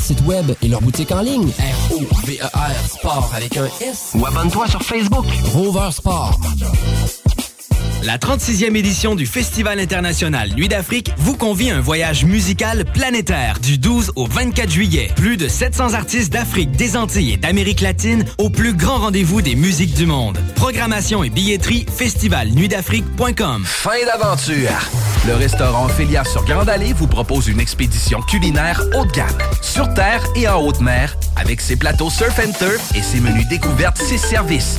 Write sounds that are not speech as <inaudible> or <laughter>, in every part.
site web et leur boutique en ligne. R-O-V-E-R Sport avec un S. Ou abonne-toi sur Facebook. Rover Sport. La 36e édition du Festival international Nuit d'Afrique vous convie à un voyage musical planétaire du 12 au 24 juillet. Plus de 700 artistes d'Afrique, des Antilles et d'Amérique latine au plus grand rendez-vous des musiques du monde. Programmation et billetterie festivalnuitdafrique.com. Fin d'aventure. Le restaurant Félia sur Grande Allée vous propose une expédition culinaire haut de gamme, sur terre et en haute mer, avec ses plateaux surf and turf et ses menus découvertes, ses services.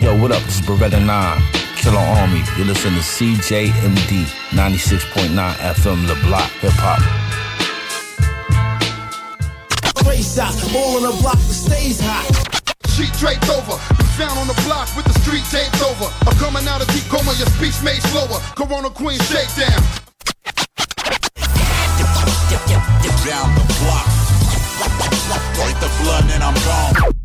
Yo, what up? This is Beretta 9, Killer Army. You listen to CJMD 96.9 FM Le Block Hip Hop. Race out, all on the block that stays hot. Sheet draped over, found on the block with the street taped over. I'm coming out of deep coma, your speech made slower. Corona Queen shakedown. Down the block. Break the blood and I'm gone.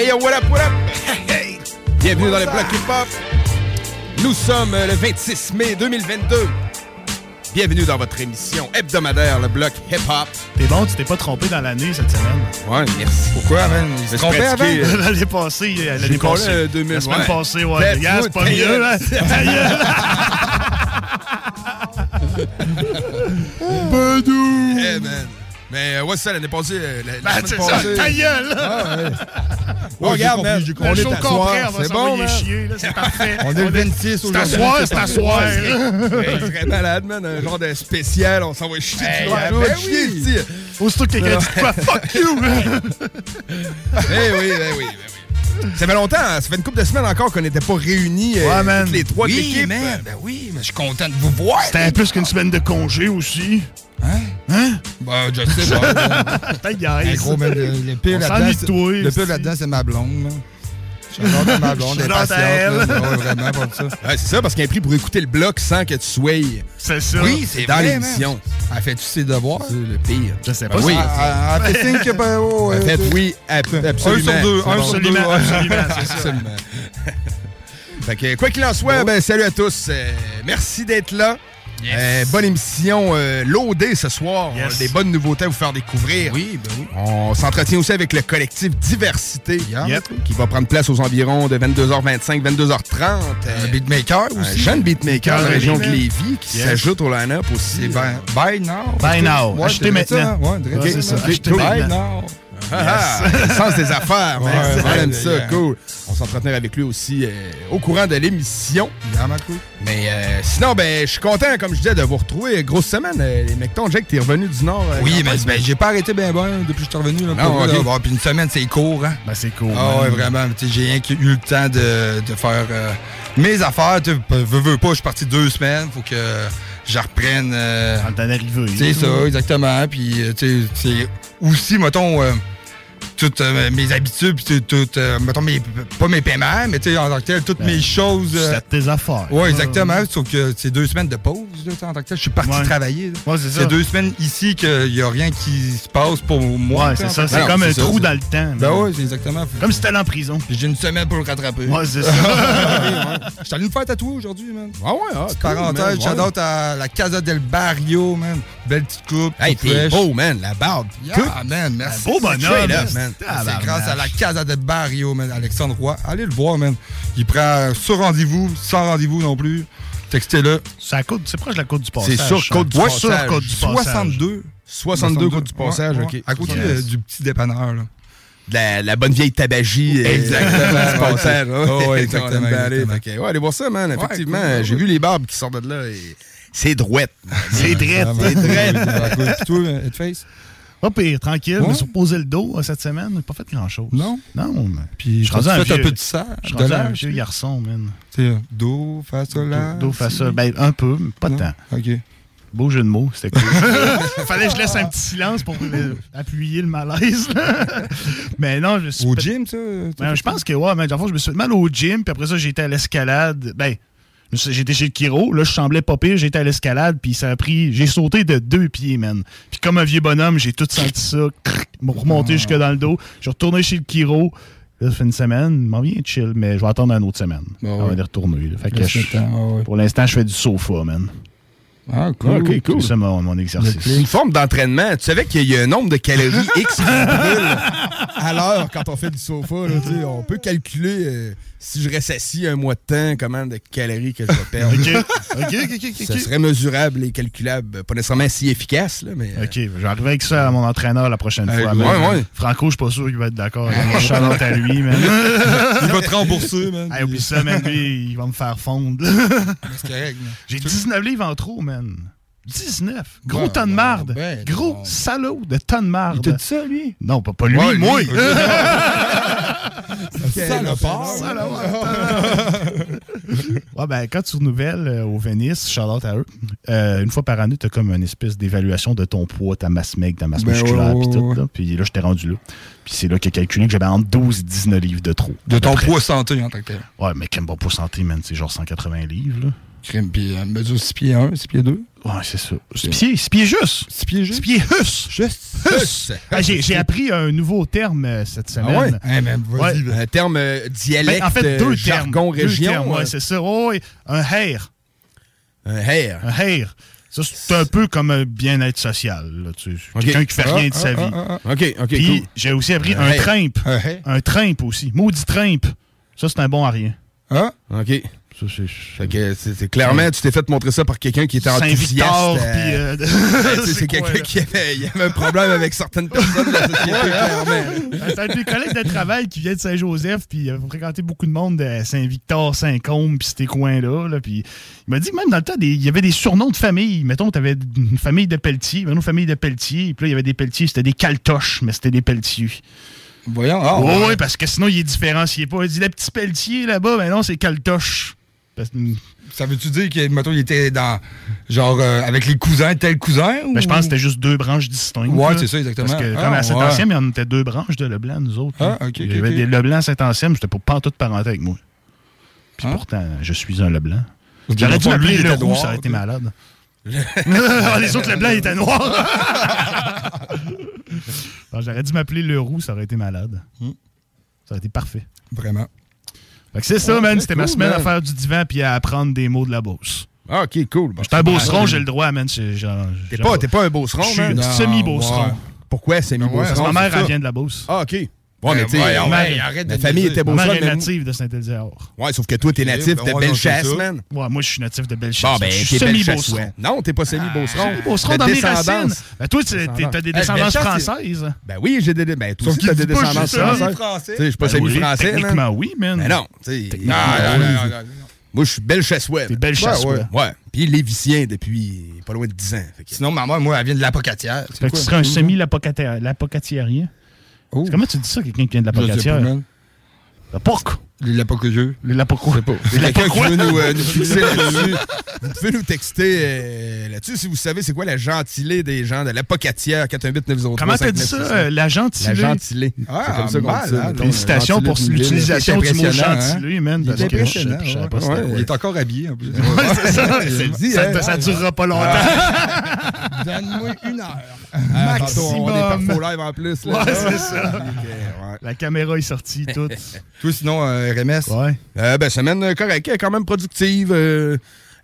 Hey yo, what up, what up? Hey, hey. Bienvenue dans les blocs hip-hop. Nous sommes euh, le 26 mai 2022. Bienvenue dans votre émission hebdomadaire, le bloc hip-hop. T'es bon, tu t'es pas trompé dans l'année cette semaine. Ouais, merci. Pourquoi, man? Il s'est trompé avant? <laughs> L'année passée, euh, l'année passée. euh, 2000, La semaine ouais. passée, ouais. Faites Regarde, c'est vous pas mieux, hein? <laughs> <laughs> Badou! Eh, man. Mais euh, ouais, c'est ça, l'année passée. euh, La, la Ben, c'est ça, passée- ta gueule! Ah, ouais. Ouais, Oh, regarde, man. On est on va C'est bon, man. chier, là, c'est parfait. <laughs> On est le 26 C'est à soir, c'est à soir. C'est très <laughs> malade, man. Un genre de spécial. On s'envoie chier. Hey, du ben on va oui. chier ici. Aussitôt que quelqu'un dit quoi, fuck you! <laughs> Eh oui, eh oui, eh oui. Ça fait longtemps, hein. ça fait une couple de semaines encore qu'on n'était pas réunis, euh, Ouais, man. toutes les trois de Oui, l'équipe. Ben oui, mais je suis content de vous voir. C'était un plus qu'une semaine de congé aussi. Hein? Ben, je sais pas. <laughs> Hey, gros, mais le, le pire On là-dedans, s'ennuie de c'est- toi, le pire c'est- là-dedans, c'est ma blonde. là. Ta ma blonde, elle est Shout out à patiente. elle. là. Ouais, vraiment, ça. Ouais, c'est ça, parce qu'elle est pris pour écouter le bloc sans que tu sois. C'est ça. Oui, c'est dans vrai, l'émission. Elle fait-tu ses devoirs? C'est le pire. Je sais Ben pas oui. fait signe que. ben, oh, Elle euh, fait c'est- oui, ab- absolument. Un sur deux, C'est un bon. sur deux. Absolument, absolument, c'est ça. Absolument. Fait que, quoi qu'il en soit, ben, salut à tous. Euh, merci d'être là. Euh, bonne émission euh, loadée ce soir. Yes. On a des bonnes nouveautés à vous faire découvrir. Oui, ben oui. On s'entretient aussi avec le collectif Diversité Yep. qui va prendre place aux environs de 22h25, 22h30. Un beatmaker un aussi. jeune beatmaker de la région de Lévis, qui Yes. s'ajoute au line-up aussi. Ben, buy now. Buy now. Ouais, Achetez je dirais ça, maintenant. Ouais, ça. c'est ça. Ok, Achetez cool. maintenant. Buy now. Ah, <laughs> le sens des affaires, man. Ouais, on aime ça, cool. On s'entretenir avec lui aussi euh, au courant de l'émission. Mais euh, sinon, ben, je suis content, comme je disais, de vous retrouver. Grosse semaine, euh, les Mectons. Jack, t'es revenu du Nord. Oui, mais ben, j'ai pas arrêté bien bon depuis que je suis revenu. Là, Non, là. Bon, puis une semaine, c'est court. Hein? Ben, c'est court. Ah ouais, vraiment. J'ai rien eu le temps de, de faire mes affaires. Tu veux pas, je suis parti deux semaines. Faut que je reprenne. Euh, En c'est ça, exactement. Puis, euh, tu sais, c'est aussi, mettons, euh, toutes euh, mes habitudes, puis toutes, euh, mettons, mes, pas mes paiements, mais tu sais, en tant que tel, toutes mes choses. euh, C'est tes affaires. Ouais, exactement. Sauf que c'est deux semaines de pause, là, en tant que tel. Je suis parti Ouais. travailler. Ouais, c'est deux semaines ici qu'il n'y a rien qui se passe pour moi. Ouais, c'est ça. C'est comme un ça, trou dans le temps. Ben man. ouais, c'est exactement. Comme si t'allais en prison. J'ai une semaine pour le rattraper. Ouais, c'est ça. <laughs> Je suis allé me faire tatouer aujourd'hui, man. Ah ouais, ah, cool, parenthèse, man, out à la Casa del Barrio, man. Belle petite coupe. Hey, t'es beau, man. La barbe. Yeah, man, merci. beau bonhomme. Straight C'est grâce à la Casa del Barrio, man. Alexandre Roy. Allez le voir, man. Il prend sur rendez-vous, sans rendez-vous non plus. Textez-le. C'est à côte- c'est proche de la côte du passage. C'est sur. Côte du Ouais, Passage. sur côte du passage. 62. 62 côte du passage, Ouais, OK. À côté Yes. euh, du petit dépanneur, là. De La, la bonne vieille tabagie. euh, Exactement. du passage. Exactement, allez voir ça, man. Effectivement, cool, ouais, j'ai ouais. vu les barbes qui sortent de là et c'est droite. C'est drette. C'est drette. Puis toi, euh, Headface? Pas pire, tranquille. Je Ouais. me suis reposé le dos euh, cette semaine. J'ai pas fait grand-chose. Non? Non. mais- Puis Je suis un un peu de ça. Je suis de un vieux garçon, man. Tu sais, do, fa, sol, la. Dos face ça. Ben, un peu, mais pas Non? tant. OK. Beau jeu de mots, c'était cool. <laughs> Fallait que je laisse un petit silence pour appuyer le malaise. <laughs> mais non, je suis. Au gym, ça? Ben, je pense que, ouais, mais dans le fond, je me suis fait mal au gym, puis après ça, j'étais à l'escalade. Ben, j'étais chez le Kiro, là, je semblais pas pire, j'étais à l'escalade, puis ça a pris. J'ai sauté de deux pieds, man. Puis comme un vieux bonhomme, j'ai tout senti ça, me remonter jusque dans le dos. Je suis retourné chez le Kiro. Là, ça fait une semaine, m'en vient chill, mais je vais attendre une autre semaine. On va y retourner. Fait que je- temps, ouais. pour l'instant, je fais du sofa, man. Ah, cool. OK, cool. C'est ça mon, mon exercice. Une forme d'entraînement. Tu savais qu'il y a un nombre de calories <laughs> X qui à l'heure quand on fait du sofa. Là, on peut calculer euh, si je reste assis un mois de temps, combien de calories que je vais perdre. OK. <laughs> OK, OK. Ça serait mesurable et calculable. Pas nécessairement si efficace, là, mais. euh, OK, je vais arriver avec ça à mon entraîneur la prochaine fois. ouais, man. ouais. Franco, je suis pas sûr qu'il va être d'accord. <laughs> Charlotte à lui, man. Il va te rembourser, man. Hey, oublie ça, man. Lui, il va me faire fondre. C'est correct. J'ai 19 livres en trop, man. 19. Gros Ouais, tonne de marde. ben, Gros salaud de tonne de marde. Il t'a dit ça, lui? Non, pas, pas lui, Ouais, lui. moi. <laughs> Salopard. ouais, ben, quand tu renouvelles euh, au Venice, Charlotte à eux, euh, une fois par année, tu as comme une espèce d'évaluation de ton poids, ta masse maigre, ta masse Ben musculaire, puis tout. Là. Puis là, j'étais rendu là. Puis c'est là qu'il a calculé que j'avais entre 12 et 19 livres de trop. De ton poids santé en tant que tel. Ouais, mais quel bon poids santé, man. C'est genre 180 livres, là. Crime, puis euh, mesure 6 pieds 1, 6 pieds 2. Ouais, c'est ça. 6 pieds, six pieds juste. 6 pieds juste. 6 pieds hus. Juste. Hus. Ah, J'ai appris un nouveau terme euh, cette Ah ouais? semaine. Hey, man, vas-y. Ouais. Un terme euh, dialecte, Ben, en fait, deux euh, jargon, termes. Deux région. termes, ouais, euh, c'est ça. Ouais, ouais. un hair. un hair. Un hair. Ça, c'est un peu comme un bien-être social. là, tu sais. Ok. Quelqu'un qui fait Ah, rien de ah, sa ah, vie. ah, ah. OK, OK, Puis cool. j'ai aussi appris Un trimpe. Un trimpe aussi. Maudit trimpe. Ça, c'est un bon à rien. Hein? OK. C'est... Clairement, tu t'es fait montrer ça par quelqu'un qui était enthousiaste. Euh, euh, <laughs> ben, c'est quelqu'un qui avait, il avait un problème avec certaines personnes de la société, clairement. C'est un de mes collègues de travail qui vient de Saint-Joseph, puis il a fréquenté beaucoup de monde de Saint-Victor, Saint-Côme, puis ces coins-là. Là, puis il m'a dit que même dans le temps, des- il y avait des surnoms de famille. Mettons, tu avais une famille de Pelletier, une famille de Pelletier, puis là, il y avait des Pelletiers, c'était des Caltoches, mais c'était des Pelletiers. Voyons. Ah, oui, ouais. parce que sinon, il est différencié pas. Il dit, le petit Pelletier là-bas, ben non, c'est Caltoche. Parce que- Ça veut-tu dire que, mettons, il était dans. Genre, euh, avec les cousins, tel cousin? Ou... Ben, je pense que c'était juste deux branches distinctes. Ouais, c'est ça, exactement. Parce que Ah, comme à ouais. Saint-Ancienne, il y en était deux branches de Leblanc, nous autres. Ah, ok, Il y avait des Leblanc Saint-Ancienne, j'étais pour pas toute parenté avec moi. Puis Hein? pourtant, je suis un Leblanc. J'aurais dû m'appeler le roux, ça aurait été malade. <laughs> Ah, les autres Leblanc étaient noirs. <laughs> J'aurais dû m'appeler le roux, ça aurait été malade. Hmm. Ça aurait été parfait. Vraiment. Fait que c'est ça, Ouais, man. C'était ma semaine à man. faire du divan puis à apprendre des mots de la Beauce. Ah, OK, cool. Bon, J'étais un beauceron, j'ai le droit, man. T'es pas, pas un beauceron, Je suis man? Non, semi-beauceron. Pourquoi que ma mère, elle vient de la Beauce. Ah, OK. Ouais, mais tu sais, ouais, euh, ouais, ma- famille était mère Beauceron, est native de Saint-Éliard. Ouais, sauf que toi, t'es natif ben, de ouais, Bellechasse, man. Ouais, moi, je suis natif de Bellechasse. Bon, ben, je suis t'es semi-beauceron. Non, t'es pas semi-Beauceron. Semi-beauceron De dans mes racines. Ben, toi, t'as des descendances françaises. Ben oui, j'ai des. Ben, toi aussi, t'as des descendances françaises. je suis pas Ben semi-français. Techniquement, oui, man. Mais non, tu sais. Techniquement, Ah, oui. non, non, non, non. Moi, je suis Bellechasse-Web. T'es Bellechasse, ouais. ouais. Ouais. Puis Lévicien depuis pas loin de 10 ans. Sinon, maman, moi, elle vient de l'apocatière. Fait que tu serais un semi-lapocatierien. Comment tu dis ça, quelqu'un qui vient de la pocatière? La porc. Les lapocatieux. Les lapocos. C'est quelqu'un qui veut nous, euh, nous fixer là-dessus. <laughs> Vous pouvez nous texter euh, là-dessus si vous savez c'est quoi la gentilée des gens de l'apocatière 418 903 Comment t'as dit ça? euh, la gentilée? La gentilée. Ah, c'est comme ça qu'on dit mettons, Félicitations pour gentilée l'utilisation du mot C'est impressionnant, gentilé, man. Il parce est que je- impressionnant. je ouais. Ouais. Il est encore habillé, en plus. <laughs> Ouais, c'est ça. Dit, Ça, hein? ça durera pas longtemps. <laughs> Donne-moi une heure. Ah, tantôt, on est Maximum. pas faux live en plus. Là. Ouais, c'est ça. La caméra est sortie, toute. Toi, sinon, euh, RMS. Ouais. Euh, ben, semaine correcte, quand même productive. euh,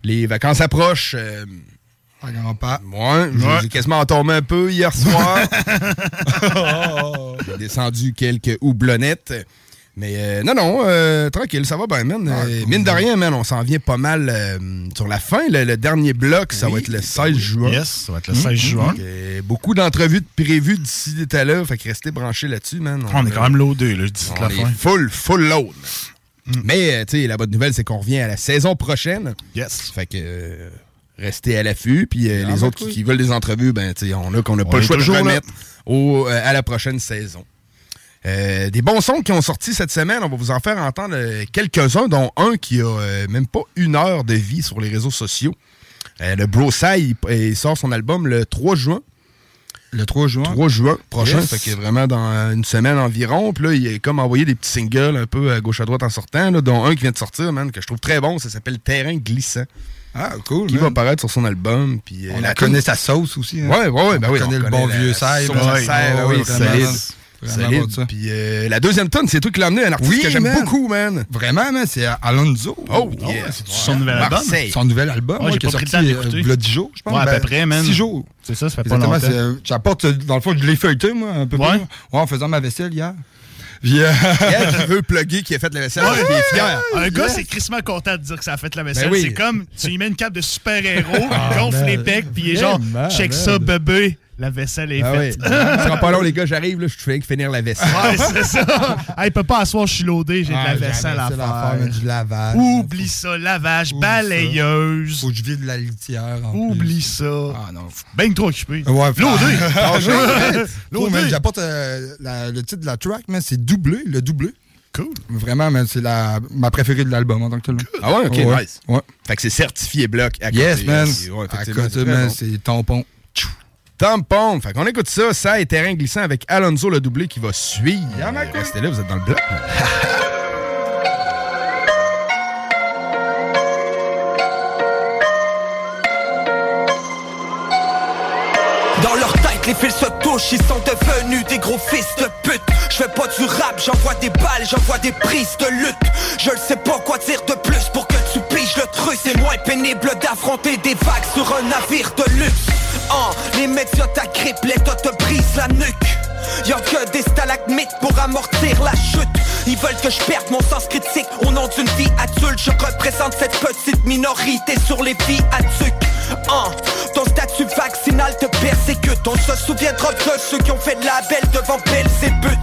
les vacances approchent. euh, Pas grand-pas. Ouais, j'ai- Ouais. j'ai quasiment entombé un peu hier soir. <laughs> j'ai descendu quelques houblonnettes. Mais euh, non, non, euh, tranquille, ça va bien, man. Euh, mine de rien, man, on s'en vient pas mal euh, sur la fin. Le, le dernier bloc, ça va être le 16 juin. Yes, ça va être le 16 juin. Donc, euh, beaucoup d'entrevues de prévues d'ici d'état là. Fait que restez branchés là-dessus, man. On est quand même loadé, là, d'ici on la fin. full, full load. Mais, tu sais, la bonne nouvelle, c'est qu'on revient à la saison prochaine. Yes. Fait que restez à l'affût. Puis euh, Ah, les ben, autres qui, veulent des entrevues, ben, tu sais, on a qu'on n'a On pas le choix de remettre au, euh, à la prochaine saison. Euh, des bons sons qui ont sorti cette semaine, on va vous en faire entendre euh, quelques-uns, dont un qui a euh, même pas une heure de vie sur les réseaux sociaux. Le Bro Sai, il, il sort son album le 3 juin. Le 3 juin? 3 juin prochain, Yes. fait que vraiment dans une semaine environ. Puis là, il a comme envoyé des petits singles un peu à gauche à droite en sortant, là, dont un qui vient de sortir, man, que je trouve très bon. Ça s'appelle Terrain glissant. Ah, cool. Qui man. va apparaître sur son album. Puis, On la connaît sa sauce aussi. hein. Ouais, ouais, ouais, ben On oui. connaît on le bon vieux Sai, Ouais, ouais, oui, Puis euh, la deuxième tonne, c'est toi qui l'as amené, un artiste Oui, que j'aime beaucoup, man. Vraiment, man, c'est Alonso. Oh, Oh, yeah. c'est son nouvel album? Marseille. Son nouvel album, Ouais, ouais, j'ai qui est pas sorti euh, d'écouter. v'là 10 jours, je pense. Ouais, à Ben, peu près, man. 6 jours. C'est ça, ça fait pas Exactement. longtemps. c'est, euh, J'apporte, euh, dans le fond, je l'ai feuilleté, moi, un peu Ouais. plus. Ouais, en faisant ma vaisselle hier. Euh, <laughs> Elle qui veut plugger qui a fait la vaisselle, Ouais. est fier. Un gars, c'est crissement content de dire que ça a fait la vaisselle. Ben oui. C'est comme, tu lui mets une cape de super-héros, Ah, il gonfle les pecs, puis il est genre, check man. ça, bébé, la vaisselle est Ah oui. faite. Ça sera pas long, <laughs> les gars, j'arrive, là, je que finir la vaisselle. Ouais, c'est ça. Hey, il peut pas asseoir, je suis loadé, j'ai de ah, la j'ai vaisselle à faire, du lavage. Oublie ça, lavage, Oublie ça. balayeuse. Faut que je vide la litière. en Oublie plus. ça. Ah non. Ben trop occupé. Ouais, Loadé. Ah, <laughs> Loadé. J'apporte euh, le titre de la track, mais c'est doublé, le doublé. Cool. Vraiment, c'est la, ma préférée de l'album en tant que tel. Ah ouais, ok, Ouais. nice. Ouais. Fait que c'est certifié bloc à côté. Yes, man. Ouais, à effectivement, côté, c'est man, tampon. Tampon. Fait qu'on écoute ça, ça et terrain glissant avec Alonso le doublé qui va suivre. Restez là, vous êtes dans le bloc. <laughs> Dans leur tête, les fils se touchent, ils sont devenus des gros fils de pute. Je fais pas du rap, j'envoie des balles, j'envoie des prises de lutte. Je ne sais pas quoi dire de plus pour que tu piges le truc. C'est moins pénible d'affronter des vagues sur un navire de luxe. Hein, les médias t'agrippent, l'État te brise la nuque. Y'a que des stalagmites pour amortir la chute. Ils veulent que je perde mon sens critique. Au nom d'une vie adulte Je représente cette petite minorité sur les vies adultes Hein, Ton statut vaccinal te persécute. On se souviendra de ceux qui ont fait de la belle devant Belzébuth.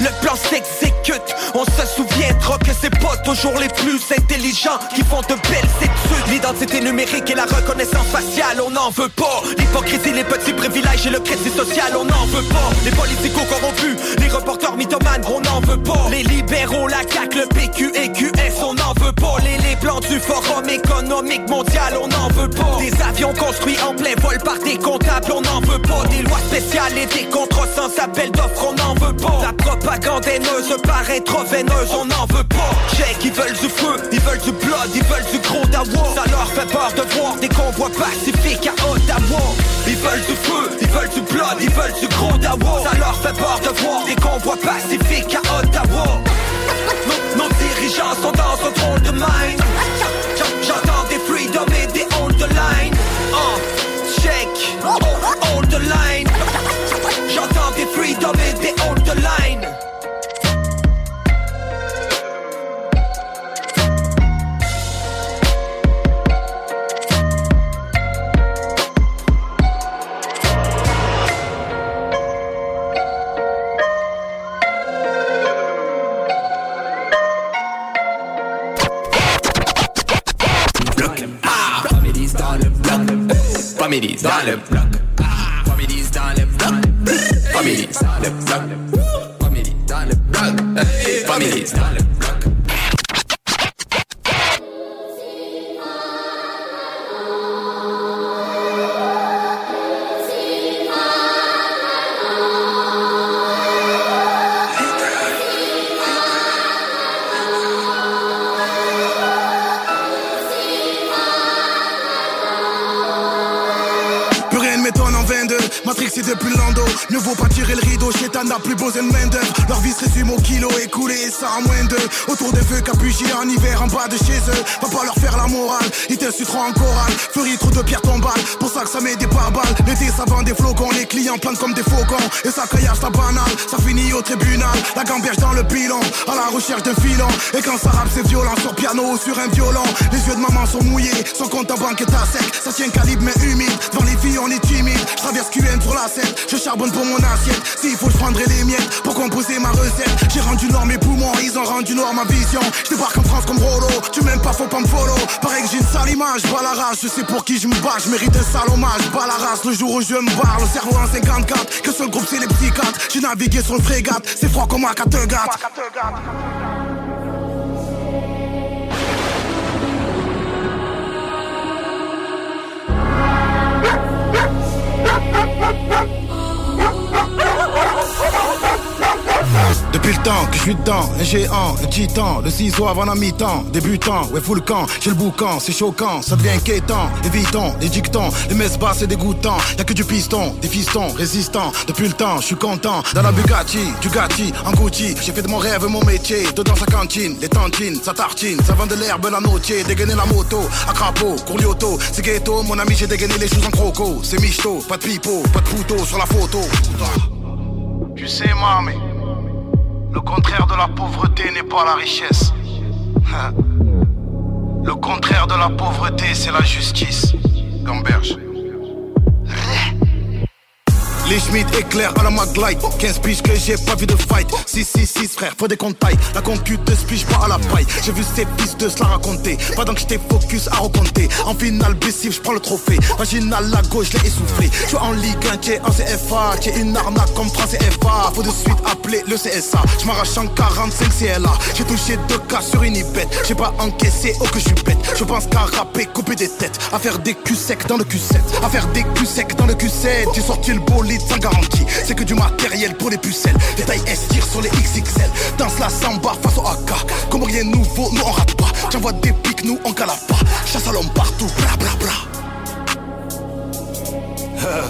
Le plan s'exécute. On se souviendra que c'est pas toujours les plus intelligents Qui font de belles études. L'identité numérique et la reconnaissance faciale On n'en veut pas. L'hypocrisie, les petits privilèges et le crédit social On n'en veut pas. Les corrompus, les reporters mythomanes On n'en veut pas. Les libéraux, la CAQ, le PQ et QS On n'en veut Les, plans du forum économique mondial. On n'en veut pas. Des avions construits en plein vol par des comptables On n'en veut pas. Des lois spéciales et des contrats sans appel d'offres On n'en veut pas. La propagande haineuse paraît trop veineuse On n'en veut pas. Check, ils veulent du feu, ils veulent du blood Ils veulent du gros dawa Ça leur fait peur de voir des convois pacifiques à Ottawa Ils veulent du feu, ils veulent du blood Ils veulent du gros dawa Ça leur fait peur de voir des convois pacifiques à Ottawa nos, dirigeants sont dans un drôle de mind. J'en- J'entends des freedom et des hold the line. Uh, check, hold, hold the line. J'entends des freedom et des hold the line Families dans le bloc. Families dans le bloc. Families dans le bloc. Families dans le bloc. Families dans le bloc. Résume au kilo écoulé Et ça en moins d'eux. Autour des feux capuchés en hiver En bas de chez eux. Va pas leur faire la morale Ils t'insulteront en chorale. Fleury trop de pierres tombales Pour ça que ça met des pare-balles L'été ça vend des flocons Les clients plantent comme des faucons. Et ça caillasse ta banale Ça finit au tribunal. La gamberge dans le pilon À la recherche d'un filon. Et quand ça rappe c'est violent Sur piano ou sur un violon. Les yeux de maman sont mouillés Son compte en banque est à sec. Ça tient calibre mais humide. Dans les filles on est timide. Je traverse QN pour la scène Je charbonne pour mon assiette. S'il faut je prendrai les miettes Pour composer ma recette J'ai rendu noir mes poumons Ils ont rendu noir ma vision. Je débarque en France comme Rolo. Tu m'aimes pas faut pas me follow. Pareil que j'ai une sale image Bas la rage. Je sais pour qui je me bats Je mérite un sale hommage. Bas la race le jour où je me barre. Le cerveau en 54 Que seul groupe c'est les psychiatres J'ai navigué sur le frégate C'est froid comme un Kattegat Depuis le temps que je suis dedans, un géant, un titan, le ciseau avant la mi-temps, débutant, ouais full camp, j'ai le boucan, c'est choquant, ça devient inquiétant, évitons, les dictons, les messes basses c'est dégoûtant, y'a que du piston, des fistons, résistants, depuis le temps, je suis content, dans la Bugatti, du Gatti, en Gucci, j'ai fait de mon rêve mon métier, dedans sa cantine, les tantines, sa tartine, ça vend de l'herbe, la notier, dégainer la moto, à crapaud, courlioto, c'est ghetto, mon ami j'ai dégainé les choses en croco, c'est michto, pas de pipeau, pas de couteau sur la photo. Tu sais, mamie. Le contraire de la pauvreté n'est pas la richesse. <laughs> Le contraire de la pauvreté, c'est la justice. Gamberge. Les Schmitt éclairent à la Maglite. 15 piges que j'ai pas vu de fight. 6, 6, 6 frère, faut des comptes La concu de spige pas à la paille. J'ai vu ces fils de se la raconter. Pendant que j'étais focus à recompter. En finale je prends le trophée. Vaginal la gauche, l'ai essoufflé. Suis en Ligue 1, t'es en CFA T'es une arnaque comme France CFA Faut de suite appeler le CSA Je m'arrache en 45 CLA J'ai touché deux cas sur une ibette J'ai pas encaissé, oh que je suis bête. Je pense qu'à rapper, couper des têtes. À faire des culs secs dans le Q7 À faire des culs secs dans le Q7 J'ai sorti le bolide sans garantie. C'est que du matériel pour les pucelles. Des tailles S sur les XXL Danse la samba face au AK Comme rien de nouveau, nous on rate pas. J'envoie des pics, nous on cala pas Chasse à l'homme partout, bra bra bra. Euh.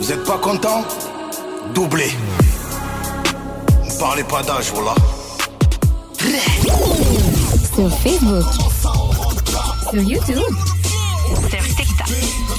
Vous êtes pas content Doublé. Ne parlez pas d'âge, voilà. Sur Facebook. Sur YouTube.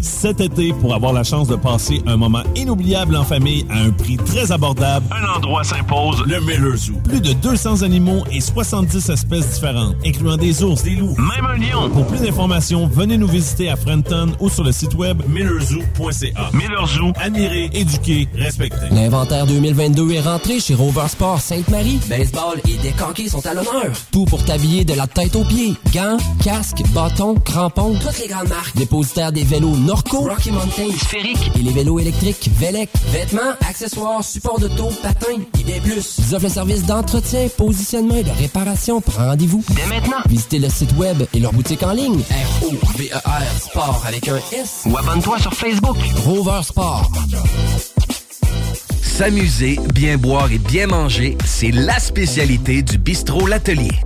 cet été pour avoir la chance de passer un moment inoubliable en famille à un prix très abordable. Un endroit s'impose, le Miller Zoo. Plus de 200 animaux et 70 espèces différentes, incluant des ours, des loups, même un lion. Pour plus d'informations, venez nous visiter à Frenton ou sur le site web millerzoo.ca. Miller Zoo, admirer, éduquer, respecter. L'inventaire 2022 est rentré chez Rover Sport Sainte-Marie. Baseball et décanqués sont à l'honneur. Tout pour t'habiller de la tête aux pieds. Gants, casques, bâtons, crampons, toutes les grandes marques. Dépositaire des vélos Norco, Rocky Mountain, Sphérique et les vélos électriques Velec. Vêtements, accessoires, supports de taux, patins et des plus. Ils offrent le service d'entretien, positionnement et de réparation. Prends rendez-vous dès maintenant. Visitez le site web et leur boutique en ligne. R-O-V-E-R Sport avec un S. Ou abonne-toi sur Facebook. Rover Sport. S'amuser, bien boire et bien manger, c'est la spécialité du bistrot L'Atelier.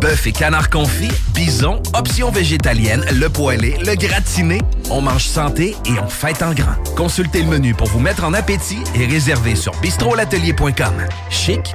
Bœuf et canard confit, bison, options végétaliennes, le poêlé, le gratiné. On mange santé et on fête en grand. Consultez le menu pour vous mettre en appétit et réservez sur bistrolatelier.com. Chic,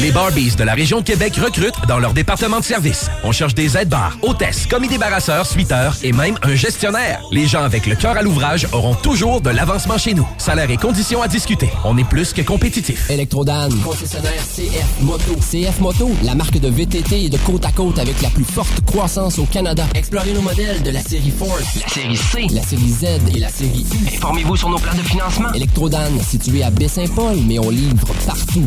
Les Barbies de la région de Québec recrutent dans leur département de service. On cherche des aides-bars, hôtesses, commis débarrasseurs, suiteurs et même un gestionnaire. Les gens avec le cœur à l'ouvrage auront toujours de l'avancement chez nous. Salaire et conditions à discuter. On est plus que compétitif. Électrodan, concessionnaire CF Moto. CF Moto, la marque de VTT et de côte à côte avec la plus forte croissance au Canada. Explorez nos modèles de la série Force, la série C, la série Z et la série U. Informez-vous sur nos plans de financement. Électrodan, situé à Baie-Saint-Paul, mais on livre partout.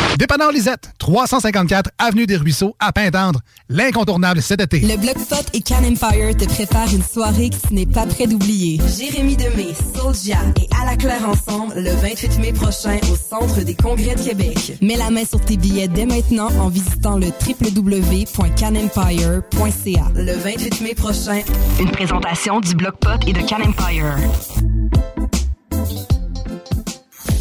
Dépanneur Lisette, 354 Avenue des Ruisseaux, à Pintendre. L'incontournable cet été. Le Bloc et Can Empire te préparent une soirée que tu n'es pas prêt d'oublier. Jérémy Demé, Soulja et À la Claire ensemble le 28 mai prochain au Centre des Congrès de Québec. Mets la main sur tes billets dès maintenant en visitant le www.canempire.ca. Le 28 mai prochain, Une présentation du Bloc et de Can Empire.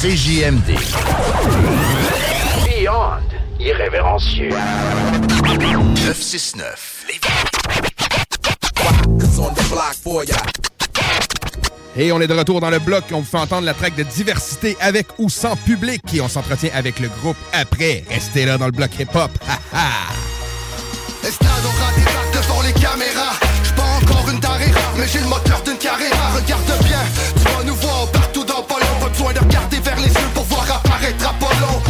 CJMD. Beyond irrévérencieux. 969. Et on est de retour dans le bloc. On vous fait entendre la track de diversité avec ou sans public. Et on s'entretient avec le groupe après. Restez là dans le bloc hip-hop. Ha, ha. Estrade aura des devant les caméras? J'suis pas encore une tarée mais j'ai le moteur d'une carrière.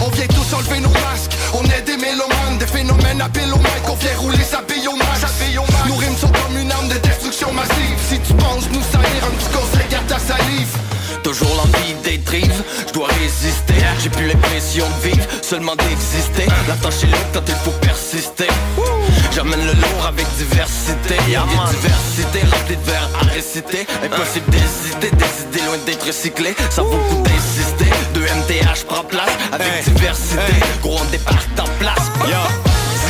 On vient tous enlever nos masques. On est des mélomanes, des phénomènes à pélomaque On vient rouler sa bille au max Nos rimes sont comme une arme de destruction massive. Si tu penses nous salir, un petit conseil à ta salive. Toujours l'envie détrive, je dois résister. J'ai plus l'impression de vivre, seulement d'exister. La tâche est longue quand il faut persister. J'amène le lourd avec diversité Y'a diversité, rempli de vers à réciter Impossible d'hésiter, des idées loin d'être recyclées Ça vaut le coup d'insister De MTH prend place avec diversité Gros on débarque en place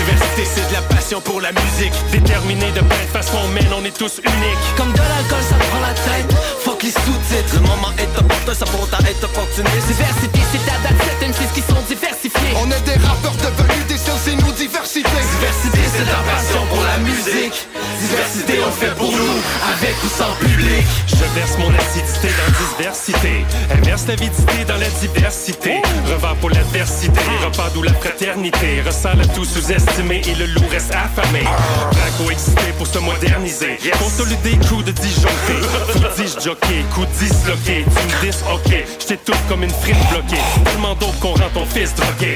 Diversité, c'est de la passion pour la musique. Déterminé de plein de façons, mais on est tous uniques. Comme de l'alcool, ça prend la tête. Fuck les sous-titres. Le moment est opportun, ça pour à être opportuniste. Diversité, c'est ta date, c'est qui sont diversifiés. On est des rappeurs devenus des sciences et nous diversité. Diversité, c'est la passion pour la musique. Diversité, on fait pour nous, avec ou sans public. Je verse mon acidité dans diversité. Inverse l'avidité dans la diversité. Revends pour l'adversité. Repas d'où la fraternité. Ressent le tout sous-estimé et le loup reste affamé. Draco excité pour se moderniser. Consolider, coup de disjoncté. <laughs> Coup disjockey, coup disloqué. Tu me dis, ok. J't'étouffe comme une frite bloquée. Tellement d'eau qu'on rend ton fils drogué.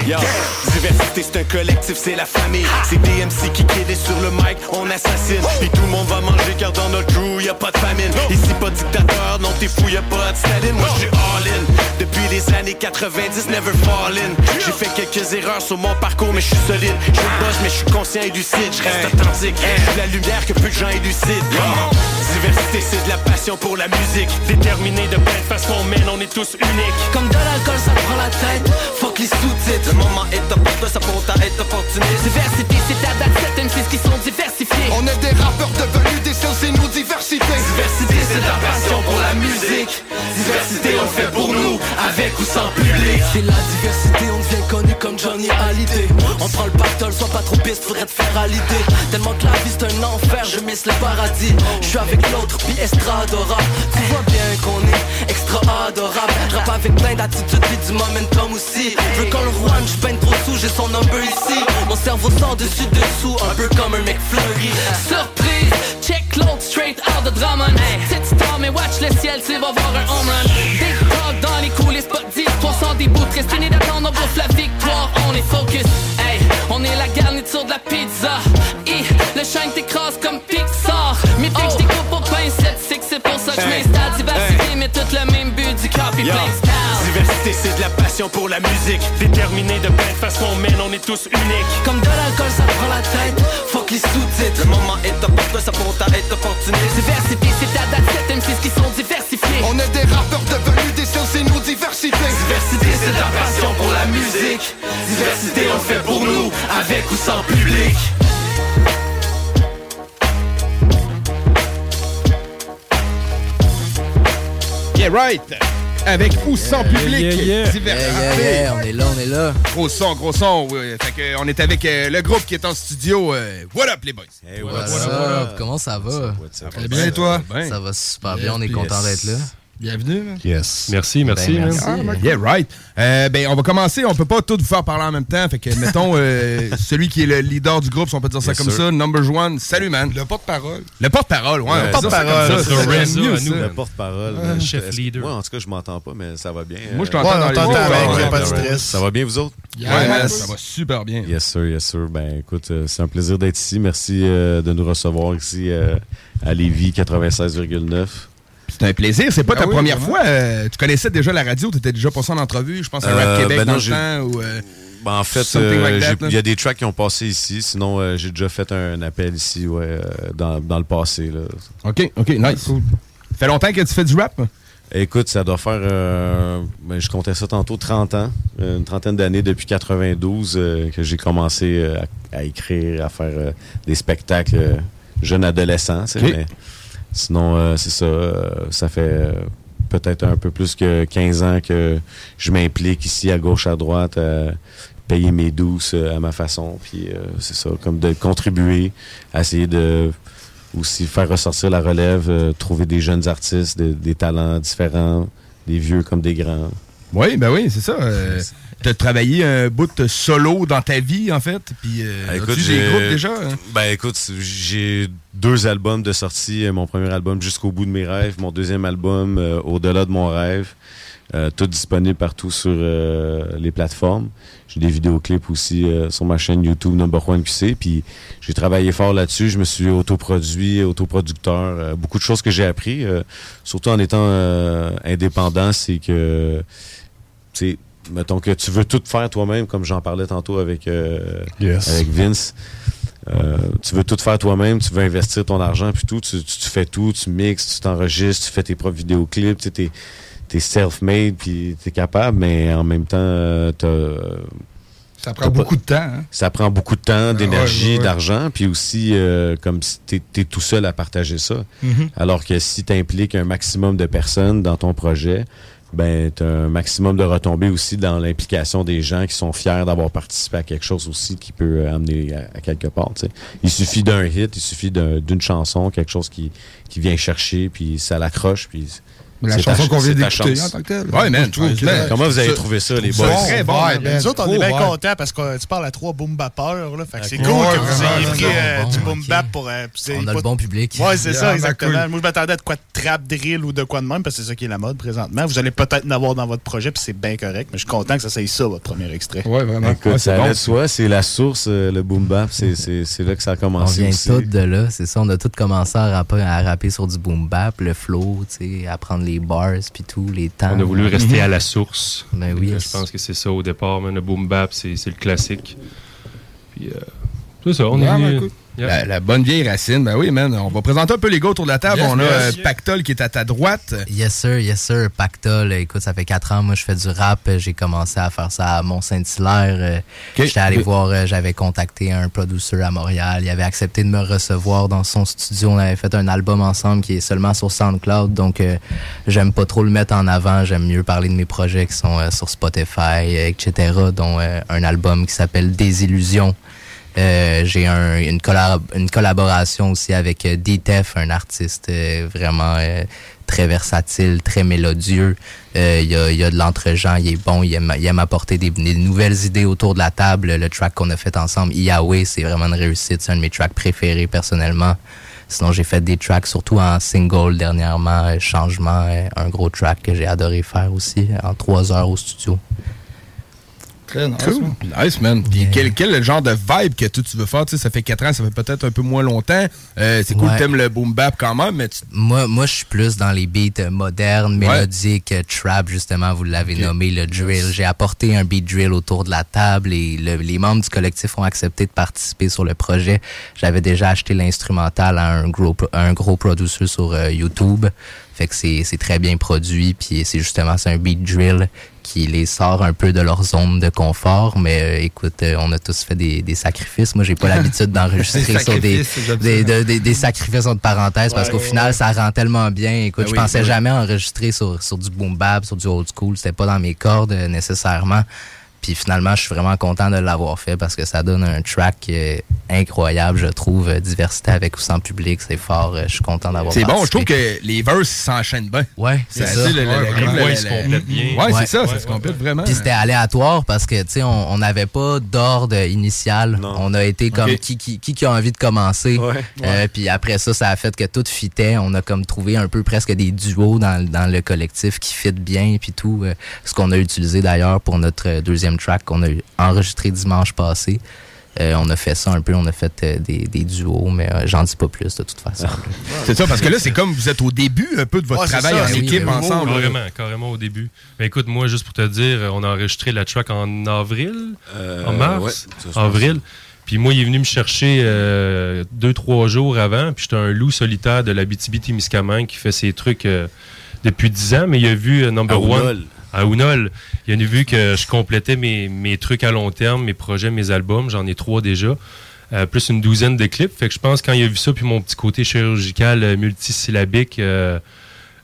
Diversité c'est un collectif, c'est la famille C'est DMC qui crédit sur le mic, on assassine. Et tout le monde va manger car dans notre crew y a pas de famine. Ici pas de dictateur, non t'es fou, y a pas de Staline. Moi j'suis all in, depuis les années 90, never fall in. J'ai fait quelques erreurs sur mon parcours mais j'suis solide. Je bosse mais j'suis conscient et lucide, j'reste authentique. J'suis la lumière que peu de gens élucident Diversité, c'est de la passion pour la musique. Déterminé de plein de façons, mais on est tous uniques. Comme de l'alcool, ça prend la tête. Fuck les sous-titres. Le moment est opportun, ça pour à être opportuniste. Diversité, c'est ta date, c'est MCs qui sont diversifiés. On est des rappeurs devenus des sciences et nous diversité. Diversité, c'est de la passion pour la musique. Diversité, on le fait pour nous, avec ou sans public. C'est la diversité, on devient On prend le battle, sois pas trop piste, faudrait te faire à l'idée. Tellement que la vie c'est un enfer, je miss le paradis. Je suis avec l'autre, puis extra adorable. Tu vois bien qu'on est extra adorable. Rap avec plein d'attitudes, puis du momentum aussi. Veux qu'on le je peine trop sous, j'ai son number ici. Mon cerveau sort dessus dessous, un peu comme un McFlurry. Surprise, check l'autre straight out de Drummond. Cette star, mais watch le ciel, tu vas voir un home run. Big dog dans les coulisses, pas d'histoire sans des bouts. Restez d'attendre, on bouffe la victoire, on est focus. On est la garniture de la pizza. Et le shine t'écrase comme Pixar. Mais dès que je au pincette, c'est que c'est pour ça que je m'installe. Diversité, mais tout le même but du copy paste style. Diversité, c'est de la passion pour la musique. Déterminé de plein de façons, mais on est tous uniques. Comme de l'alcool, ça prend la tête. Fuck les sous-titres. Le moment est opportun, ça pour à être opportuniste. Diversité, c'est ta date, c'est MCs qui sont diversifiés. On est des rappeurs devenus des sciences et nous diversité. Diversité, c'est la passion pour la musique. Diversité, on le fait pour nous, avec ou sans public. Yeah, right! Avec ou sans public. yeah, yeah. Diversité. Yeah, yeah, yeah, on est là, on est là. Gros son, gros son. oui. Fait que, on est avec euh, le groupe qui est en studio. euh, what up, les boys? Hey, What's up? Comment ça va? Ça va bien, et toi? Ça va super bien, on est content d'être là. Bienvenue. Yes. Merci, merci. Ben, man. merci. Ah, yeah, right. Euh, ben, on va commencer. On peut pas tout vous faire parler en même temps. Fait que, mettons, euh, <laughs> celui qui est le leader du groupe, si on peut dire ça Yes, comme sir. ça, number one. Salut, man. Le porte-parole. Le porte-parole, ouais. Ouais, ça porte-parole. Le porte-parole. Ouais, Euh, chef leader. Moi, en tout cas, je m'entends pas, mais ça va bien. Moi, je t'entends Ouais, dans les Ouais, pas de ouais. stress. Ça va bien, vous autres? Ouais, man, ça va super bien. Yes, sir, yes, sir. Ben, écoute, euh, c'est un plaisir d'être ici. Merci euh, de nous recevoir ici euh, à Lévis 96,9. C'est un plaisir. C'est pas Ah ta oui, première vraiment. fois. euh, tu connaissais déjà la radio. Tu étais déjà passé en entrevue, je pense, à Rap Euh, Québec ben dans le temps. Ou, euh, Ben, en fait, like il y a des tracks qui ont passé ici. Sinon, j'ai déjà fait un appel ici ouais, dans, dans le passé. Là. OK, OK, nice. Ça fait longtemps que tu fais du rap? Écoute, ça doit faire, euh, ben, je comptais ça tantôt, 30 ans, une trentaine d'années depuis 92 euh, que j'ai commencé euh, à, à écrire, à faire des spectacles jeune adolescent. mais sinon, euh, c'est ça, euh, ça fait euh, peut-être un peu plus que 15 ans que je m'implique ici à gauche, à droite, à payer mes douces à ma façon. Puis euh, c'est ça, comme de contribuer, à essayer de aussi faire ressortir la relève, euh, trouver des jeunes artistes, de- des talents différents, des vieux comme des grands. Oui, ben oui, c'est ça. Euh, as travaillé un bout de solo dans ta vie, en fait? Puis, euh, Ah, des j'ai- groupes déjà? hein? Ben écoute, j'ai deux albums de sortie. Euh, Mon premier album Jusqu'au bout de mes rêves, mon deuxième album euh, Au-delà de mon rêve. Euh, tout disponible partout sur les plateformes. J'ai des vidéoclips aussi sur ma chaîne YouTube Number One QC. Puis j'ai travaillé fort là-dessus. Je me suis autoproduit, autoproducteur. Beaucoup de choses que j'ai appris, surtout en étant indépendant, c'est que c'est mettons que tu veux tout faire toi-même, comme j'en parlais tantôt avec, euh, Yes. avec Vince. Euh, tu veux tout faire toi-même, tu veux investir ton argent, puis tout, tu, tu- tu fais tout, tu mixes, tu t'enregistres, tu fais tes propres vidéoclips, tu t'es self-made, puis t'es capable, mais en même temps, euh, t'as, euh, Ça prend beaucoup de temps. hein. Ça prend beaucoup de temps, d'énergie, ouais, ouais, ouais. d'argent, puis aussi euh, comme si t'es, t'es tout seul à partager ça. Mhm. Alors que si tu impliques un maximum de personnes dans ton projet, ben un maximum de retombées aussi dans l'implication des gens qui sont fiers d'avoir participé à quelque chose aussi qui peut amener à, quelque part. tu sais. Il suffit d'un hit, il suffit d'un- d'une chanson, quelque chose qui, qui vient chercher, puis ça l'accroche, puis la chanson ch- qu'on vient d'écouter chance. en tant que telle. Man, que- man. Comment vous avez trouvé ça, les boys? Très bon. Ouais, man. ben, nous autres, on Trop est bien contents parce que tu parles à trois boom bappeurs. Là, fait que c'est cool Ouais, que vous ayez pris euh, bon, du boom bap pour. euh, On a pas- le bon public. Ouais, c'est Yeah, ça, exactement. cool. Moi, je m'attendais à de quoi de trap drill ou de quoi de même parce que c'est ça qui est la mode présentement. Vous allez peut-être en avoir dans votre projet, puis c'est bien correct, mais je suis content que ça soit ça, votre premier extrait. Ouais, vraiment. Ça c'est bon. allait de soi, c'est la source, euh, le boom bap, c'est, là que ça a On commencé vient aussi. tous de là, c'est ça. On a tous commencé à rapper, sur du boom bap, le flow, tu sais, apprendre les bars puis tout, les temps. On a voulu rester à la <laughs> source. Ben oui. Je pense que c'est ça au départ. man. Le boom bap, c'est le classique. Puis, euh, c'est ça, on est Ouais, venu- ben. La, la bonne vieille racine, ben oui, man. On va présenter un peu les gars autour de la table. Yes, on a yes, euh, yes. Pactol qui est à ta droite. Yes sir, yes sir. Pactol, écoute, ça fait quatre ans, moi je fais du rap. J'ai commencé à faire ça à Mont-Saint-Hilaire. Euh. J'étais allé voir, euh, j'avais contacté un producer à Montréal. Il avait accepté de me recevoir dans son studio. On avait fait un album ensemble qui est seulement sur SoundCloud. Donc euh, j'aime pas trop le mettre en avant. J'aime mieux parler de mes projets qui sont euh, sur Spotify, etc. dont euh, un album qui s'appelle Désillusion. Euh, j'ai un, une, collab- une collaboration aussi avec euh, D-Tef, un artiste euh, vraiment très versatile, très mélodieux. Euh, Il y, a, y a de l'entre-gens, il est bon, il aime, il aime apporter des, des nouvelles idées autour de la table. Le track qu'on a fait ensemble, Yahweh, c'est vraiment une réussite. C'est un de mes tracks préférés personnellement. Sinon, j'ai fait des tracks, surtout en single dernièrement. Changement, un gros track que j'ai adoré faire aussi, en trois heures au studio. Très nice. Cool. man. Nice, man. Quel, quel genre de vibe que toi, tu veux faire? Tu sais, ça fait 4 ans, ça fait peut-être un peu moins longtemps. Euh, c'est cool, Ouais. t'aimes le boom bap quand même, mais tu... Moi, moi, je suis plus dans les beats euh, modernes, mélodiques, euh, trap, justement, vous l'avez nommé, le drill. J'ai apporté un beat drill autour de la table et le- les membres du collectif ont accepté de participer sur le projet. J'avais déjà acheté l'instrumental à un gros, un gros producer sur euh, YouTube. Fait que c'est c'est très bien produit, puis c'est justement, c'est un beat drill qui les sort un peu de leur zone de confort. Mais euh, écoute, euh, on a tous fait des, des sacrifices. Moi, j'ai pas <laughs> l'habitude d'enregistrer sur des, des, de- des, des sacrifices entre parenthèses parce qu'au final, ça rend tellement bien. Écoute, Ben je oui, pensais jamais enregistrer sur, sur du boom bap, sur du old school. C'était pas dans mes cordes euh, nécessairement. Puis finalement, je suis vraiment content de l'avoir fait parce que ça donne un track euh, incroyable, je trouve. Euh, Diversité avec ou sans public, c'est fort. Euh, Je suis content d'avoir C'est bon, je trouve que les verses s'enchaînent bien. Ouais, c'est C'est ça. ça, le- le- Ouais, se bien. C'est ça, ça Ouais, se ouais, complète vraiment. Puis c'était aléatoire parce que, tu sais, on n'avait pas d'ordre initial. Non. On a été comme qui, qui, qui a envie de commencer. Ouais. Euh, puis après ça, ça a fait que tout fitait. On a comme trouvé un peu presque des duos dans, dans le collectif qui fit bien puis tout. euh, ce qu'on a utilisé d'ailleurs pour notre euh, deuxième track qu'on a enregistré dimanche passé. Euh, on a fait ça un peu, on a fait euh, des, des duos, mais euh, j'en dis pas plus de toute façon. C'est ça, parce que là, c'est comme vous êtes au début un peu de votre Ouais, travail ça, en c'est équipe ensemble. Carrément, carrément au début. Mais écoute, moi, juste pour te dire, on a enregistré la track en avril, Euh, en mars, ouais, ça, avril. Puis moi, il est venu me chercher euh, deux, trois jours avant. Puis j'étais un loup solitaire de la BTB-Témiscamingue qui fait ses trucs euh, depuis dix ans. Mais il a vu euh, Number À One. À Ounol. Il a vu que je complétais mes, mes trucs à long terme, mes projets, mes albums. J'en ai trois déjà. Euh, plus une douzaine de clips. Fait que je pense quand il a vu ça, puis mon petit côté chirurgical euh, multisyllabique, euh,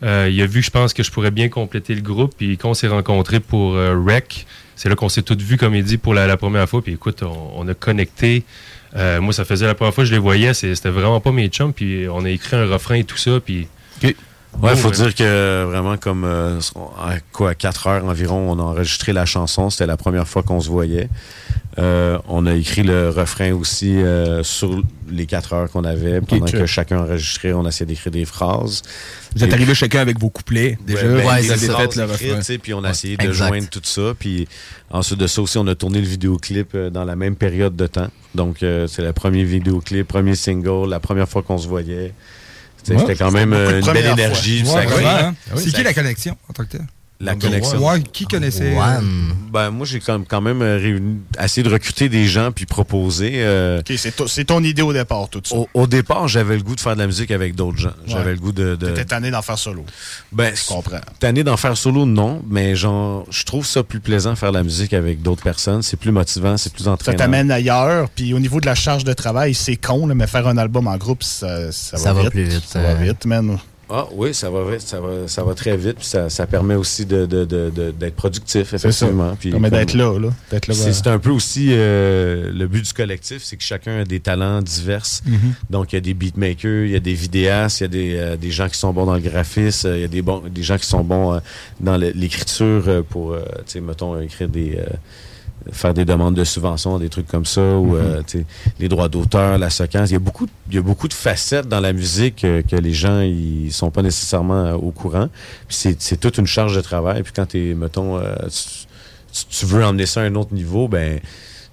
il a vu, je pense, que je pourrais bien compléter le groupe. Puis quand on s'est rencontrés pour Rec, c'est là qu'on s'est tous vus, comme il dit, pour la, première fois. Puis écoute, on, a connecté. Moi, ça faisait la première fois que je les voyais. C'était vraiment pas mes chums. Puis on a écrit un refrain et tout ça. Puis. Ouais, faut ouais. dire que vraiment comme euh, à quoi 4 heures environ, on a enregistré la chanson. C'était la première fois qu'on se voyait. Euh, on a écrit le refrain aussi euh, sur les 4 heures qu'on avait. Pendant que chacun enregistrait, on essayait d'écrire des phrases. Vous êtes arrivé chacun avec vos couplets, déjà. Ouais, ben, vous des fait le refrain. Puis on a Ouais. essayé de Exact. joindre tout ça. Puis ensuite de ça aussi, on a tourné le vidéoclip euh, dans la même période de temps. Donc euh, c'est le premier vidéoclip, premier single, la première fois qu'on se voyait. C'était Ouais. c'était quand même euh, une belle énergie. Ouais, ouais, hein. C'est ça qui la connexion en tant que tel? La Number connexion. one. Ouais, qui connaissait, euh, One. Ben, moi, j'ai quand même, euh, réuni, essayé de recruter des gens puis proposer. euh, OK, c'est to- c'est ton idée au départ, tout ça. au, au départ, j'avais le goût de faire de la musique avec d'autres gens. J'avais Ouais. le goût de. de... T'étais tanné d'en faire solo. Ben, je comprends. Tanné d'en faire solo, non, mais genre, je trouve ça plus plaisant faire de la musique avec d'autres personnes. C'est plus motivant, c'est plus Ça entraînant. t'amène ailleurs. Puis au niveau de la charge de travail, c'est con, là, mais faire un album en groupe, ça, ça, Ça va, va vite. plus vite, Ça va euh. vite, man. Ah oui, ça va vite, ça va, ça va très vite, puis ça, ça permet aussi de, de- de- de- d'être productif, effectivement. Puis comme- d'être là, là. D'être là, C'est, c'est un peu aussi euh, le but du collectif, c'est que chacun a des talents divers. Mhm. Donc il y a des beatmakers, il y a des vidéastes, il y a des, euh, des gens qui sont bons dans le graphisme, euh, il y a des, bons, des gens qui sont bons euh, dans l'écriture pour, euh, tu sais, mettons, écrire des... faire des demandes de subventions, des trucs comme ça, ou Mhm. euh, les droits d'auteur, la séquence. Il y a beaucoup, de- il y a beaucoup de facettes dans la musique euh, que les gens ils sont pas nécessairement euh, au courant. C'est, c'est toute une charge de travail. Puis quand t'es, mettons, euh, tu, tu- tu veux emmener ça à un autre niveau, ben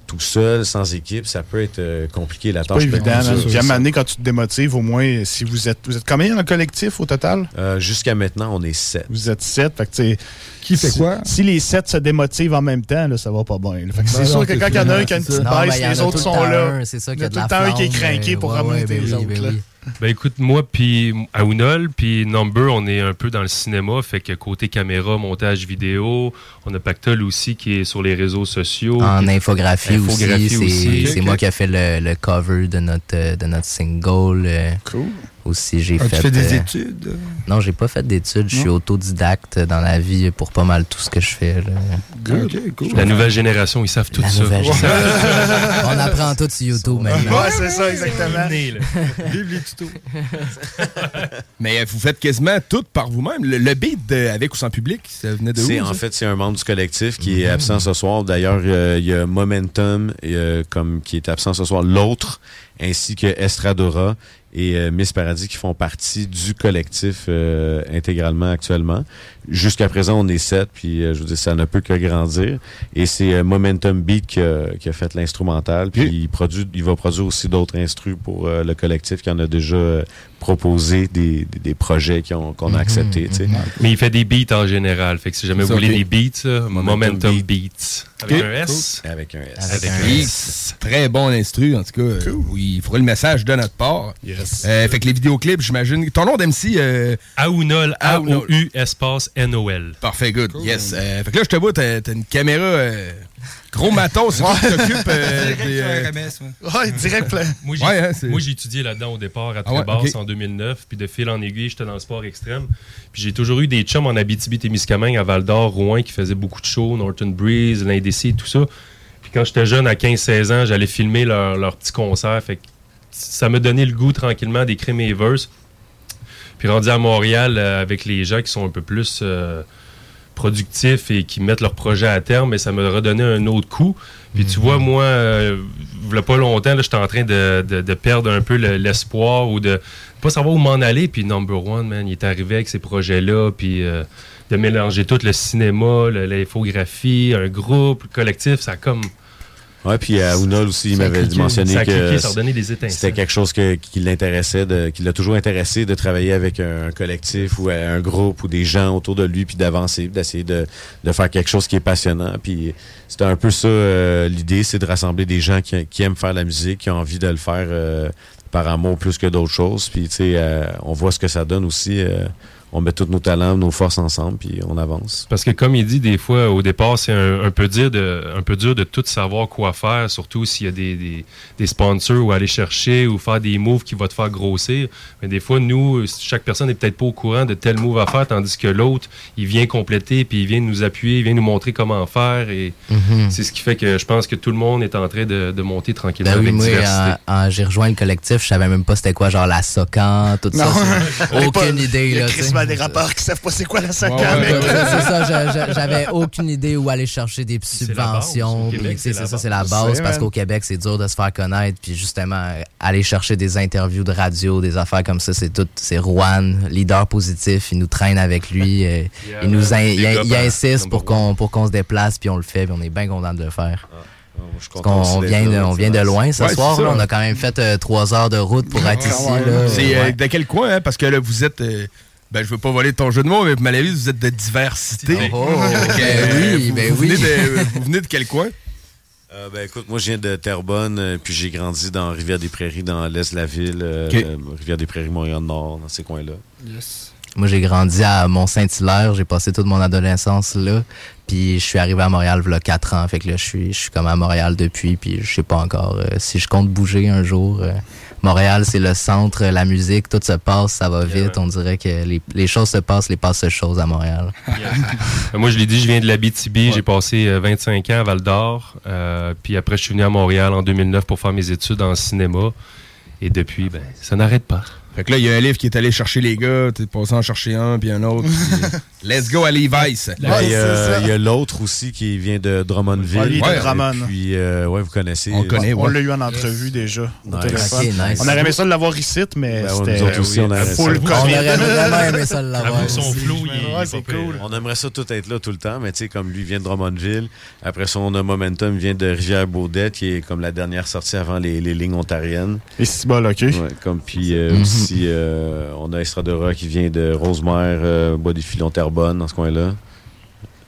tout seul, sans équipe, ça peut être euh, compliqué. La tâche pas évident. Puis à un moment donné, quand tu te démotives, au moins, si vous êtes. Vous êtes combien dans le collectif au total? Euh, jusqu'à maintenant, on est sept. Vous êtes sept. Fait que, tu sais, Qui fait si- quoi? Si les sept se démotivent en même temps, là, ça va pas bien. là. Fait que c'est Ben sûr que quand il y en a un qui a une petite ben, baisse, il y en les autres sont là. c'est ça, Il qu'il y a tout le temps un qui est craqué pour ouais, remonter ben les oui, autres. Ben écoute, moi puis Aounol puis Number, on est un peu dans le cinéma, fait que côté caméra, montage vidéo, on a Pactol aussi qui est sur les réseaux sociaux. En infographie, Infographie aussi, aussi. c'est moi qui ai fait le, le cover de notre, de notre single. euh, Cool. Aussi, j'ai As-tu fait. fait des euh, études? Non, j'ai pas fait d'études. Je suis autodidacte dans la vie pour pas mal tout ce que je fais. là. Ok, cool. La nouvelle génération, ils savent tout La ça. On apprend tout sur YouTube maintenant. Ouais, c'est ça, exactement. <laughs> Vive les tutos. <laughs> Mais euh, vous faites quasiment tout par vous-même. Le, le beat de Avec ou sans public, ça venait de où? Ça? en fait c'est un membre du collectif qui est absent ce soir. D'ailleurs, euh, il y a Momentum euh, comme qui est absent ce soir, l'autre ainsi que Estradora et euh, Miss Paradis qui font partie du collectif euh, intégralement actuellement. Jusqu'à présent, on est sept, puis euh, je veux dire, ça ne peut que grandir. Et c'est euh, Momentum Beat qui a, qui a fait l'instrumental, puis il, produit, il va produire aussi d'autres instrus pour euh, le collectif qui en a déjà euh, proposé des, des, des projets qu'on a acceptés. tu sais. Mais il fait des beats en général. Fait que si jamais vous voulez des beats, là, Momentum, Beats. Avec un S? Avec un S. Avec un S. Très bon instru, en tout cas. Euh, Oui, il faudra le message de notre part. Euh, fait que les vidéoclips, j'imagine. Ton nom d'MC. Euh... Aounol, Aounol. A-O-U, espace N-O-L. Parfait, good. Yes. Euh, fait que là, je te vois, t'as une caméra. euh, Gros matos, <laughs> c'est toi qui t'occupes euh, des, euh, Ouais, direct plein. Moi, j'ai Ouais, hein, moi, j'ai étudié là-dedans au départ à Ah ouais, ok. en 2009. Puis de fil en aiguille, j'étais dans le sport extrême. Puis j'ai toujours eu des chums en Abitibi-Témiscamingue, à Val-d'Or, Rouen, qui faisaient beaucoup de shows, Norton Breeze, l'Indécis, tout ça. Puis quand j'étais jeune, à 15-16 ans, j'allais filmer leurs leur petits concerts. Fait que ça me donnait le goût tranquillement d'écrire mes verses. Puis rendu à Montréal, euh, avec les gens qui sont un peu plus euh, productifs et qui mettent leur projet à terme, mais ça me redonnait un autre coup. Puis tu vois, moi, euh, il y a pas longtemps, là, j'étais en train de, de- de perdre un peu le- l'espoir ou de pas savoir où m'en aller. Puis Number One, man, il est arrivé avec ces projets-là, puis euh, de mélanger tout le cinéma, l'infographie, un groupe, le collectif, ça a comme... Ouais, puis à Ounol aussi, il m'avait mentionné Ça a que c'était quelque chose que- qui l'intéressait, de- qui l'a toujours intéressé de travailler avec un, collectif ou un groupe ou des gens autour de lui, puis d'avancer, d'essayer de, de faire quelque chose qui est passionnant. Puis c'était un peu ça euh, l'idée, c'est de rassembler des gens qui, qui aiment faire la musique, qui ont envie de le faire euh, par amour plus que d'autres choses. Puis tu sais, euh, on voit ce que ça donne aussi. On met tous nos talents, nos forces ensemble, puis on avance. Parce que comme il dit, des fois, au départ, c'est un, un peu dur de, un peu dur de tout savoir quoi faire, surtout s'il y a des, des, des sponsors ou aller chercher ou faire des moves qui vont te faire grossir. Mais des fois, nous, chaque personne n'est peut-être pas au courant de tel move à faire, tandis que l'autre, il vient compléter, puis il vient nous appuyer, il vient nous montrer comment faire. Et Mhm. c'est ce qui fait que je pense que tout le monde est en train de, de monter tranquillement Ben oui, avec moi, diversité. en- en- j'ai rejoint le collectif, je savais même pas c'était quoi, genre la SOCAN, tout ça. Non. <laughs> Aucune idée, là. Des rapports qui savent pas c'est quoi la sac Ouais, c'est ça, je- je- <laughs> j'avais aucune idée où aller chercher des subventions. C'est C'est la ça, c'est la base. parce qu'au Québec, c'est dur de se faire connaître. Puis justement, aller chercher des interviews de radio, des affaires comme ça, c'est tout. C'est Juan, leader positif. Il nous traîne avec lui. <laughs> euh, Yeah, il nous in- il, insiste pour qu'on pour qu'on se déplace, puis on le fait, puis on est bien content de le faire. qu'on aussi on vient, de, on vient de loin ce Ouais, soir. là. on a quand même fait euh, trois heures de route pour être ici. là. C'est euh, Ouais. de quel coin, hein? Parce que là, vous êtes. euh, ben, je veux pas voler ton jeu de mots, mais Malavis, vous êtes de diversité. Oh, <laughs> Fait que, ben euh, oui, vous, ben vous oui. Venez de, vous venez de quel coin? <laughs> Euh, ben écoute, moi je viens de Terrebonne, euh, puis j'ai grandi dans Rivière-des-Prairies, dans l'est de la ville, euh, euh, Rivière-des-Prairies, Montréal-Nord, dans ces coins-là. Moi, j'ai grandi à Mont-Saint-Hilaire. J'ai passé toute mon adolescence là. Puis je suis arrivé à Montréal il y a 4 ans. Fait que là, je suis, je suis comme à Montréal depuis. Puis je sais pas encore euh, si je compte bouger un jour. Euh, Montréal, c'est le centre, la musique, tout se passe, ça va vite. On dirait que les, les choses se passent, les passes choses à Montréal. <laughs> Euh, Moi, je l'ai dit, je viens de l'Abitibi. J'ai passé euh, 25 ans à Val d'Or. Euh, puis après, je suis venu à Montréal en 2009 pour faire mes études en cinéma. Et depuis, ben, ça n'arrête pas. Fait que là, il y a un livre qui est allé chercher les gars, t'es passé en chercher un, puis un autre. puis <laughs> let's go à Levi's. Il y a, il y a l'autre aussi qui vient de Drummondville. Ouais, Et Drummond. Puis, euh, ouais, vous connaissez. On connaît, On l'a eu en entrevue déjà, au Nice. téléphone. Ok, nice. On aurait aimé ça de l'avoir ici, mais Ben ouais, c'était nous autres aussi, on aurait full. COVID. On aurait vraiment <laughs> aimé ça de l'avoir Ouais, c'est cool. On aimerait ça tout être là tout le temps, mais tu sais, comme lui vient de Drummondville, après ça, on a Momentum, vient de Rivière-Baudette, qui est comme la dernière sortie avant les, les lignes ontariennes. Et c'est bon, OK. Ouais, comme puis euh, Mhm. Euh, on a Estradora qui vient de Rosemère, euh, Bois des Filons, Terrebonne, dans ce coin-là.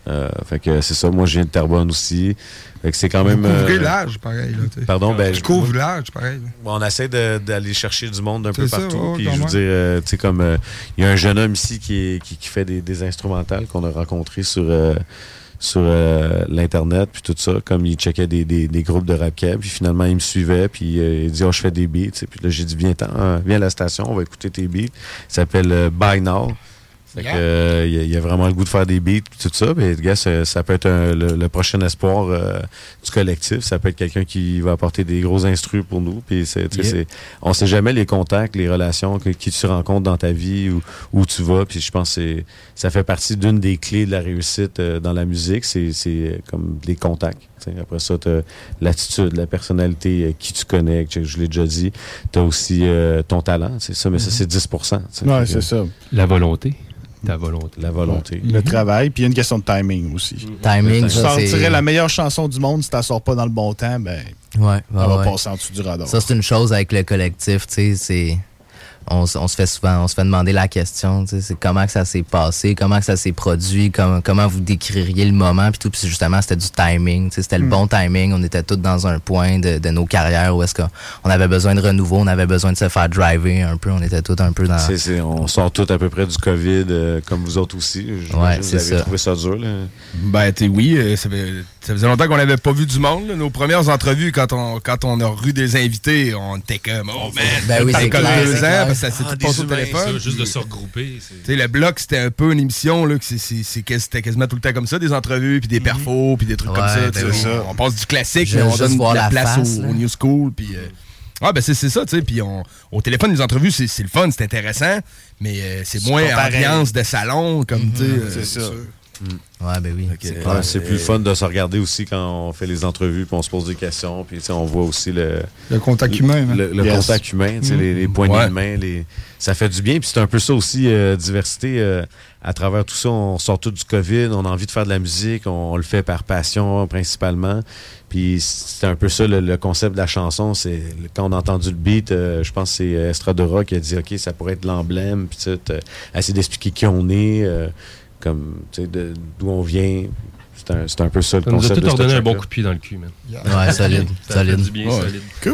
Euh, fait que c'est ça, moi je viens de Terrebonne aussi. Fait que c'est quand même. Vous couvrez euh, l'âge, pareil. Là. Pardon, ben. Je couvre l'âge, pareil. Bon, on essaie d'aller chercher du monde un peu ça, partout. puis je veux dire, tu sais, comme il y a un jeune homme ici qui, est- qui, qui fait des, des instrumentales qu'on a rencontré sur, sur euh, l'Internet, puis tout ça. Comme il checkait des, des, des groupes de rap cab, puis finalement il me suivait, puis euh, il dit Oh, je fais des beats. Puis là, j'ai dit Viens, viens à la station, on va écouter tes beats. Il s'appelle euh, By Now. Yeah. euh, il, a, il a vraiment le goût de faire des beats tout ça. Mais gars, ça, ça peut être un- le, le prochain espoir euh, du collectif. Ça peut être quelqu'un qui va apporter des gros instrus pour nous. Puis c'est, tu sais, Yeah. c'est- on sait jamais les contacts, les relations que, qui tu rencontres dans ta vie ou où tu vas. Puis je pense que c'est, ça fait partie d'une des clés de la réussite euh, dans la musique. C'est, c'est comme les contacts. Après ça, tu l'attitude, la personnalité, euh, qui tu connais, que je l'ai déjà dit. Tu as aussi euh, ton talent. C'est ça, mais ça, c'est 10 tu sais. Ouais, c'est ça. La volonté. Ta volonté. La volonté. Le travail, puis il y a une question de timing aussi. Timing, Tu ça, c'est- sortirais la meilleure chanson du monde si tu sors pas dans le bon temps, ben, Ouais, ouais, elle va ouais. passer en dessous du radar. Ça, c'est une chose avec le collectif, tu sais, c'est... On, se fait souvent, on se fait demander la question, tu sais, c'est comment que ça s'est passé, comment que ça s'est produit, comment, comment vous décririez le moment, puis tout, puis justement, c'était du timing, tu sais, c'était le. Mm. bon timing, on était tous dans un point de, de nos carrières où est-ce qu'on on avait besoin de renouveau, on avait besoin de se faire driver un peu, on était tous un peu dans... C'est- c'est- on sort tous à peu près du COVID, euh, comme vous autres aussi. Ouais, vous avez ça. trouvé ça dur. Là? Ben, tu sais, oui, euh, ça, fait- ça faisait longtemps qu'on n'avait pas vu du monde. là. Nos premières entrevues, quand on, quand on a reçu des invités, on était comme, oh man, Ben oui, c'est comme clair, deux c'est ans, clair. parce que ça s'est Ah, tout passé au téléphone. ça, juste de se regrouper. c'est- Tu sais, le bloc, c'était un peu une émission, là, que c'était quasiment tout le temps comme ça, des entrevues, puis des perfos, puis des trucs comme ça. ben oui. on, on passe du classique, mais on donne de la, la place face, au, New School, puis... euh, ah, ben c'est ça, tu sais, puis on- au téléphone, les entrevues, c'est le fun, c'est intéressant, mais euh, c'est moins ambiance de salon, comme, tu sais... euh, c'est ça. Sûr. Ouais, ben oui, c'est Ouais, plus fun de se regarder aussi quand on fait les entrevues, puis on se pose des questions, puis tu sais, on voit aussi le, Le contact humain. hein. le, le Yes. contact humain, tu sais, Mm. les, les poignées Ouais. de main, les... ça fait du bien. Puis c'est un peu ça aussi, euh, diversité. euh, à travers tout ça, on sort tout du COVID, on a envie de faire de la musique, on, on le fait par passion principalement. Puis c'est un peu ça le, le concept de la chanson. C'est quand on a entendu le beat, euh, je pense que c'est Estradora qui a dit ok, ça pourrait être l'emblème, puis tu sais, t'as- essayer d'expliquer qui on est, euh, comme tu sais, de- d'où on vient. C'est un, c'est un peu ça le Ça nous a concept. tout ordonné un bon coup de pied dans le cul, man. Ouais, solide, Ça solide. du bien, Ouais. solide. Cool.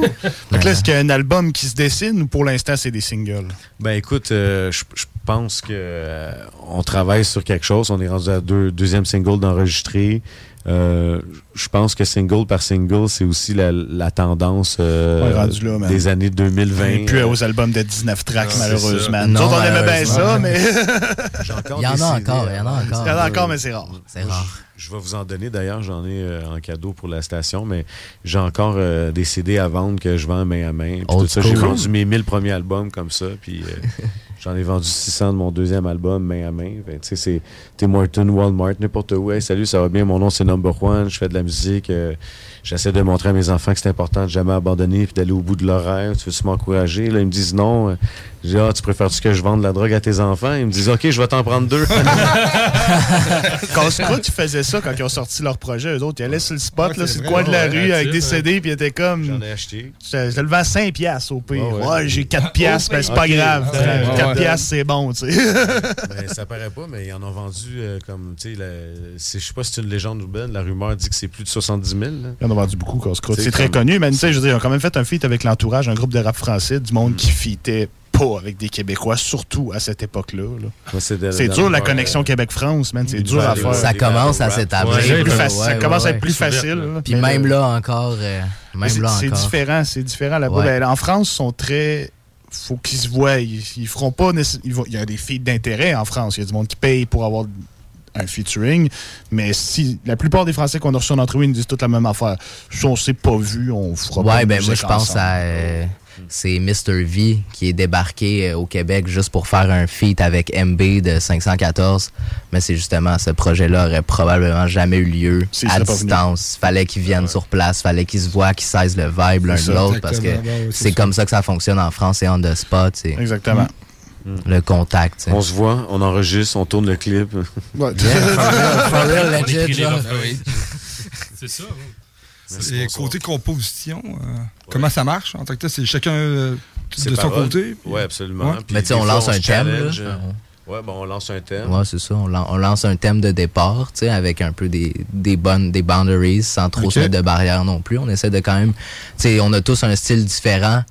Donc là, est-ce qu'il y a un album qui se dessine ou pour l'instant, c'est des singles? Ben écoute, euh, je je pense que euh, on travaille sur quelque chose. On est rendu à deux, deuxième single d'enregistrer. Euh, je pense que single par single, c'est aussi la, la tendance euh, Ouais, là, des années 2020. Et puis aux albums de 19 tracks, Non, malheureusement. c'est Nous autres, on aimait bien ça, malheureusement. mais Il y en a encore, il y en a euh, encore. il y en a encore, mais c'est rare. C'est rare. Je vais vous en donner d'ailleurs, j'en ai euh, en cadeau pour la station, mais j'ai encore euh, des CD à vendre que je vends main à main. Puis tout ça, j'ai vendu mes 1000 premiers albums comme ça, puis euh, <laughs> j'en ai vendu 600 de mon deuxième album main à main. Ben, tu sais, c'est Tim Horton, Walmart, n'importe où. Hey, salut, ça va bien, mon nom c'est Number One, je fais de la musique. J'essaie de montrer à mes enfants que c'est important de jamais abandonner puis d'aller au bout de leur rêve. Tu veux-tu m'encourager? Là, ils me disent non. Je dis, ah, tu préfères-tu que je vende de la drogue à tes enfants? Ils me disent, OK, je vais t'en prendre deux. <laughs> Casse-croûte, ils faisaient ça quand ils ont sorti leur projet. Eux autres, ils allaient sur le spot, Ouais, là, sur le coin de la rue, avec des CD, puis ils étaient comme. J'en ai acheté. Je, je le vends 5 piastres au pire. Ouais, Ouais, ouais. j'ai 4 piastres, mais c'est pas grave. Ouais, ouais, 4 ouais. piastres, c'est bon, tu sais. <laughs> Ben, ça paraît pas, mais ils en ont vendu euh, comme, tu sais, la- je sais pas si c'est une légende urbaine. La rumeur dit que c'est plus de 70 000. là. Vendu beaucoup, Casse-Croûte. C'est C'est très connu, mais tu sais, je veux dire, ils ont quand même fait un feat avec l'entourage, un groupe de rap français, du monde qui fitait pas avec des Québécois, surtout à cette époque-là. là. c'est dur la connexion Québec-France, man. C'est dur à faire. Ça commence à s'établir. Ouais. Ça ouais, commence à être plus facile. là. Puis même là encore, euh, c'est- différent, c'est différent là-bas. Ben, en France, ils sont très. Faut qu'ils se voient. Ils, ils feront pas. nécess- ils vont- Il y a des feeds d'intérêt en France. Il y a du monde qui paye pour avoir un featuring. Mais si la plupart des Français qu'on a reçus en entrevue ils nous disent toute la même affaire. Si on s'est pas vu, on fera pas. Ouais, de ben moi je pense à euh, c'est Mr V qui est débarqué euh, au Québec juste pour faire un feat avec MB de 514, mais c'est justement ce projet-là aurait probablement jamais eu lieu à distance. Fallait qu'ils viennent sur place, fallait qu'ils se voient, qu'ils saisent le vibe l'un de l'autre parce que c'est comme ça que ça fonctionne en France et on the spot. Exactement. Le contact. On se voit, on enregistre, on tourne le clip. Ouais. Oui. C'est ça. Et côté composition, euh, comment ça marche en tant que tel? C'est chacun euh, de son côté? Ouais, absolument. Ouais. Puis Mais tu sais, on lance un thème, là. Ouais, bon, on lance un thème. Ouais, c'est ça. On, lan- on lance un thème de départ, tu sais, avec un peu des, des bonnes, des boundaries, sans trop Ok. se mettre de barrières non plus. On essaie de quand même, tu sais, on a tous un style différent.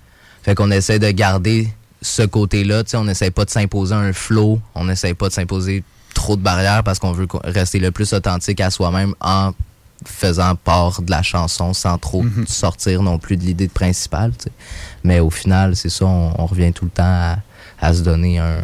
Fait qu'on essaie de garder ce côté-là, tu sais, on essaie pas de s'imposer un flow, on essaie pas de s'imposer trop de barrières parce qu'on veut rester le plus authentique à soi-même en faisant part de la chanson sans trop Mhm. sortir non plus de l'idée principale, tu sais. Mais au final, c'est ça, on, on revient tout le temps à, à se donner un,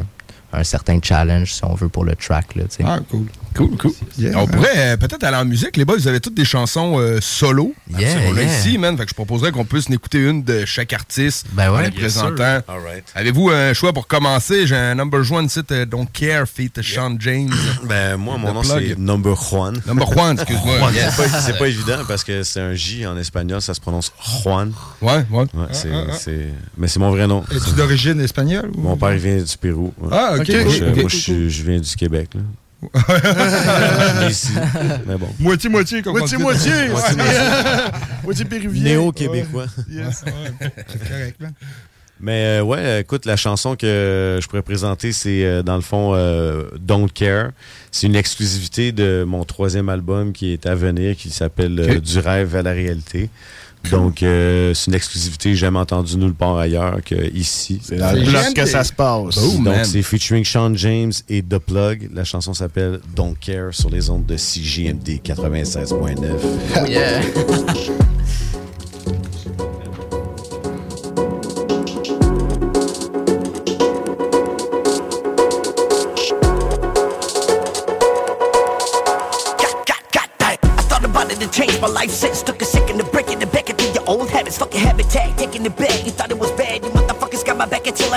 un certain challenge, si on veut, pour le track, là, tu sais. Ah, cool. Cool, cool. On pourrait euh, peut-être aller en musique. Les boys, vous avez toutes des chansons euh, solo. Yeah, on yeah. ici, man. Fait que je proposerais qu'on puisse en écouter une de chaque artiste Ben ouais. en les Yes, présentant. sir. All right. Avez-vous un choix pour commencer? J'ai un number one site, euh, Don't Care, feat Sean James. <coughs> Ben, moi, mon nom, c'est Number Juan. Number Juan, excuse-moi. <laughs> C'est pas, c'est pas évident parce que c'est un J en espagnol, ça se prononce Juan. Ouais, ouais. c'est, Ah, ah, ah. c'est- Mais c'est mon vrai nom. Es-tu d'origine espagnole? ou- Mon père, vient du Pérou. ouais. Ah, ok. Moi, je, Ok. moi, je suis- je viens du Québec. Là. <laughs> ici. Mais bon. Moitié-moitié, comme on dit. Moitié-moitié. Moitié-moitié. <laughs> Moitié péruvien. Néo-québécois. Yes. C'est correct, là. Mais euh, ouais, écoute, la chanson que je pourrais présenter, c'est euh, dans le fond euh, Don't Care. C'est une exclusivité de mon troisième album qui est à venir, qui s'appelle euh. Du rêve à la réalité. Donc, euh, c'est une exclusivité jamais entendue nulle part ailleurs qu'ici. C'est dans le bloc que ça se passe. Boom, Donc, c'est featuring Sean James et The Plug. La chanson s'appelle Don't Care sur les ondes de CJMD 96.9. <laughs> Yeah.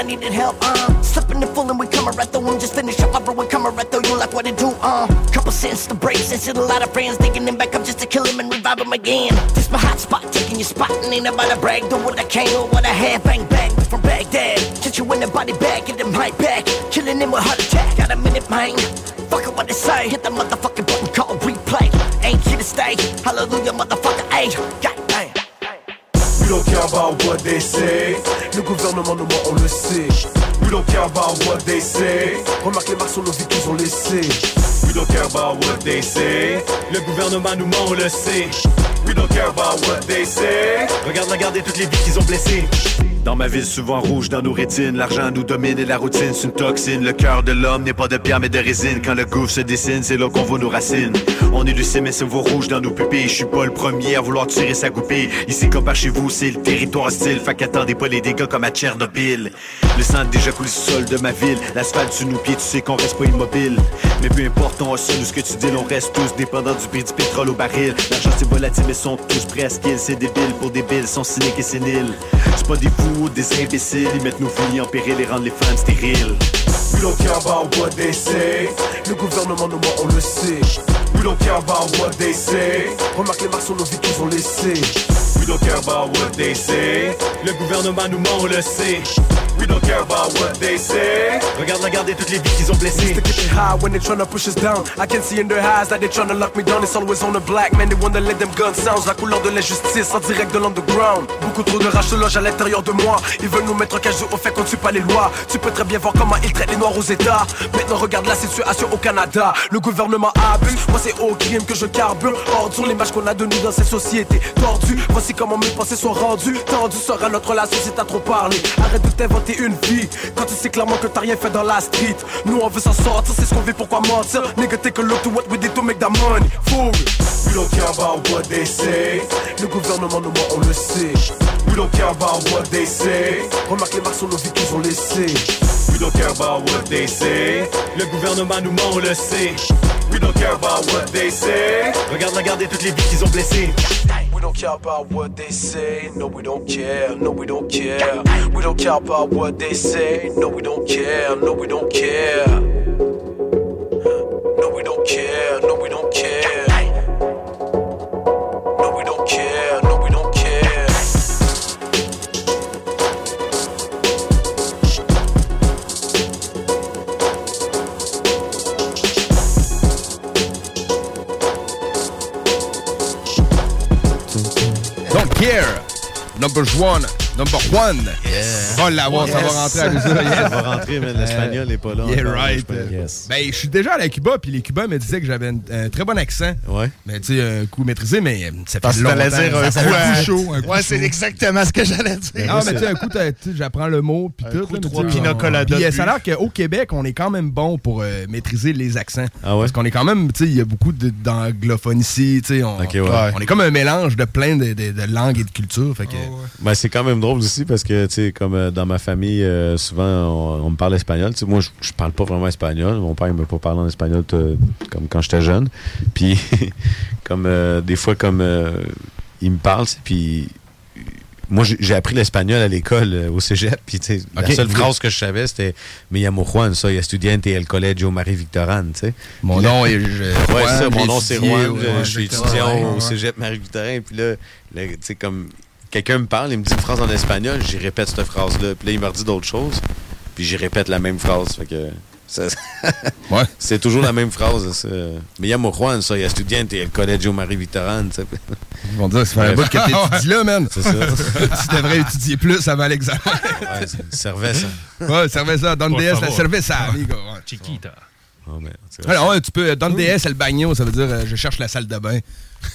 I needed help uh. Slipping and fooling with Camaretto I'm just finish up my bro right Camaretto You like what it do, uh. Couple cents to break Since a lot of friends Digging them back up just to kill him and revive him again. This my hot spot, taking your spot And ain't about to brag. Do what I can or what I have Bang bang from Baghdad. Get you in the body bag, get them right back. Killing him with heart attack Got a minute, man. Fuck what they say Hit the motherfucking button call replay. Ain't here to stay Hallelujah, motherfucker, ayy. We don't care about what they say. Le gouvernement nous ment, on le sait. We don't care about what they say. Remarque les marques sur nos vies qu'ils ont laissées. We don't care about what they say. Le gouvernement nous ment, on le sait. Don't care. Regarde, regardez toutes les vies qu'ils ont blessées. Dans ma ville, souvent rouge dans nos rétines, l'argent nous domine et la routine, c'est une toxine. Le cœur de l'homme n'est pas de pierre mais de résine. Quand le gouffre se dessine, c'est là qu'on voit nos racines. On est le CMS vos rouge dans nos pupilles. Je suis pas le premier à vouloir tirer sa goupille. Ici, comme par chez vous, c'est le territoire hostile. Fait qu'attendez pas les dégâts comme à Tchernobyl. Le sang déjà coulé sous le sol de ma ville. L'asphalte sous nos pieds, tu sais qu'on reste pas immobile. Mais peu importe, on ou ce que tu dis, on reste tous dépendants du prix du pétrole au baril. L'argent c'est volatile, mais sont tous presque. C'est débile pour débiles, sont cyniques et séniles. C'est pas des fous ou des imbéciles. Ils mettent nos vies en péril et rendent les femmes stériles. We don't care about what they say. Le gouvernement nous ment, on le sait. We don't care about what they say. Remarque les marques sur nos vies qu'ils ont laissées. We don't care about what they say. Le gouvernement nous ment, on le sait. We don't care about what they say. Regarde la garde et toutes les vies qu'ils ont blessées. Used to get me high when they tryna push us down. I can see in their eyes that they tryna lock me down. It's always on the black man, they wanna let them guns sounds. La couleur de l'injustice en direct de l'underground. Beaucoup trop de rage se loge à l'intérieur de moi. Ils veulent nous mettre en cage au fait qu'on ne suit pas les lois. Tu peux très bien voir comment ils traitent les noirs aux États. Maintenant regarde la situation au Canada. Le gouvernement abuse. Moi c'est au crime que je carbure. Ordure l'image qu'on a de nous dans ces sociétés tordues. Voici comment mes pensées sont rendues. Tendu sera notre relation si t'as trop parlé. Arrête de t'inventer une vie. Quand tu sais clairement que t'as rien fait dans la street. Nous on veut s'en sortir, c'est ce qu'on vit, pourquoi mentir? Nigga, take a look to what we did to make that money. Fool. We don't care about what they say. Le gouvernement nous ment, on le sait. We don't care about what they say. Remarque les marques sur nos vies qu'ils ont laissées. We don't care about what they say. Le gouvernement nous ment, on le sait. We don't care about what they say. Regarde la garde et toutes les vies qu'ils ont blessées. Don't care about what they say. No, we don't care. No, we don't care. We don't care about what they say. No, we don't care. No, we don't care. No, we don't care. No, we don't care. Number one. Number one. On va l'avoir, ça va rentrer à l'usure. <laughs> Ça va rentrer, mais l'espagnol n'est pas là. Yeah, encore, right. Yes. Ben, je suis déjà allé à Cuba, puis les Cubains me disaient que j'avais un, un très bon accent. Ouais. Mais tu sais, un coup maîtrisé, mais ça fait Parce que longtemps. dire un Ça coup chaud. un coup Ouais, c'est exactement ce que j'allais dire. Ah, mais tu sais, un coup, t'as- tu sais, j'apprends le mot, puis tout. coup, là, trois Puis euh, ça a l'air qu'au Québec, on est quand même bon pour euh, maîtriser les accents. Ah ouais? Parce qu'on est quand même, tu sais, il y a beaucoup d'anglophones ici, tu sais. On, Ok, ouais. on est comme un mélange de plein de, de- de langues et de cultures. Fait que, Ben, c'est quand même drôle aussi parce que, tu sais, comme euh, dans ma famille, euh, souvent, on, on me parle espagnol. Moi, je, je parle pas vraiment espagnol. Mon père, il m'a pas parlé en espagnol t- comme quand j'étais jeune. <laughs> Puis, comme euh, des fois, comme euh, il me parle, puis moi, j'ai appris l'espagnol à l'école, euh, au cégep. Puis, tu sais, Ok. la seule phrase que je savais, c'était Me llamo Juan, soy estudiante el colegio Marie Victorane. Mon là- nom est- je- Ouais, ça, mon nom, c'est Juan. je- suis étudiant Ouais, au cégep Marie Victorin. Puis là, là, tu sais, comme quelqu'un me parle, il me dit une phrase en espagnol, j'y répète cette phrase-là. Puis là, il me redit d'autres choses, puis j'y répète la même phrase. Fait que ça- <laughs> c'est toujours la même phrase. ça. Me llamo Juan, soy estudiante el colegio Marie Victorane. tu sais. Ils vont dire, ça fait un bout que t'étudies <laughs> là, man. C'est ça. <laughs> tu devrais étudier plus avant l'examen. Ouais, servait ça. Ouais, servait ça. Donne DS, la servait ça, amigo. Ouais. Chiquita. Oh, mais, c'est- Alors, ouais, tu peux. Donne DS, el bagno, ça veut dire euh, je cherche la salle de bain.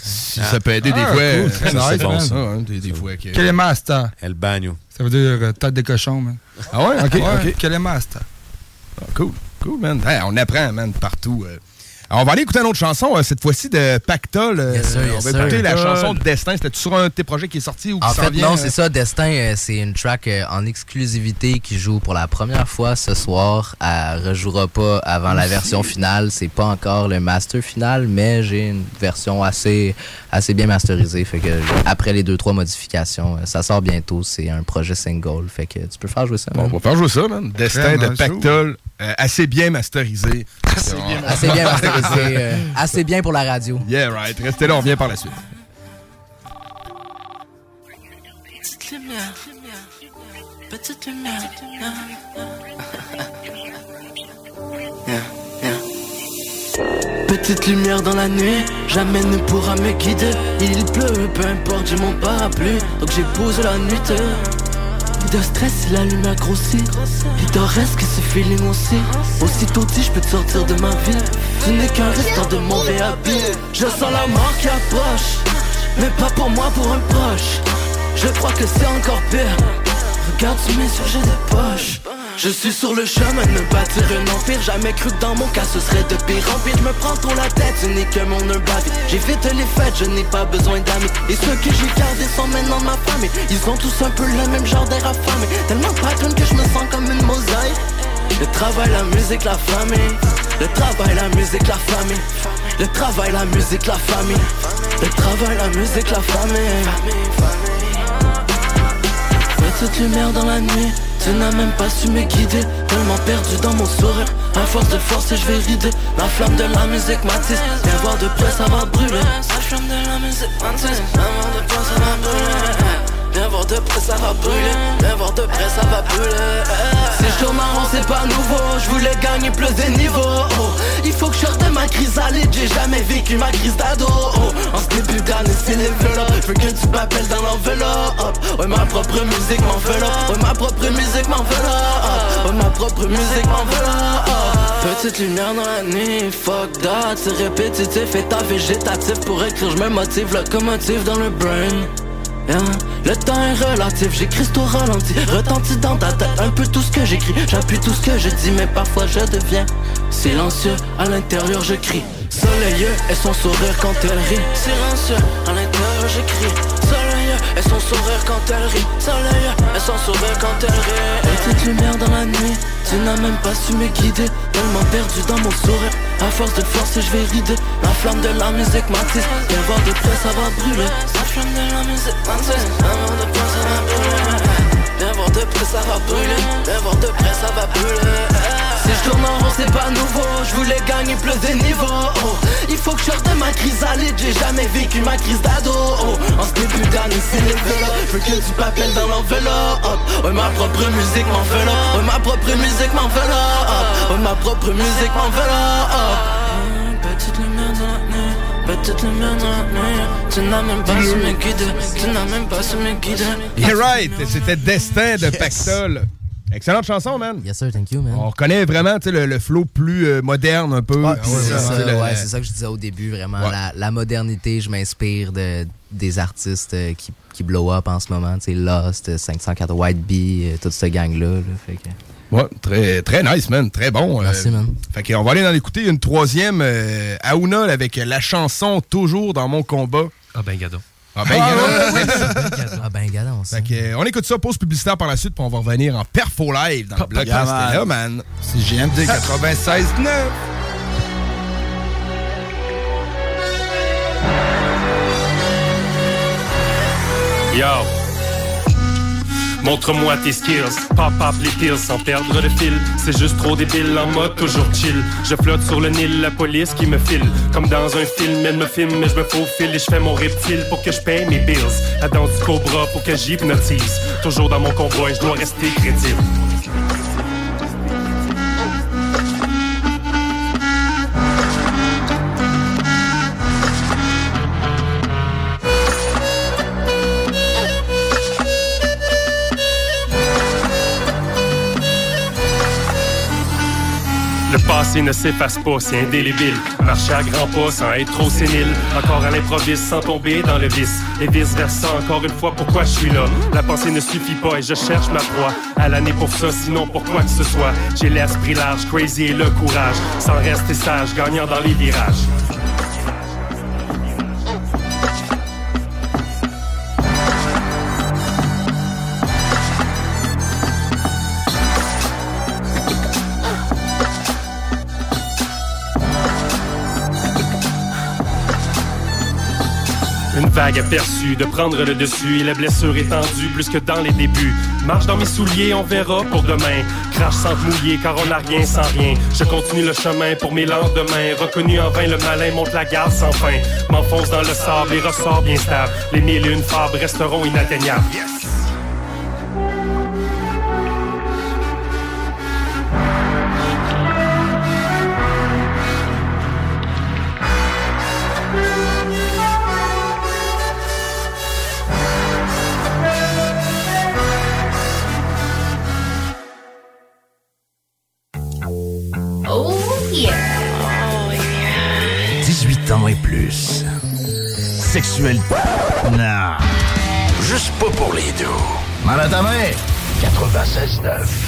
Si Ça peut aider des Ah, fois. cool, euh, c'est bon, ça, hein, des, des fois. que- Quel est master? El bagno. Ça veut dire euh, tête de cochon, man. Ah ouais? Ok, Ouais. ok. Quel est master? Ah, cool, cool, man. Hey, on apprend, man, partout. euh. Alors, on va aller écouter une autre chanson, euh, cette fois-ci de Pactol. euh, Yes, sir, on yes, va sir. écouter la chanson de Destin. C'était sur un de tes projets qui est sorti ou qui En fait, vient, non, euh? c'est ça. Destin, euh, c'est une track euh, en exclusivité qui joue pour la première fois ce soir. Elle rejouera pas avant la version finale. C'est pas encore le master final, mais j'ai une version assez, assez bien masterisée. Fait que après les deux trois modifications, euh, ça sort bientôt. C'est un projet single. Fait que tu peux faire jouer ça. Bon, man. on va faire jouer ça, man. Destin de. Pactol, euh, assez bien masterisé. Assez bien Assez bien masterisé. euh, <laughs> assez bien pour la radio. Yeah, right. Restez là, on revient par la suite. Petite lumière, petite lumière. Petite lumière dans la nuit, jamais ne pourra me guider. Il pleut, peu importe, j'ai mon parapluie, donc j'épouse la nuit. De stress, la lumière grossit. Pittoresque, ce feeling aussi. Aussitôt dit, je peux te sortir de ma vie. Tu n'es qu'un restant de mauvais habit. Je sens la mort qui approche, mais pas pour moi, pour un proche. Je crois que c'est encore pire. Regarde, tu mets sur j'ai des poches. Je suis sur le chemin de me bâtir un empire. Jamais cru que dans mon cas ce serait de pire en pire. Je me prends trop la tête, ce n'est que mon humble J'évite les fêtes, je n'ai pas besoin d'amis. Et ceux que j'ai gardés sont maintenant ma famille. Ils ont tous un peu le même genre d'air affamé. Tellement patron que je me sens comme une mosaïque. Le travail, la musique, la famille. Le travail, la musique, la famille. Le travail, la musique, la famille. Le travail, la musique, la famille Petite lumière dans la nuit. Tu n'as même pas su me guider. Tellement perdu dans mon sourire. À force de forcer je vais rider La flamme de la musique m'attise Viens voir de près ça va brûler. La flamme de la musique m'attise ça va brûler. Voir de près ça va brûler. Tourne en rond c'est pas nouveau. Je voulais gagner plus de niveaux. Oh. Il faut que je sorte ma crise à J'ai jamais vécu ma crise d'ado. Oh. En ce début d'année c'est l'enveloppe Je veux que tu m'appelles dans l'enveloppe. Ouais ma propre musique m'enveloppe. Ouais ma propre musique m'enveloppe. Ouais ma propre musique m'enveloppe. Petite lumière dans la nuit, fuck that. C'est répétitif, état végétatif Pour écrire je me motive, locomotive dans le brain Yeah. Le temps est relatif, j'écris tout ralenti. Retentit dans ta tête un peu tout ce que j'écris. J'appuie tout ce que je dis mais parfois je deviens Silencieux, à l'intérieur je crie. Soleilleux et son sourire quand elle rit. Silencieux, à l'intérieur j'écris Soleilleux et son sourire quand elle rit Soleilleux et son sourire quand elle rit Petite lumière dans la nuit, tu n'as même pas su me guider. Tellement perdu dans mon sourire. À force de forcer je vais rider. La flamme de la musique m'attise. Viens voir de près ça va brûler. La flamme de la musique m'attise. De près ça va brûler Viens voir de près ça va brûler. Viens voir de près ça va brûler. Si je tourne en rond c'est pas nouveau. Je voulais gagner plus de niveaux. Oh. Il faut que je sorte de ma crise à l'aide. J'ai jamais vécu ma crise d'ado. Oh. En ce début d'année c'est l'enveloppe Je veux que tu m'appelles dans l'enveloppe. Ouais ma propre musique m'enveloppe Ouais ma propre musique m'enveloppe Ouais ma propre musique m'enveloppe Petite lumière nuit Tu n'as même pas su me guider Tu n'as même pas su me guider You're right, c'était Destin de Pactol. Excellente chanson, man. Yes, sir, thank you, man. On reconnaît vraiment le, le flow plus euh, moderne un peu. Puis, C'est euh, ça, le- ouais, ça que je disais au début, vraiment. Ouais. La, la modernité, je m'inspire de, des artistes euh, qui, qui blow up en ce moment. Tu sais, Lost, euh, 504 White Bee, toute cette gang-là. là, fait que... Ouais, très, très nice, man. Très bon. Merci, man. Fait qu'on va aller en écouter une troisième, euh, Aouna, avec la chanson Toujours dans mon combat. Ah ben, gadon. Ah ben, gadon. Ah <laughs> ben, gadon. Fait que, euh, on écoute ça, pause publicitaire par la suite, puis on va revenir en perfo live dans le bloc. Yeah, là, man. man. C'est GMD 96.9. Yo. Montre-moi tes skills, pop pop les pills sans perdre le fil. C'est juste trop débile en mode toujours chill. Je flotte sur le Nil, la police qui me file. Comme dans un film, elle me filme, mais je me faufile et je fais mon reptile pour que je paye mes bills. La danse du cobra pour que j'hypnotise. Toujours dans mon convoi, je dois rester crédible. Passé ne s'efface pas, c'est indélébile. Marcher à grands pas sans être trop sénile. Encore à l'improviste sans tomber dans le vice. Et vice versa, encore une fois, pourquoi je suis là? La pensée ne suffit pas et je cherche ma proie. À l'année pour ça, sinon pour quoi que ce soit? J'ai l'esprit large, crazy et le courage. Sans rester sage, gagnant dans les virages. Vague aperçue de prendre le dessus et la blessure étendue plus que dans les débuts. Marche dans mes souliers, on verra pour demain. Crache sans mouiller car on n'a rien sans rien. Je continue le chemin pour mes lendemains. Reconnu en vain, le malin monte la garde sans fin. M'enfonce dans le sable et ressort bien stable. Les mille et une fables resteront inatteignables. Ta main. 96.9.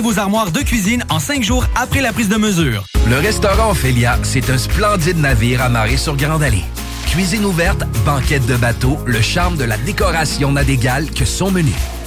vos armoires de cuisine en cinq jours après la prise de mesure. Le restaurant Ophélia, c'est un splendide navire amarré sur Grande Allée. Cuisine ouverte, banquette de bateau, le charme de la décoration n'a d'égal que son menu.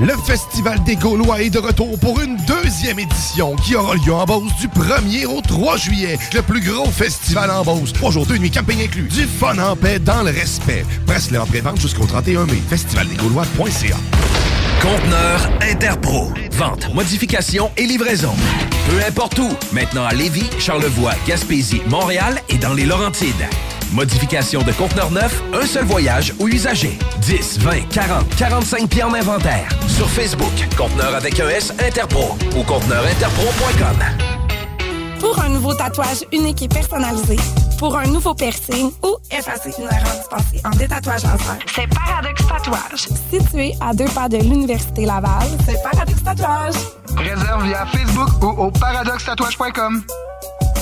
Le Festival des Gaulois est de retour pour une deuxième édition qui aura lieu en Beauce du 1er au 3 juillet. Le plus gros festival en Beauce. Trois jours, deux nuits, camping inclus. Du fun en paix dans le respect. Presse-le en pré-vente jusqu'au 31 mai. Festivaldesgaulois.ca Conteneur Interpro. Vente, modification et livraison. Peu importe où. Maintenant à Lévis, Charlevoix, Gaspésie, Montréal et dans les Laurentides. Modification de conteneur neuf, un seul voyage ou usager. 10, 20, 40, 45 pieds en inventaire. Sur Facebook, conteneur avec un S Interpro ou conteneurinterpro.com. Pour un nouveau tatouage unique et personnalisé, pour un nouveau piercing ou effacer une erreur dispensée en détatouage laser, c'est Paradox Tatouage. Situé à deux pas de l'Université Laval, c'est Paradox Tatouage. Réserve via Facebook ou au paradoxtatouage.com.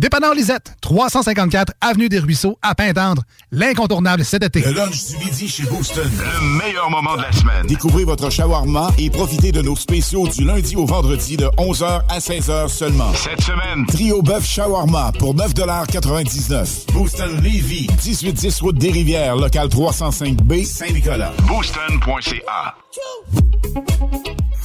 Dépanneur Lisette, 354 Avenue des Ruisseaux, à Pintendre. L'incontournable cet été. Le lunch du midi chez Booston. Le meilleur moment de la semaine. Découvrez votre shawarma et profitez de nos spéciaux du lundi au vendredi de 11h à 16h seulement. Cette semaine, trio bœuf shawarma pour 9,99 Booston Levy, 1810 route des Rivières, local 305B, Saint-Nicolas. Booston.ca.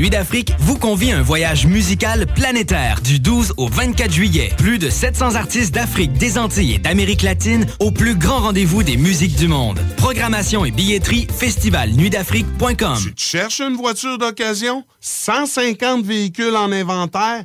Nuit d'Afrique vous convie à un voyage musical planétaire du 12 au 24 juillet. Plus de 700 artistes d'Afrique, des Antilles et d'Amérique latine au plus grand rendez-vous des musiques du monde. Programmation et billetterie festivalnuitdafrique.com. Tu cherches une voiture d'occasion? 150 véhicules en inventaire?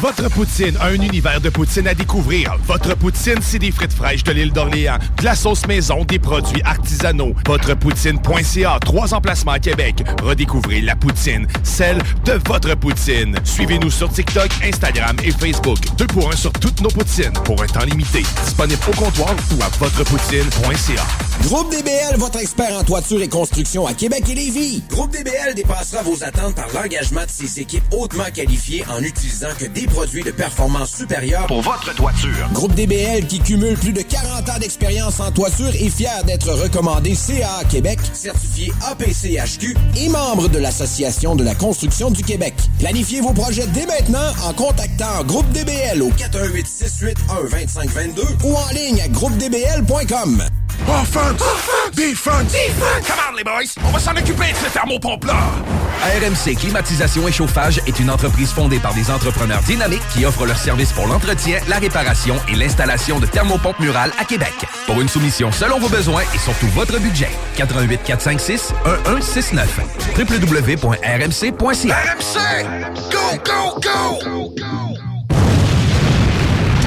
Votre poutine, un univers de poutine à découvrir. Votre poutine, c'est des frites fraîches de l'île d'Orléans, de la sauce maison, des produits artisanaux. Votrepoutine.ca, trois emplacements à Québec. Redécouvrez la poutine, celle de votre poutine. Suivez-nous sur TikTok, Instagram et Facebook. Deux pour un sur toutes nos poutines, pour un temps limité. Disponible au comptoir ou à votrepoutine.ca. Groupe DBL, votre expert en toiture et construction à Québec et Lévis. Groupe DBL dépassera vos attentes par l'engagement de ses équipes hautement qualifiées en utilisant que des produits de performance supérieure Pour votre toiture. Groupe DBL qui cumule plus de 40 ans d'expérience en toiture est fier d'être recommandé CA Québec, certifié APCHQ et membre de l'Association de la construction du Québec. Planifiez vos projets dès maintenant en contactant Groupe DBL au 418 681 2522 ou en ligne à groupedbl.com. Offense! Defense! Defense! Come on, les boys! On va s'en occuper de ce thermopompe-là! ARMC Climatisation et Chauffage est une entreprise fondée par des entrepreneurs dynamiques qui offrent leurs services pour l'entretien, la réparation et l'installation de thermopompes murales à Québec. Pour une soumission selon vos besoins et surtout votre budget. 88 456 1169 www.rmc.ca RMC! Go, go, go!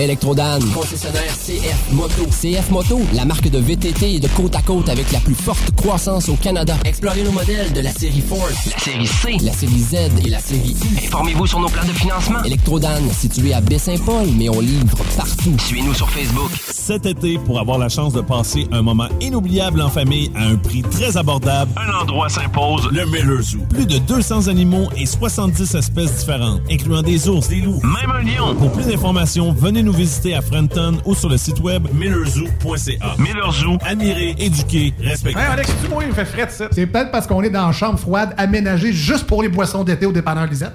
Electrodan, concessionnaire CF Moto. CF Moto, la marque de VTT de côte à côte avec la plus forte croissance au Canada. Explorez nos modèles de la série Force, la série C, la série Z et la série I. Informez-vous sur nos plans de financement. Electrodan, situé à Baie-Saint-Paul, mais on livre partout. Suivez-nous sur Facebook. Cet été, pour avoir la chance de passer un moment inoubliable en famille à un prix très abordable, un endroit s'impose, le Miller Zoo. Plus de 200 animaux et 70 espèces différentes, incluant des ours, des loups, même un lion. Pour plus d'informations, venez nous visiter à Frenton ou sur le site web millerzoo.ca. Miller Zoo, admirer, éduquer, respecter. Hey Alex, tu moi, il me fait frais de ça. C'est peut-être parce qu'on est dans une chambre froide aménagée juste pour les boissons d'été au dépanneur Lisette.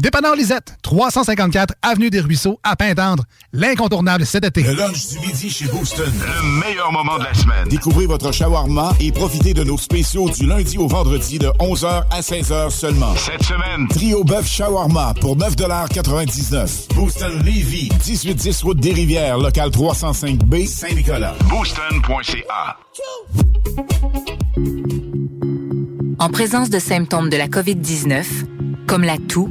Dépanneur Lisette, 354 Avenue des Ruisseaux, à Pintendre. L'incontournable cet été. Le lunch du midi chez Booston. Le meilleur moment de la semaine. Découvrez votre shawarma et profitez de nos spéciaux du lundi au vendredi de 11h à 16h seulement. Cette semaine, Trio bœuf shawarma pour 9,99 Booston Levy, 1810 route des Rivières, local 305B, Saint-Nicolas. booston.ca. En présence de symptômes de la COVID-19, comme la toux,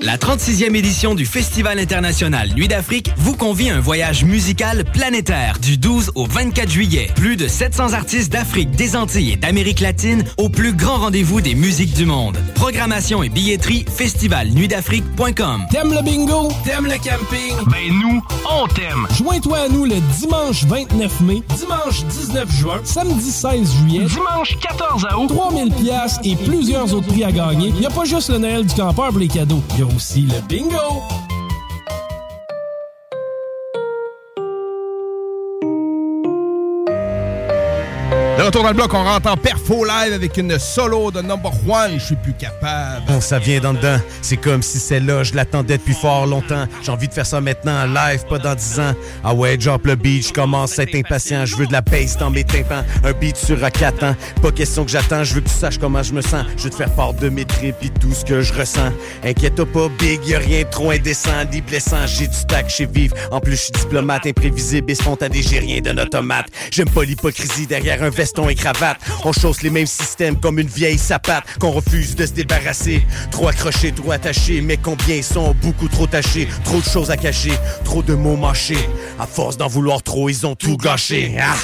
La 36e édition du Festival international Nuit d'Afrique vous convie à un voyage musical planétaire du 12 au 24 juillet. Plus de 700 artistes d'Afrique, des Antilles et d'Amérique latine au plus grand rendez-vous des musiques du monde. Programmation et billetterie festivalnuitdafrique.com. T'aimes le bingo? T'aimes le camping? Ben nous, on t'aime. Joins-toi à nous le dimanche 29 mai, dimanche 19 juin, samedi 16 juillet, Dimanche 14 août. 3000 pièces et plusieurs autres prix à gagner. Il n'y a pas juste le Noël du campeur pour les cadeaux. Il y a aussi le bingo. De retour dans le bloc, on rentre en perfo live avec une solo de number one. Je suis plus capable. Bon, ça vient d'en dedans. C'est comme si celle-là, je l'attendais depuis fort longtemps. J'ai envie de faire ça maintenant en live, pas dans 10 ans. Ah ouais, drop le beat, je commence à être impatient. Je veux de la bass dans mes tympans. Un beat sur à 4 ans. Pas question que j'attends, je veux que tu saches comment je me sens. Je veux te faire part de mes tripes et tout ce que je ressens. Inquiète pas, big, y a rien de trop indécent ni blessant. J'ai du stack chez Vive. En plus, je suis diplomate, imprévisible et spontané. J'ai rien d'un automate. J'aime pas l'hypocrisie derrière un On chausse les mêmes systèmes comme une vieille sapate qu'on refuse de se débarrasser. Trop accrochés, trop attachés, mais combien sont beaucoup trop tachés? Trop de choses à cacher, trop de mots mâchés. À force d'en vouloir trop, ils ont tout gâché. Ah!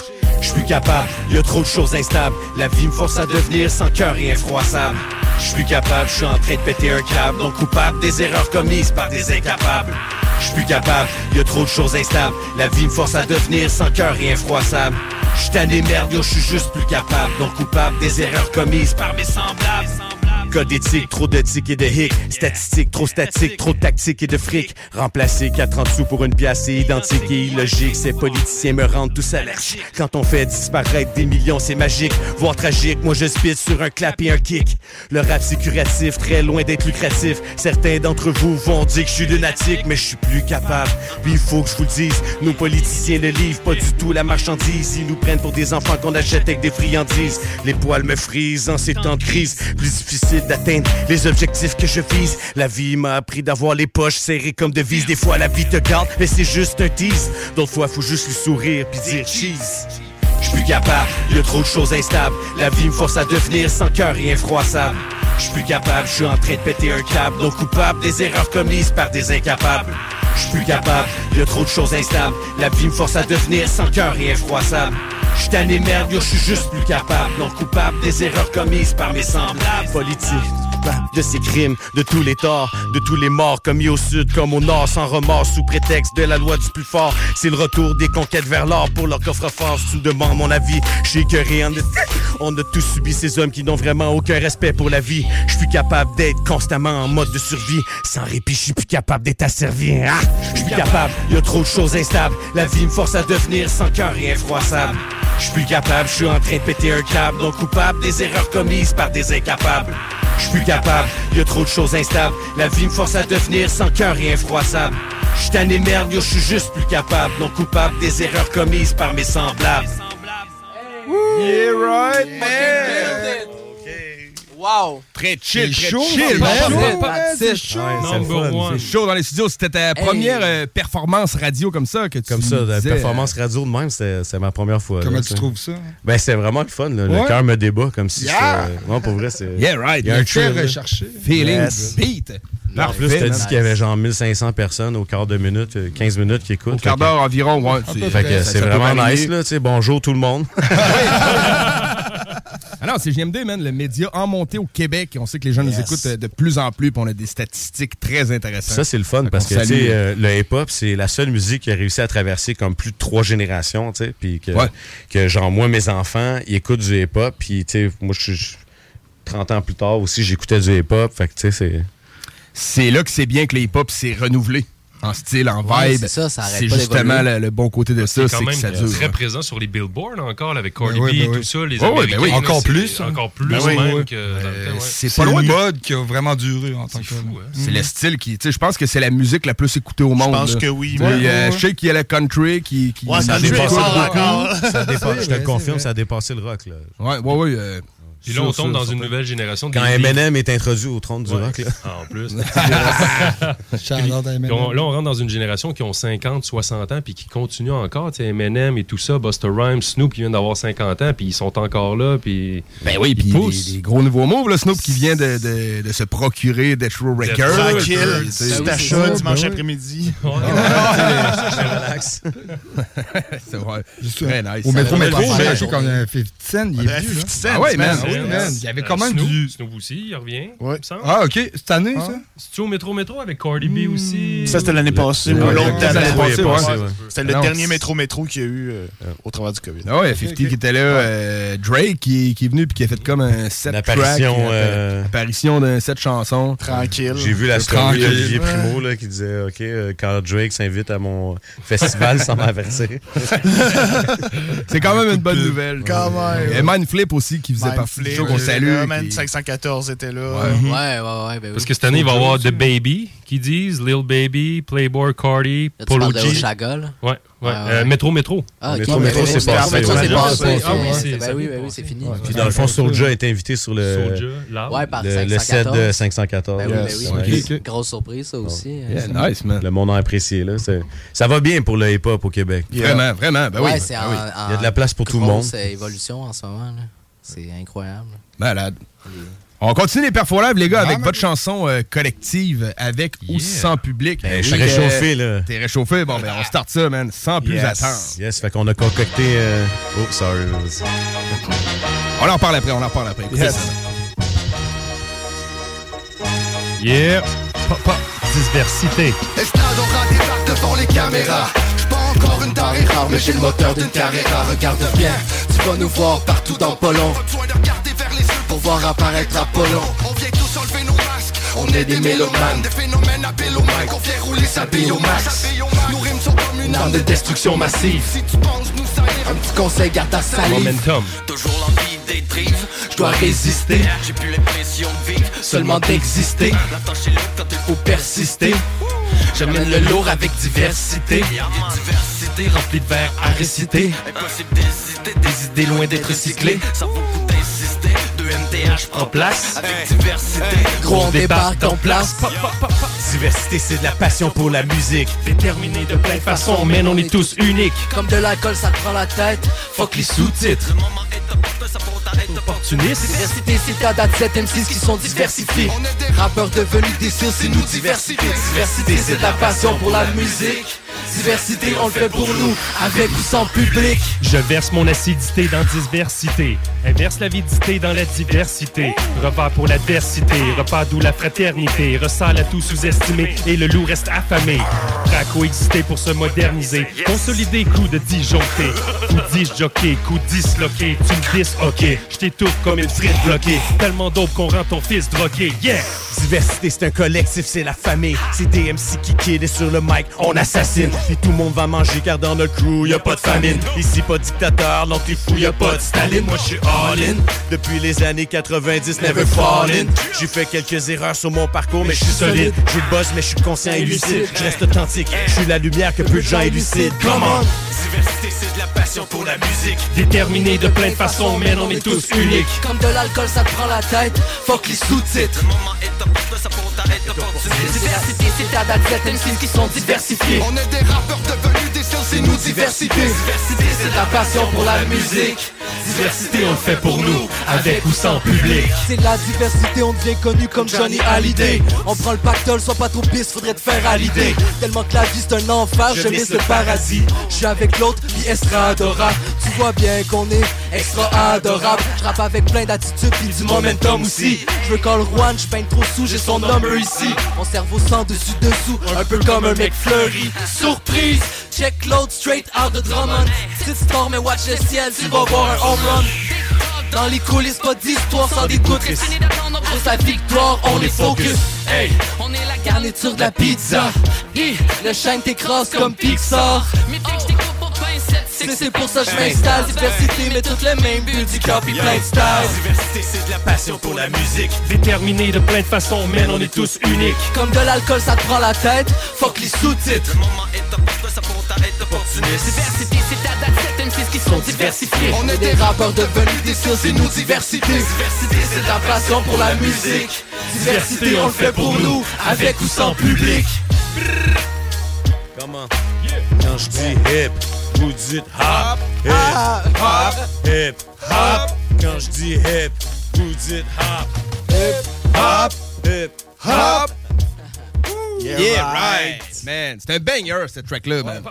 Je suis capable, y a trop de choses instables. La vie me force à devenir sans cœur et infroissable. Je suis capable, je suis en train de péter un câble, donc coupable des erreurs commises par des incapables. Je suis capable, y a trop de choses instables. La vie me force à devenir sans cœur et infroissable. Je tanné merde, yo, je suis juste plus capable, donc coupable des erreurs commises par mes semblables. Code éthique, trop de tics et de hic. Statistique, trop statique, trop de tactique et de fric. Remplacer 4 sous pour une pièce, c'est identique et illogique. Ces politiciens me rendent tous allergiques. Quand on fait disparaître des millions, c'est magique, voire tragique. Moi, je spit sur un clap et un kick. Le rap, c'est curatif, très loin d'être lucratif. Certains d'entre vous vont dire que je suis lunatique, mais je suis plus capable. Puis il faut que je vous le dise, nos politiciens ne livrent pas du tout la marchandise. Ils nous prennent pour des enfants qu'on achète avec des friandises. Les poils me frisent en ces temps de crise. Plus difficile d'atteindre les objectifs que je vise. La vie m'a appris d'avoir les poches serrées comme devises. Des fois, la vie te garde, mais c'est juste un tease. D'autres fois, faut juste lui sourire puis dire cheese. Je suis plus capable, y a trop de choses instables. La vie me force à devenir sans cœur et infroissable. Je plus capable, je suis en train de péter un câble. Non coupable des erreurs commises par des incapables. Je plus capable, y trop de choses instables. La vie me force à devenir sans cœur et infroissable. Je suis tanné merde, je suis juste plus capable. Non coupable des erreurs commises par mes semblables. Politique de ces crimes, de tous les torts, de tous les morts, commis au sud comme au nord, sans remords, sous prétexte de la loi du plus fort. C'est le retour des conquêtes vers l'or pour leur coffre-fort. Me demandes mon avis, suis écœuré. On a, on a tous subi ces hommes qui n'ont vraiment aucun respect pour la vie. Je suis capable d'être constamment en mode de survie. Sans répit, je suis plus capable d'être asservi. Ah, je suis capable, y a trop de choses instables. La vie me force à devenir sans cœur et infroissable. Je suis plus capable, je suis en train de péter un câble, non coupable des erreurs commises par des incapables. Y a trop de choses instables. La vie me force à devenir sans cœur et infroissable. Je suis tanné merde, yo, je suis juste plus capable, non coupable des erreurs commises par mes semblables. Yeah, right, man! Wow! Très chill, très chaud, chill, c'est chaud. C'est chaud dans les studios. C'était ta première euh, performance radio comme ça que tu Comme ça, la performance radio de même, c'est ma première fois. Comment là, tu trouves ça? Ben, c'est vraiment le fun. là. Ouais. Le cœur me débat comme si Yeah! j'étais- Non, pour vrai, c'est. <laughs> Yeah, right. Il y a un chill, recherché. Feeling Yes. beat. En plus, t'as dit qu'il y avait genre 1500 personnes au quart de minute, euh, 15 minutes qui écoutent. Au quart d'heure environ, ouais. Fait c'est- que c'est vraiment nice, là. Tu sais, bonjour tout le monde. <laughs> <laughs> Ah non, c'est JMD, man, le média en montée au Québec. On sait que les gens nous écoutent euh, de plus en plus, puis on a des statistiques très intéressantes. Ça, c'est le fun parce que sais, euh, le hip-hop, c'est la seule musique qui a réussi à traverser comme plus de trois générations, tu sais. Puis que, Ouais. que, genre, moi, mes enfants, ils écoutent du hip-hop. Puis, tu sais, moi, je suis 30 ans plus tard aussi, j'écoutais du hip-hop. Fait que, tu sais, c'est. C'est là que c'est bien que le hip-hop s'est renouvelé. En style, en Ouais, vibe. c'est ça, ça C'est justement le, le bon côté de ça, C'est quand que même ça dure. très hein. présent sur les billboards encore, avec Cardi Ben B ben et oui. tout ça. Les ben oui. Encore plus, hein. Encore plus Ben oui, même oui. que le ouais. C'est pas de- mode qui a vraiment duré en tant que tel. C'est le style qui. Tu sais, je pense que c'est la musique la plus écoutée au monde. pense là. que oui, euh. Je sais qu'il y a le country qui. ça a qui dépassé écoute le rock. <laughs> Ça je te le confirme, ça a dépassé le rock. Ouais, ouais, ouais. Puis là, on sûr, tombe sûr, dans une nouvelle génération. Quand Eminem est introduit au trône du Ouais. rock, là. Ah, en plus. <laughs> On- là, on rentre dans une génération qui ont 50, 60 ans, puis qui continuent encore. Tu sais, Eminem et tout ça, Buster Rhymes, Snoop qui viennent d'avoir 50 ans, puis ils sont encore là, puis. Ben oui, puis des, des gros nouveaux moves, là, Snoop qui vient de, de, de se procurer Death Row Records. Tranquille, c'est t'achètes ça, dimanche ben après-midi. <laughs> relax. <laughs> c'est vrai. Très nice. Au métro, métro, acheté jour. comme un 50 Cent, il est vieux, 50 là. Cent, Ah ouais, man, oui, man. man. Il y avait quand même Snoop, du... Snoop aussi, il revient. Ouais. il. Ah, OK. Cette année, ça? C'est-tu au Métro Métro avec Cardi B aussi? Ça, c'était l'année passée. L'autre ouais. C'était le Non, dernier c'est- métro-métro qu'il y a eu euh, au travers du COVID. Ah ouais, 50 qui était là, euh, Drake qui, qui est venu puis qui a fait comme un set apparition, euh, apparition d'un set chanson. Tranquille. J'ai vu la story d'Olivier. Primo là, qui disait OK, quand Drake s'invite à mon festival sans m'avertir. <laughs> C'est quand même une bonne nouvelle. Quand même. Et Mindflip aussi qui faisait partie Flip, show qu'on salue. là, man, qui- 514 était là. Ouais, ouais, ouais. Ben oui. Parce que cette année, il va y avoir The Baby qui disent, Lil Baby, Playboy, Cardi, Là, Polo G. Oshaga, là? Ouais, ouais. Ouais, Euh, ouais. Métro Métro. Ah, ok. Métro, métro, c'est passé. métro, ouais. c'est Ouais, passé. ouais, Ah oui, ouais. c'est- ben oui, ben oui, c'est fini. Puis dans le fond, Soulja a été invité sur le, Soulja, là. Ouais, par le, le set 514. de 514. Ben. Grosse surprise, ça aussi. Euh, nice, man. Le monde a apprécié. Là. C'est- Ça va bien pour le hip-hop au Québec. Vraiment, vraiment. Ben oui. ouais, c'est Il y a de la place pour tout le monde. euh, évolution en ce moment. là. C'est incroyable. Malade. On continue les perfos live, les gars, avec votre chanson euh, collective, avec ou sans public. Ben, je Fait suis réchauffé, là. T'es réchauffé? Bon, ben, on start ça, man, sans plus Yes. attendre. Yes, fait qu'on a concocté. euh, Oh, sorry. On en parle après, on en parle après. Écoutez Yes. ça. Yeah. Pop, pop. Diversité. Estrade aura débarque devant les caméras. Encore une tarée rare, mais j'ai le moteur d'une carrière. Regarde bien, tu vas nous voir partout dans. Besoin de regarder vers les yeux pour voir apparaître Apollon. On vient tous enlever nos masques. On est des mélomanes, des phénomènes à Bélomane qu'on fait rouler sa biomasse. Nos rimes sont comme une arme de destruction massive. Si tu penses nous salir, un petit conseil, garde ta salive. Momentum. Toujours l'envie je dois résister. J'ai plus l'impression de vivre, seulement d'exister. Quand il faut persister. J'amène le lourd avec diversité. Diversité remplie de vers à réciter. Impossible d'hésiter, des idées loin d'être recyclées. MTH prend place avec diversité. Gros, on débarque en place. Diversité, c'est de la passion pour la musique. Déterminé de plein de façons, mais on est tous uniques. Comme de l'alcool, ça te prend la tête. Fuck les sous-titres. Opportuniste. Diversité, c'est ta date 7 M6 qui sont diversifiés. On est des rappeurs devenus des cils, c'est nous diversité. Diversité, c'est de la passion pour la musique. Diversité, on le fait pour nous, avec ou sans public. Je verse mon acidité dans diversité. Inverse l'avidité dans la diversité. Repas pour l'adversité. Repas d'où la fraternité. Ressale à tout sous-estimé et le loup reste affamé. Prêt à coexister pour se moderniser. Consolider, coup de disjoncté. Coup disjockey, coup disloqué. Tu me dis, ok. Je t'étouffe comme une frite bloquée. Tellement dope qu'on rend ton fils drogué. Yeah! Diversité, c'est un collectif, c'est la famille. C'est DMC qui kid et sur le mic, on assassine. Et tout le monde va manger car dans notre crew, y a pas de famine. Ici, pas de dictateur, non t'es fou, y a pas de Staline. Moi, je suis all in. Depuis les années 90, never fall in. J'ai fait quelques erreurs sur mon parcours, mais je suis solide. Je le boss, mais je suis conscient et lucide. Je reste authentique, je suis la lumière que peu de gens élucident. Come on! Diversité, c'est de la passion pour la musique. Déterminé de plein de façons, mais on est tous uniques. Comme de l'alcool, ça te prend la tête. Fuck les sous-titres. Le moment est opportun, ça t'arrêter d'opportunité. Diversité, c'est ta date 7 M6 qui sont diversifiés. On est des rappeurs devenus des sciences, c'est nous diversité. Diversité, c'est de la passion pour la musique. Diversité, on le fait pour nous, avec ou sans public. C'est la diversité, on devient connu comme Johnny Hallyday. On prend le pactole, sois pas trop pisse, faudrait te faire à l'idée. Tellement que la vie c'est un enfer, je miss le paradis. Je suis avec l'autre, elle sera adorable. Vois bien qu'on est extra adorable. Je rappe avec plein d'attitudes, puis du momentum aussi. Je veux call Juan, je peine trop sous, j'ai son number ici. Mon cerveau sent dessus dessous, un peu comme un mec fleuri. Surprise, check l'autre straight out de Drummond. Petite sport, mais watch le ciel, tu vas voir un home run. Dans les coulisses, pas d'histoire sans des. Pour sa victoire, on est focus. Hey, on est la garniture de la pizza. Le chêne t'écrase comme Pixar. C'est pour ça que je m'installe. Diversité mais toutes les mêmes bulles du copy plein de style. Diversité, c'est de la passion pour la musique. Déterminé de plein de façons, mais on est tous uniques. Comme de l'alcool ça te prend la tête. Fuck les sous-titres. Le moment est opportun ça pour t'arrêter d'opportuniste Diversité c'est ta date 7 M6 qui sont diversifiés On est des rappeurs devenus des sciences c'est nous diversité. Diversité c'est de la passion pour la musique. Diversité on le fait pour nous Avec ou sans public. Comment? Quand je dis hip, vous dites hop, hip, hop, hip, hop. Quand je dis hip, vous dites hop, hip, hop, hip, hop. Yeah, right. Man, c'est un banger, cette track-là, man.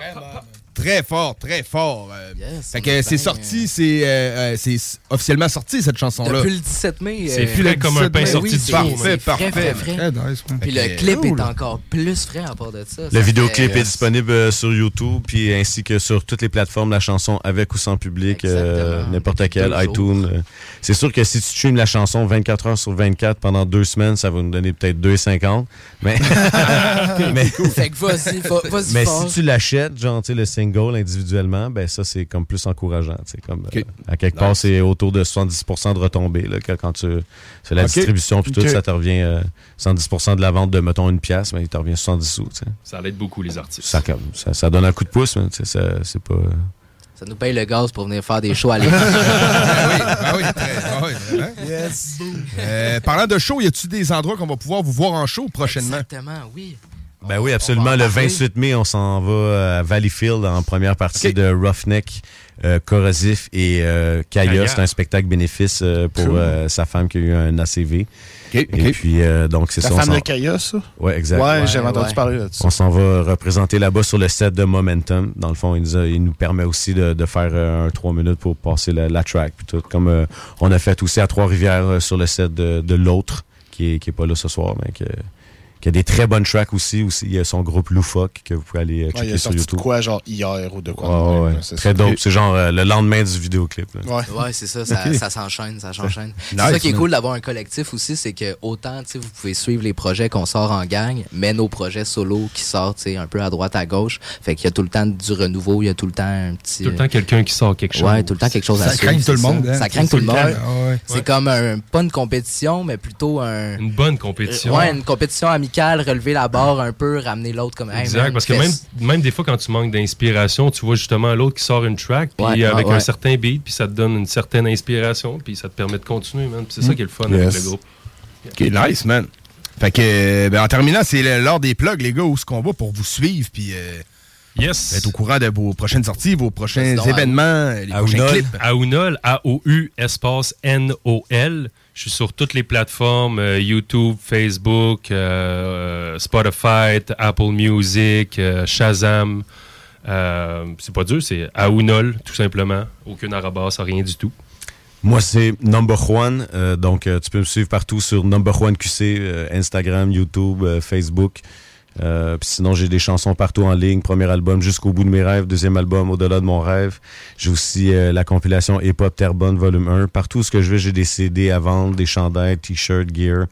Très fort, très fort. euh. fait que c'est sorti, c'est euh, euh, c'est officiellement sorti, cette chanson-là. Depuis le 17 mai. C'est euh, frais comme un pain oui, sorti du c'est- four. Parfait, frais, frais, parfait. frais. Nice, man. Puis le clip Cool. est encore plus frais à part de ça. Le Ça vidéoclip fait- est disponible euh, sur YouTube, puis ainsi que sur toutes les plateformes, la chanson avec ou sans public, euh, n'importe Depuis quel, deux iTunes. euh. C'est sûr que si tu streams la chanson 24 heures sur 24 pendant deux semaines, ça va nous donner peut-être 2,50. Mais, <laughs> <laughs> mais, Fait que vas-y, va- vas-y mais fort. si tu l'achètes, genre, tu sais, le single individuellement, ben ça, c'est comme plus encourageant. Comme, euh, à quelque part, c'est autour de 70% de retombées. Là, que quand tu fais la distribution, puis tout, ça te revient euh, 110% de la vente de, mettons, une pièce, mais il te revient 70 sous. tu sais. Ça aide beaucoup les artistes. Ça, comme- ça, ça donne un coup de pouce, mais c'est pas. Ça nous paye le gaz pour venir faire des shows à l'époque. <laughs> Ah oui, très- ah oui, hein? <laughs> Euh, parlant de show, y a-tu des endroits qu'on va pouvoir vous voir en show prochainement? Exactement, oui. Ben oui, absolument. en Le parler. 28 mai, on s'en va à Valleyfield en première partie de Roughneck, euh, Corrosif et euh, Kaya. C'est un spectacle bénéfice euh, pour Cool. euh, sa femme qui a eu un ACV. Et puis, euh, donc, c'est La ça. on femme de Kaya, ça? Ouais, exact. Ouais, j'avais entendu ouais. parler là-dessus. On s'en va représenter là-bas sur le set de Momentum. Dans le fond, il nous, a- il nous permet aussi de, de faire euh, un 3 minutes pour passer la, la track. Puis tout, comme euh, on a fait aussi à Trois-Rivières euh, sur le set de, de l'autre, qui est, qui est pas là ce soir, mais que- qui a des très bonnes tracks aussi. aussi. Il y a son groupe Loufoque que vous pouvez aller euh, Ouais, checker il a sur sorti de YouTube. quoi, genre hier ou de quoi. Ouais, c'est Très ça. dope. C'est genre euh, le lendemain du vidéoclip. là. Ouais. Ouais, c'est ça, ça, ça s'enchaîne, ça s'enchaîne. <laughs> C'est Nice, ça qui est cool d'avoir un collectif aussi, c'est que autant, tu sais, vous pouvez suivre les projets qu'on sort en gang, mais nos projets solo qui sortent, tu sais, un peu à droite, à gauche. Fait qu'il y a tout le temps du renouveau, il y a tout le temps un petit... Tout le temps quelqu'un qui sort quelque chose. Ouais, tout le temps quelque chose à Ça suivre. craint tout le c'est monde, ça. hein. Ça craint C'est tout le tout monde. le temps. Ah ouais. C'est Ouais. comme un, pas une compétition, mais plutôt un... Une bonne compétition. Ouais, une compétition amicale, relever la barre un peu, ramener l'autre comme... Hey, Exact, man, parce que même, même des fois, quand tu manques d'inspiration, tu vois justement l'autre qui sort une track, puis Ouais, avec ouais, un certain beat, puis ça te donne une certaine inspiration, puis ça te permet de continuer, man. Puis C'est ça qui est le fun Yes. avec le groupe. Ok, nice, man. Fait que, ben, en terminant, c'est l'heure des plugs, les gars, où ce qu'on va pour vous suivre, puis euh, yes. être au courant de vos prochaines sorties, vos prochains événements, les prochains clips. Aounol, A-O-U, espace N-O-L. Je suis sur toutes les plateformes, euh, YouTube, Facebook, euh, Spotify, Apple Music, euh, Shazam. Euh, c'est pas dur, c'est Aounol, tout simplement. Aucune arabas, rien du tout. Moi, c'est Number One. euh, donc, euh, tu peux me suivre partout sur Number One QC, euh, Instagram, YouTube, euh, Facebook. Euh, puis sinon, j'ai des chansons partout en ligne. Premier album, Jusqu'au bout de mes rêves. Deuxième album, Au-delà de mon rêve. J'ai aussi euh, la compilation Hip Hop Terrebonne, volume 1. Partout ce que je vais, j'ai des CD à vendre, des chandails, t-shirts, gear,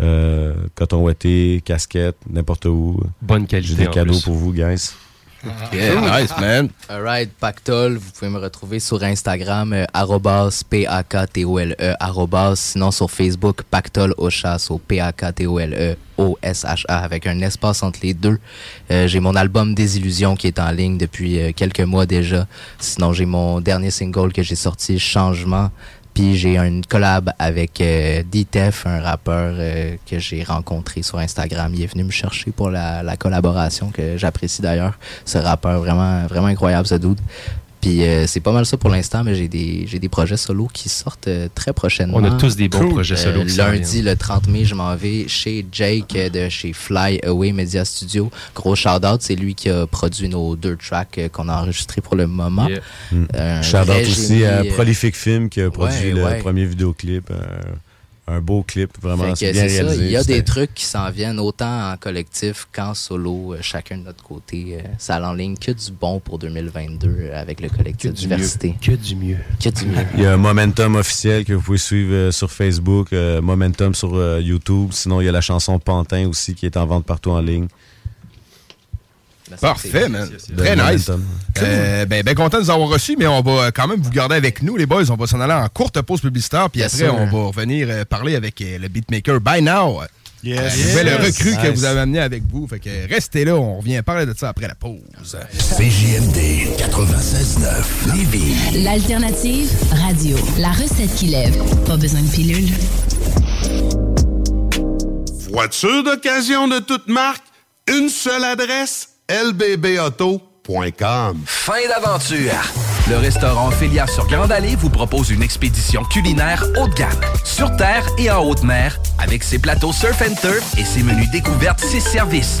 euh, coton ouaté, casquette, n'importe où. Bonne qualité, J'ai des cadeaux plus. pour vous, guys. Yeah. Nice, man. Alright, Pactol, vous pouvez me retrouver sur Instagram, euh, arrobas, P-A-K-T-O-L-E, arrobas, sinon sur Facebook, Pactol Oshas, au P-A-K-T-O-L-E, O-S-H-A, avec un espace entre les deux. Euh, j'ai mon album Désillusion qui est en ligne depuis euh, quelques mois déjà. Sinon, j'ai mon dernier single que j'ai sorti, Changement. Puis j'ai une collab avec euh, D-Tef, un rappeur euh, que j'ai rencontré sur Instagram. Il est venu me chercher pour la, la collaboration que j'apprécie d'ailleurs. Ce rappeur vraiment vraiment incroyable ce dude. Puis euh, c'est pas mal ça pour l'instant, mais j'ai des j'ai des projets solo qui sortent euh, très prochainement. On a tous des bons projets solo Euh, lundi le 30 mai, je m'en vais chez Jake euh, de chez Fly Away Media Studio. Gros shout out, c'est lui qui a produit nos deux tracks euh, qu'on a enregistrés pour le moment. Yeah. Mm. Un Shout out vrai aussi génie, à Prolific Film qui a produit ouais, le ouais. premier vidéoclip. Un beau clip, vraiment que bien réalisé. il y a des trucs qui s'en viennent autant en collectif qu'en solo, euh, chacun de notre côté. euh, ça l'enligne que du bon pour 2022 euh, avec le collectif du Diversité. Que du mieux. Que du mieux. Il y a un Momentum officiel que vous pouvez suivre sur Facebook, Momentum sur YouTube. Sinon, il y a la chanson Pantin aussi qui est en vente partout en ligne. Parfait, man. Très nice. Euh, ben, ben content de nous avoir reçus, mais on va quand même vous garder avec nous, les boys. On va s'en aller en courte pause publicitaire, puis Yes, après, sir. on va revenir euh, parler avec euh, le beatmaker By Now. Yes. Euh, nouvelle Yes. recrue que vous avez amené avec vous. Fait que restez là, on revient parler de ça après la pause. CJMD 96.9 Lévis. L'alternative radio. La recette qui lève. Pas besoin de pilule. Voiture d'occasion de toute marque, une seule adresse, lbbauto.com. Fin d'aventure. Le restaurant Ophélia sur Grande Allée vous propose une expédition culinaire haut de gamme, sur terre et en haute mer, avec ses plateaux surf and turf et ses menus découvertes, ses services.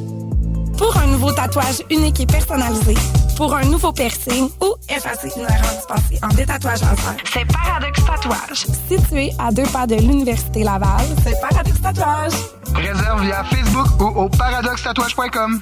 Pour un nouveau tatouage unique et personnalisé, pour un nouveau piercing ou effacer une erreur dispensée en détatouage laser, c'est Paradox Tatouage. Situé à deux pas de l'Université Laval, c'est Paradox Tatouage. Réserve via Facebook ou au paradoxtatouage.com.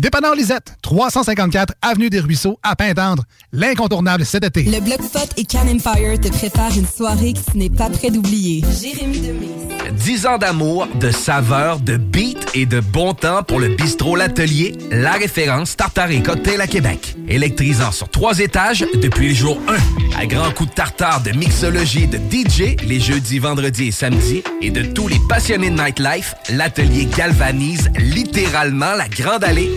Dépanneur Lisette, 354 Avenue des Ruisseaux, à Pintendre. L'incontournable cet été. Le Bloc Pot et Can Empire te préparent une soirée que tu n'es pas prêt d'oublier. Jérémy Demé. 10 ans d'amour, de saveur, de beat et de bon temps pour le bistrot L'Atelier, la référence tartare et cocktail à Québec. Électrisant sur trois étages depuis le jour 1. À grands coups de tartare, de mixologie, de DJ, les jeudis, vendredis et samedis, et de tous les passionnés de nightlife, L'Atelier galvanise littéralement la Grande Allée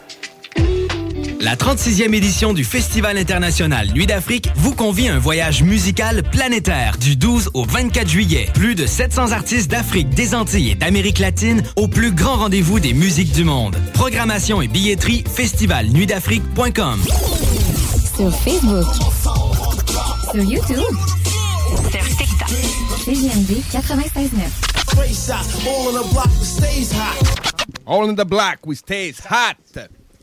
La 36e édition du Festival international Nuit d'Afrique vous convie à un voyage musical planétaire du 12 au 24 juillet. Plus de 700 artistes d'Afrique, des Antilles et d'Amérique latine au plus grand rendez-vous des musiques du monde. Programmation et billetterie festivalnuitdafrique.com. Sur Facebook. Sur YouTube. Sur TikTok. CGMD 96.9. All in the black, we stays hot.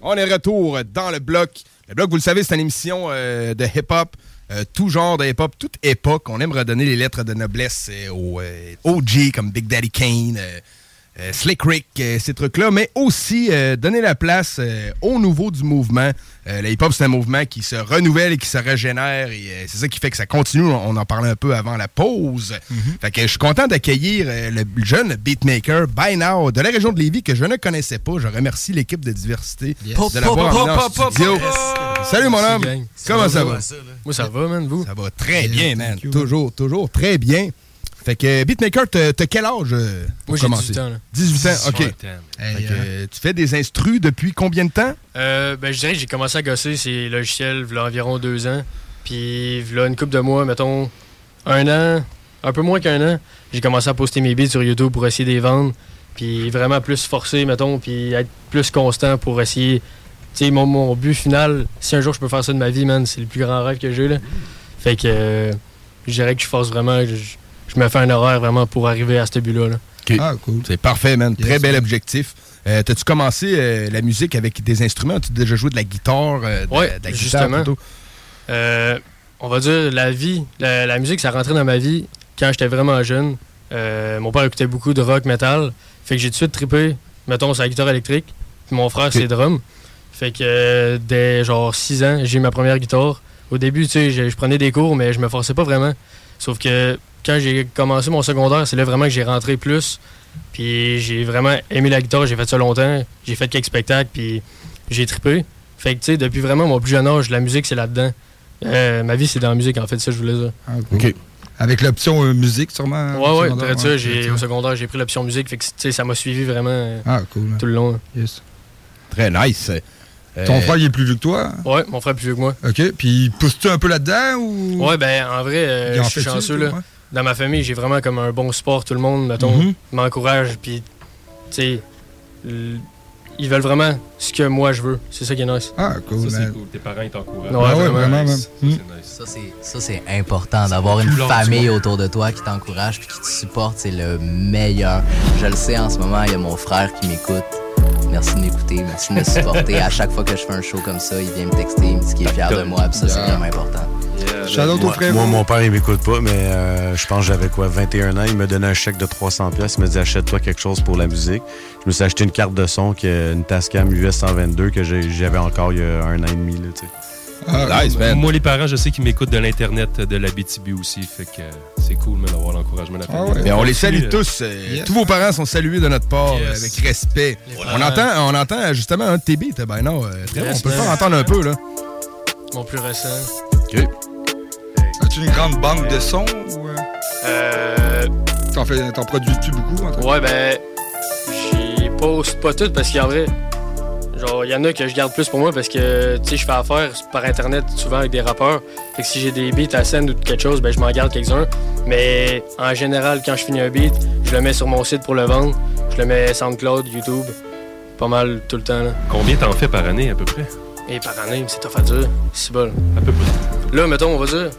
On est retour dans le bloc. Le bloc, vous le savez, c'est une émission euh, de hip-hop. euh, tout genre de hip-hop, toute époque. On aime redonner les lettres de noblesse euh, aux OG comme Big Daddy Kane, euh, Slick Rick, euh, ces trucs-là, mais aussi euh, donner la place euh, au nouveau du mouvement. Euh, le hip-hop, c'est un mouvement qui se renouvelle et qui se régénère, et euh, c'est ça qui fait que ça continue. On, en parlait un peu avant la pause. Fait que je suis content d'accueillir euh, le jeune beatmaker By Now de la région de Lévis que je ne connaissais pas. Je remercie l'équipe de diversité de l'avoir en studio. Salut mon homme. Comment ça va? ça. Moi, ça va, man, vous? Ça va très bien, man. Toujours, toujours très bien. Fait que Beatmaker, t'as quel âge euh, pour Moi, j'ai commencer? 18 ans, là. 18 ans, OK. 18 ans. Fait que, euh, tu fais des instrus depuis combien de temps? Euh, ben, je dirais que j'ai commencé à gosser ces logiciels il y a environ deux ans. Puis, il y a une couple de mois, mettons, un an, un peu moins qu'un an, j'ai commencé à poster mes beats sur YouTube pour essayer de les vendre. Puis vraiment plus forcer, mettons, puis être plus constant pour essayer. Tu sais, mon, mon but final, si un jour je peux faire ça de ma vie, man, c'est le plus grand rêve que j'ai, là. Fait que euh, je dirais que je force vraiment, je, je me fais un horaire vraiment pour arriver à ce but-là. là. Ah, cool. C'est parfait, man. Très bel man. objectif. Euh, T'as-tu commencé euh, la musique avec des instruments? As-tu déjà joué de la guitare? euh, guitare justement. Euh, on va dire, la vie, la, la musique, ça rentrait dans ma vie quand j'étais vraiment jeune. Euh, mon père écoutait beaucoup de rock, metal. Fait que j'ai tout de suite trippé, mettons, sur la guitare électrique. Puis mon frère, c'est drum. Fait que euh, dès genre 6 ans, j'ai eu ma première guitare. Au début, tu sais, je, je prenais des cours, mais je me forçais pas vraiment. Sauf que quand j'ai commencé mon secondaire, c'est là vraiment que j'ai rentré plus. Puis j'ai vraiment aimé la guitare, j'ai fait ça longtemps. J'ai fait quelques spectacles, puis j'ai trippé. Fait que, tu sais, depuis vraiment mon plus jeune âge, la musique, c'est là-dedans. Euh, ma vie, c'est dans la musique, en fait, ça, je voulais dire. OK. Avec l'option euh, musique, sûrement? Ouais, au ouais, ça. Ouais, au secondaire, j'ai pris l'option musique. Fait que, tu sais, ça m'a suivi vraiment euh, Ah, cool. tout le long. Yes. Très nice. Euh, Ton frère, il est plus vieux que toi? Ouais, mon frère est plus vieux que moi. OK. Puis, pousses-tu un peu là-dedans ou? Ouais, ben, en vrai, euh, je suis chanceux, toi, là. ouais? Dans ma famille, j'ai vraiment comme un bon sport. Tout le monde, mettons, Mhm. m'encourage. Puis, tu sais, ils veulent vraiment ce que moi je veux. C'est ça qui est nice. Ah, cool. Ça, c'est cool. Tes parents, ils t'encouragent. Ouais, Ah ouais, vraiment. vraiment, Nice. même. Ça, c'est nice. Important d'avoir une famille autour de toi qui t'encourage puis qui te supporte. C'est le meilleur. Je le sais, en ce moment, il y a mon frère qui m'écoute. Merci de m'écouter, merci de me supporter. <laughs> à chaque fois que je fais un show comme ça, il vient me texter, il me dit qu'il est fier de moi. Puis ça, c'est vraiment important. Moi, moi, mon père, il m'écoute pas, mais euh, je pense que j'avais quoi, 21 ans. Il me donnait un chèque de 300 pièces. Il me dit achète-toi quelque chose pour la musique. Je me suis acheté une carte de son, qui est une Tascam US 122 que j'avais encore il y a un an et demi. Là. Ah, nice, man. Moi, les parents, je sais qu'ils m'écoutent de l'Internet de la BTB aussi. Fait que euh, c'est cool, mais d'avoir l'encouragement de la famille. Ben, on les salue tous. euh, Tous vos parents sont salués de notre part Yes. avec respect. On entend, on entend justement un de tes beats, ben non, très bon. On peut faire entendre un peu, là. Mon plus récent. As-tu une grande banque de sons ou. euh, Euh. T'en, fais, t'en produis-tu beaucoup? En tout cas? Ouais, ben, j'y poste pas toutes parce qu'en vrai, genre, il y en a que je garde plus pour moi parce que, tu sais, je fais affaire par Internet souvent avec des rappeurs. Fait que si j'ai des beats à scène ou quelque chose, ben, je m'en garde quelques-uns. Mais en général, quand je finis un beat, je le mets sur mon site pour le vendre. Je le mets SoundCloud, YouTube, pas mal tout le temps, là. Combien t'en fais par année, à peu près? Et par année, c'est tough à dire. C'est bon. À peu près. Là, mettons, on va dire,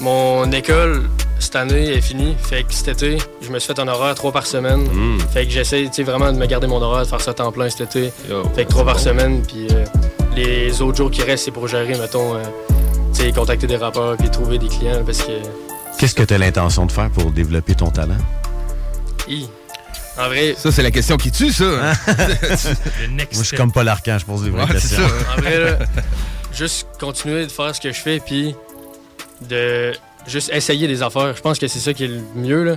mon école, cette année, est finie. Fait que cet été, je me suis fait un horaire trois par semaine. Mm. Fait que j'essaie, tu sais, vraiment de me garder mon horaire, de faire ça à temps plein cet été. Yo, fait que trois par bon. semaine, puis euh, les autres jours qui restent, c'est pour gérer, mettons, euh, tu sais, contacter des rappeurs, puis trouver des clients, parce que, Qu'est-ce que tu as l'intention de faire pour développer ton talent? hi, en vrai, Ça, c'est la question qui tue, ça. <laughs> Le next Moi, je suis comme pas l'archan, je pose des vraies Ouais, questions. ça. en vrai, là, juste continuer de faire ce que je fais, puis de juste essayer des affaires. Je pense que c'est ça qui est le mieux, là.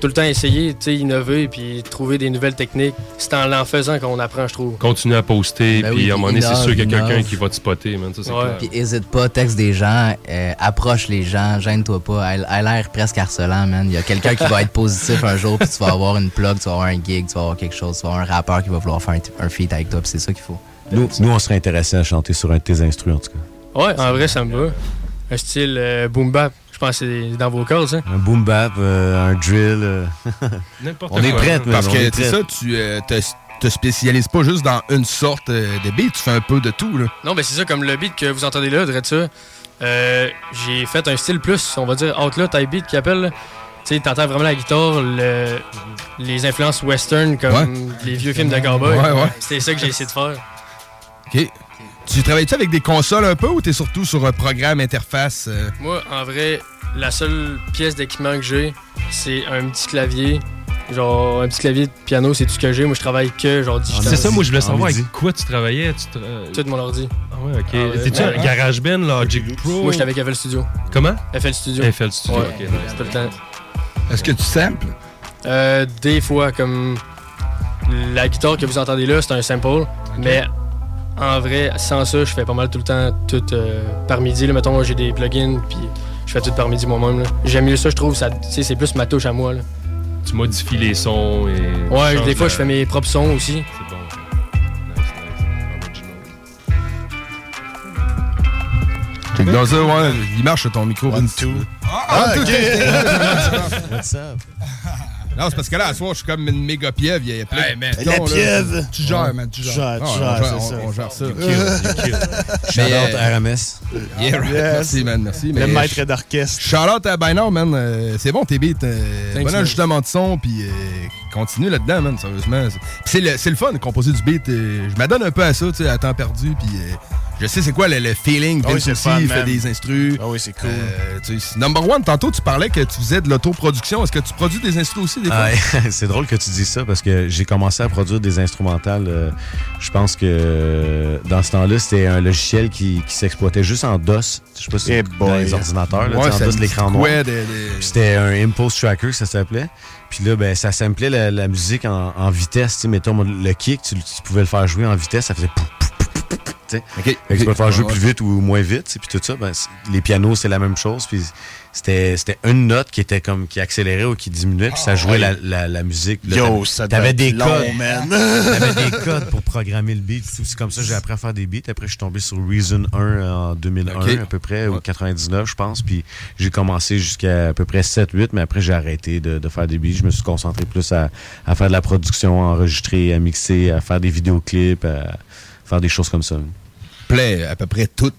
Tout le temps essayer, tu sais, innover, puis trouver des nouvelles techniques. C'est en l'en faisant qu'on apprend, je trouve. Continue à poster, Ben puis oui, à un moment donné, c'est sûr qu'il y a quelqu'un qui va te spotter, man. Ça, c'est Ouais. clair. Puis hésite pas, texte des gens, euh, approche les gens, gêne-toi pas. Elle a l'air presque harcelant, man. Il y a quelqu'un qui va être positif un jour, puis tu vas avoir une plug, tu vas avoir un gig, tu vas avoir quelque chose, tu vas avoir un rappeur qui va vouloir faire un, un feat avec toi, puis c'est ça qu'il faut. Nous, nous, on serait intéressés à chanter sur un de tes instrus, en tout cas. Ouais, en vrai, ça me va. Un style euh, boom bap, je pense que c'est dans vos cordes, ça. Un boom bap, euh, un drill. euh. <laughs> N'importe on est quoi. prêts, man, Parce on que, est tu sais prêts. ça, tu euh, te, te spécialises pas juste dans une sorte euh, de beat, tu fais un peu de tout, là. Non, ben c'est ça, comme le beat que vous entendez là, dirais ça. Euh, j'ai fait un style plus, on va dire, outlaw type beat qui appelle. là. Tu sais, t'entends vraiment la guitare, le- les influences western comme les vieux films de cowboy. Ouais, ouais. C'était ça que j'ai essayé de faire. OK. Tu travailles-tu avec des consoles un peu ou t'es surtout sur un programme interface? euh? Moi, en vrai, la seule pièce d'équipement que j'ai, c'est un petit clavier. Genre, un petit clavier de piano, c'est tout ce que j'ai. Moi, je travaille que, genre, digital. C'est ça, moi, je voulais savoir avec quoi tu travaillais. Tu tra- Tout mon ordi. Ah ouais, ok. Ah ouais, T'es-tu ouais. un GarageBand, Logic Pro? Moi, j'étais avec FL Studio. Comment? FL Studio. FL Studio, Ouais, ok, nice. tout le temps. Est-ce que tu samples? Euh, des fois, comme la guitare que vous entendez là, c'est un sample. Mais en vrai, sans ça, je fais pas mal tout le temps, tout euh, par midi. Là, mettons, moi, j'ai des plugins, puis je fais tout par midi moi-même. J'aime mieux ça, je trouve. Ça, c'est plus ma touche à moi. Là. Tu modifies les sons et. Ouais, des fois, la- je fais mes propres sons aussi. C'est bon. Nice, nice. Dans ça, ouais, il marche ton micro. One, two. Ah, ok. tout- <laughs> What's up? Non, c'est parce que là, à soir, je suis comme une méga pieuvre. Il y a plein Hey, de man. pitons, La là. pieuvre. Tu gères, man, tu gères. Gère, tu Ah, on gères, gère- c'est ça. on- gère ça. You kill, you kill. Shout Mais, out euh, RMS. Yeah, right. Yes. Merci, man. Merci. Le mais maître d'orchestre. Shout out à Binary, man. Euh, c'est bon tes beats. Euh, bon ajustement de son, puis euh, continue là-dedans, man. Sérieusement. C'est- Puis c'est le, c'est le fun de composer du beat. euh, je m'adonne un peu à ça, tu sais, à temps perdu, puis euh, je sais c'est quoi le, le feeling? Ah Vince aussi, fun, il fait des instrus. Ah oui, c'est cool. Euh, tu sais, number one, tantôt tu parlais que tu faisais de l'autoproduction. Est-ce que tu produis des instrus aussi des fois? Ah, <laughs> c'est drôle que tu dis ça parce que j'ai commencé à produire des instrumentales. euh, je pense que euh, dans ce temps-là, c'était un logiciel qui, qui s'exploitait juste en DOS. Je sais pas si Eh dans les ordinateurs, là, Ouais, en DOS, l'écran noir. C'était un Impulse Tracker, ça s'appelait. Puis là, ben, ça samplait la, la musique en, en vitesse. Tu sais, mettons, le kick, tu, tu pouvais le faire jouer en vitesse, ça faisait pouf, pouf, tu peux le faire Ouais, jouer ouais. plus vite ou moins vite, tu sais, puis tout ça. Ben, les pianos, c'est la même chose. Puis c'était c'était une note qui était comme qui accélérait ou qui diminuait, puis ça jouait ouais. la, la, la musique. Là, Yo, t'avais- ça T'avais devait des long, codes. man. <laughs> T'avais des codes pour programmer le beat. tout. C'est comme ça que j'ai appris à faire des beats. Après, je suis tombé sur Reason 1 en 2001 Ok. à peu près, ou 99, je pense. Puis j'ai commencé jusqu'à à peu près 7-8, mais après, j'ai arrêté de, de faire des beats. Je me suis concentré plus à, à faire de la production, à enregistrer, à mixer, à faire des vidéoclips, à faire des choses comme ça. plaît à peu près tout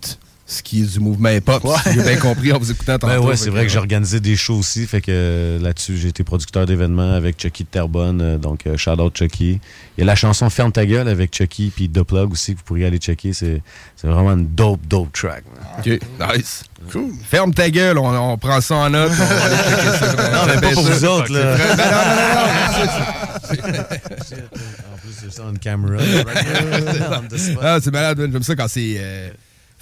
ce qui est du mouvement hip-hop. si J'ai bien compris en vous écoutant tantôt. Ben ouais, c'est vrai que j'ai organisé des shows aussi. Fait que euh, là-dessus, j'ai été producteur d'événements avec Chucky de Terrebonne. euh, donc, euh, shout out Chucky. Il y a la chanson Ferme ta gueule avec Chucky puis The Plug aussi que vous pourriez aller checker. C'est vraiment une dope, dope track. man. OK, nice. Cool. Ferme ta gueule, on, on prend ça en note. on va aller checker ça. Non, mais pas pour vous autres, là. Ben non, non, non, non, <laughs> En plus, c'est ça, on caméra. Ah, c'est malade. J'aime ça quand c'est euh,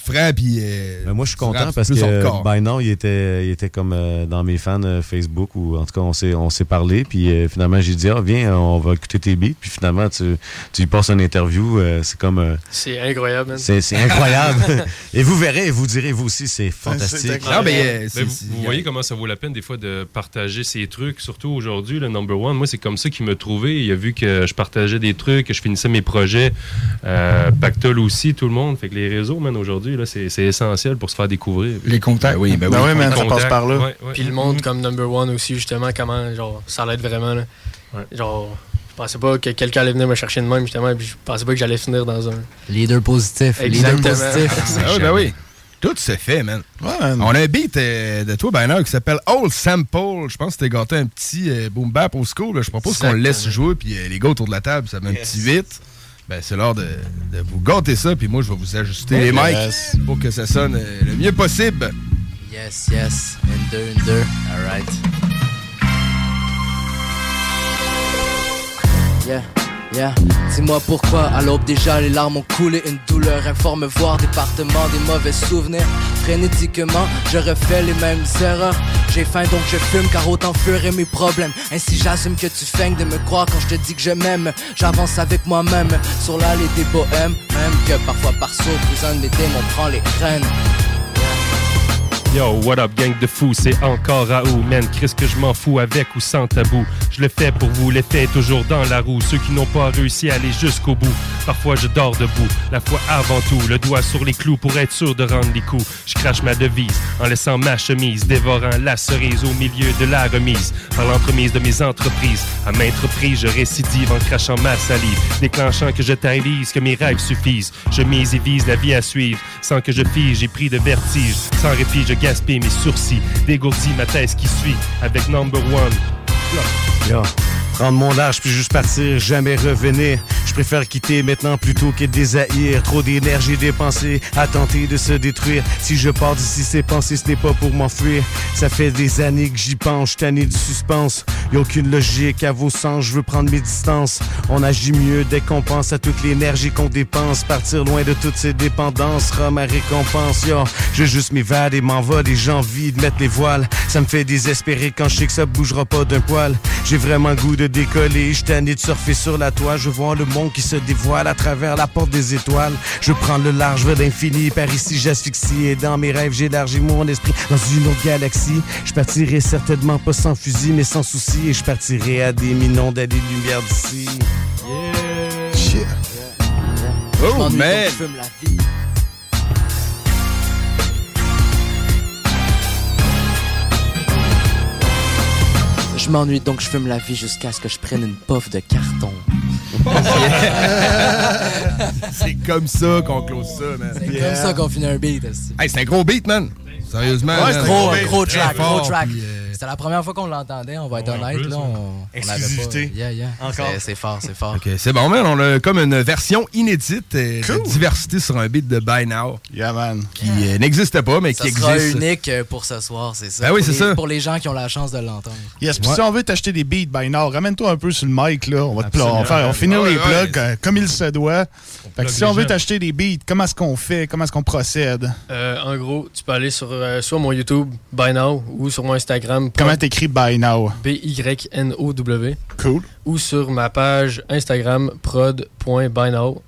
franc puis. euh, Mais moi, je suis content parce que hardcore. by now, il était, il était comme euh, dans mes fans euh, Facebook ou en tout cas, on s'est, on s'est parlé. Puis euh, finalement, j'ai dit, ah, viens, on va écouter tes beats. Puis finalement, tu, tu lui passes une interview. euh, c'est comme. euh, C'est incroyable, man. c'est, incroyable. <laughs> et vous verrez, vous direz, vous aussi, c'est fantastique. Ben, euh, Ben, c'est- vous, voyez comment ça vaut la peine des fois de partager ces trucs, surtout aujourd'hui, le number one. Moi, c'est comme ça qu'il m'a trouvé. Il a vu que je partageais des trucs, que je finissais mes projets. Euh, Pactol aussi, tout le monde. Fait que les réseaux, man, aujourd'hui, là, c'est, c'est essentiel pour se faire découvrir. Les contacts. Ben oui, ben Ben oui. oui, man, ça Contact, passe par là. ouais, ouais. Puis le monde comme number one aussi, justement, comment, genre, ça l'aide vraiment, là. Ouais. Genre, je pensais pas que quelqu'un allait venir me chercher de même, justement, puis je pensais pas que j'allais finir dans un. Leader positif. Leader positif. Ah <laughs> oui, ben oui. Tout se fait, man. Ouais, man. On a un beat euh, de toi, Banner, qui s'appelle Old Sample. Je pense que t'es gâté un petit euh, boom bap au school. Je propose qu'on le laisse jouer, puis euh, les gars autour de la table, ça met un petit vite. Ben, c'est l'heure de, de vous gâter ça, puis moi, je vais vous ajuster les mics Yes. pour que ça sonne euh, le mieux possible. Yes, yes. Une, deux, une, deux. All right. Yeah, yeah. Dis-moi pourquoi, à l'aube déjà, les larmes ont coulé. Une douleur informe, voire département des mauvais souvenirs. Frénétiquement, je refais les mêmes erreurs. J'ai faim donc je fume, car autant fuir mes problèmes. Ainsi j'assume que tu feignes de me croire quand je te dis que je m'aime. J'avance avec moi-même sur l'allée des bohèmes. Même que parfois par surprise, un de mes démons prend les rênes. Yo, what up, gang de fous, c'est encore Raoult, man. Qu'est-ce que je m'en fous avec ou sans tabou? Je le fais pour vous, l'effet est toujours dans la roue. Ceux qui n'ont pas réussi à aller jusqu'au bout. Parfois je dors debout, la foi avant tout, le doigt sur les clous pour être sûr de rendre les coups. Je crache ma devise en laissant ma chemise, dévorant la cerise au milieu de la remise. Par l'entremise de mes entreprises, à maintes reprises, je récidive en crachant ma salive, déclenchant que je t'avise que mes rêves suffisent. Je mise et vise la vie à suivre, sans que je fige, j'ai pris de vertige. Sans répit, je gaspille mes sourcils, dégourdis ma thèse qui suit, avec number one. Prendre mon large puis juste partir, jamais revenir. Je préfère quitter maintenant plutôt que déshaïr. Trop d'énergie dépensée à tenter de se détruire. Si je pars d'ici, ces pensées, ce n'est pas pour m'enfuir. Ça fait des années que j'y pense, tanné du suspense. Y a aucune logique à vos sens, je veux prendre mes distances. On agit mieux dès qu'on pense à toute l'énergie qu'on dépense. Partir loin de toutes ces dépendances sera ma récompense. Yo, je juste m'envole et j'ai envie de mettre les voiles. Ça me fait désespérer quand je sais que ça bougera pas d'un poil. J'ai vraiment goût de décoller, je tanné de surfer sur la toile. Je vois le monde qui se dévoile à travers la porte des étoiles. Je prends le large vers l'infini, par ici j'asphyxie. Et dans mes rêves, j'élargis mon esprit dans une autre galaxie. Je partirai certainement pas sans fusil, mais sans souci. Et je partirai à des millions d'années-lumière d'ici. Shit. Oh, Je m'ennuie man! Je m'ennuie donc je fume la vie jusqu'à ce que je prenne une puff de carton. <laughs> c'est comme ça qu'on close ça, man. C'est comme ça qu'on finit un beat. aussi. Hey, c'est un gros beat, man. Sérieusement. Ouais, man. c'est gros, Très gros track, gros track. C'était la première fois qu'on l'entendait, on va être honnête. Là, on, on avait pas. Exclusivité. Yeah, yeah. Encore. C'est- C'est fort, c'est fort. Ok, c'est bon, man. On a comme une version inédite euh, de diversité sur un beat de By Now. Yeah, man. Qui euh, n'existe pas, mais Ça qui sera existe. unique euh, pour ce soir, c'est ça. Ben oui, Pour c'est les- ça. Pour les gens qui ont la chance de l'entendre. Yes, puis Ouais. si on veut t'acheter des beats by now, ramène-toi un peu sur le mic, là. On va te on va faire, on finir Ouais, les ouais. plugs comme il se doit. Fait que plug si on veut t'acheter des beats, comment est-ce qu'on fait? Comment est-ce qu'on procède? Euh, en gros, tu peux aller sur euh, soit mon YouTube, By Now, ou sur mon Instagram. Comment t'écris by now? B-Y-N-O-W. Cool. Ou sur ma page Instagram, prod.bynow.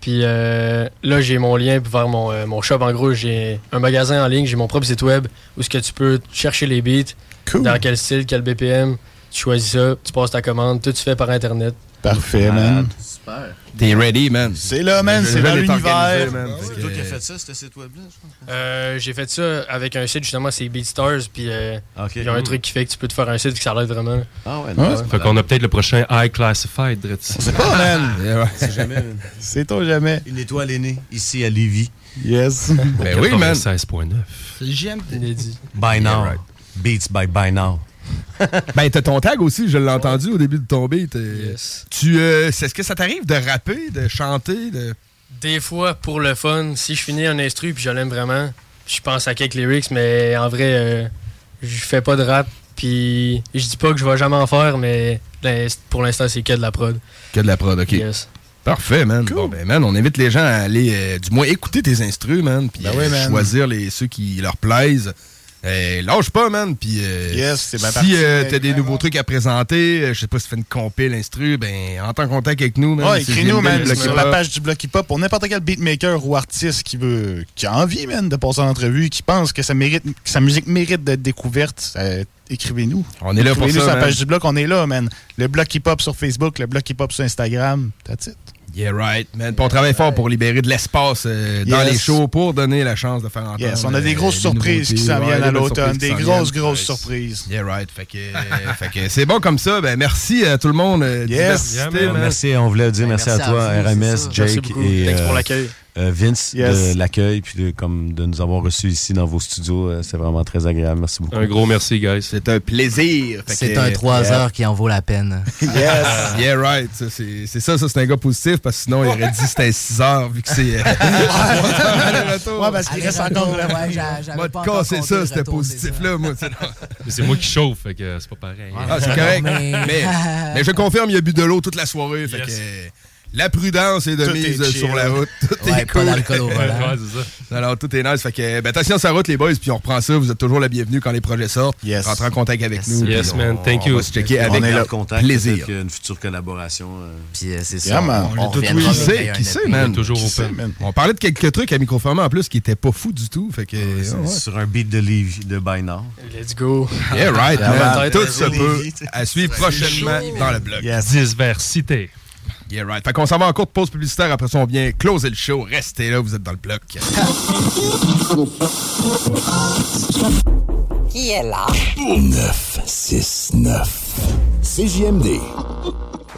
Puis euh, là, j'ai mon lien vers mon, euh, mon shop. En gros, j'ai un magasin en ligne, j'ai mon propre site web où ce que tu peux chercher les beats, dans quel style, quel BPM. Tu choisis ça, tu passes ta commande, tout se fait par Internet. Parfait, man. T'es ready, man. C'est là, man. C'est dans l'univers. que- Toi qui as fait ça, ce site web-là, je Euh, j'ai fait ça avec un site, justement, c'est BeatStars. Puis euh, il y a un truc qui fait que tu peux te faire un site qui ça l'aide vraiment. Ah ouais, non, Fait qu'on a peut-être le prochain High Classified. C'est pas, man. <laughs> C'est jamais. man. C'est toi jamais. Une étoile est née ici à Lévis. Yes. Ben oui, man. 16.9. C'est. Inédit. By now. Beats by by now. <laughs> Ben, t'as ton tag aussi, je l'ai entendu au début de euh, Yes. Tu, euh, c'est- est-ce que ça t'arrive de rapper, de chanter, de... Des fois, pour le fun, si je finis un instru puis je l'aime vraiment, je pense à quelques lyrics, mais en vrai, euh, je fais pas de rap. Puis je dis pas que je vais jamais en faire, mais l'ins- pour l'instant, c'est que de la prod. Que de la prod, ok. Yes. Parfait, man. Bon, ben, man, on invite les gens à aller, euh, du moins, écouter tes instrus, man, puis Ben euh, oui, choisir les, ceux qui leur plaisent. Euh, lâche pas, man, puis euh, Yes, c'est bien si euh, t'as des nouveaux trucs à présenter, euh, je sais pas si tu fais une compile, instru, ben, entre en contact avec nous, man. Ouais, écris-nous, man, sur la page du Bloc Hip Hop pour n'importe quel beatmaker ou artiste qui veut, qui a envie, man, de passer en entrevue, qui pense que ça mérite, que sa musique mérite d'être découverte. euh, Écrivez-nous. On est là pour Écrivez-nous ça, sur la page du Bloc, on est là, man. Le Bloc Hip Hop sur Facebook, le Bloc Hip Hop sur Instagram. That's it. Yeah, right, man. Puis on travaille fort pour libérer de l'espace euh, dans Yes. les shows pour donner la chance de faire entendre. Yes, on a des euh, grosses surprises qui s'en viennent des à l'automne. Des grosses, grosses surprises. Yeah, right. <laughs> Fait que, c'est bon comme ça. Ben, merci à tout le monde. euh, diversité, Yeah, man. man. Merci, on voulait dire merci, merci à à toi, vous, RMS. Merci Jake beaucoup. et Thanks pour l'accueil. Euh, Vince Yes. de l'accueil puis de, comme de nous avoir reçus ici dans vos studios. Euh, C'est vraiment très agréable. Merci beaucoup. Un gros merci, guys. C'est un plaisir. C'est un 3 yeah. heures qui en vaut la peine. <laughs> Yes. <laughs> yeah, right. C'est c'est ça, ça c'est un gars positif parce que sinon il aurait dit c'était 6 heures vu que c'est. euh, <laughs> Ouais, parce qu'il reste encore Ouais, j'avais Moi, pas compté ça, c'était retour, positif c'est là, moi. Mais c'est moi qui chauffe, fait que c'est pas pareil. Ah, c'est correct. mais- Mais... mais je confirme, il a bu de l'eau toute la soirée. Fait Yes. que la prudence est de Tout mise est euh, sur la route. <laughs> Tout Ouais, est pas cool. d'alcool au volant. <laughs> Ouais. Alors, tout est nice. Fait que, ben, attention sur la route, les boys, puis on reprend ça. Vous êtes toujours la bienvenue quand les projets sortent. Yes. Rentrez en contact avec nous. Yes, man. on- Thank on you. va se checker on avec est là leur contact. plaisir. Peut-être qu'une future collaboration. euh, Puis euh, c'est Yeah, ça. man. On, On on tout qui avec sait, qui sait, man? toujours Qui open. sait, man? On parlait de quelques trucs à microformat en plus qui étaient pas fous du tout. Fait que, ouais. Sur un beat de Lévis, de By Now. Let's go. Yeah, right, Tout se peut à suivre prochainement dans le blog. Yes. Diversité. Yeah, right. Fait qu'on s'en va en courte pause publicitaire. Après ça, on vient closer le show. Restez là, vous êtes dans le bloc. Qui est là? 969. CJMD.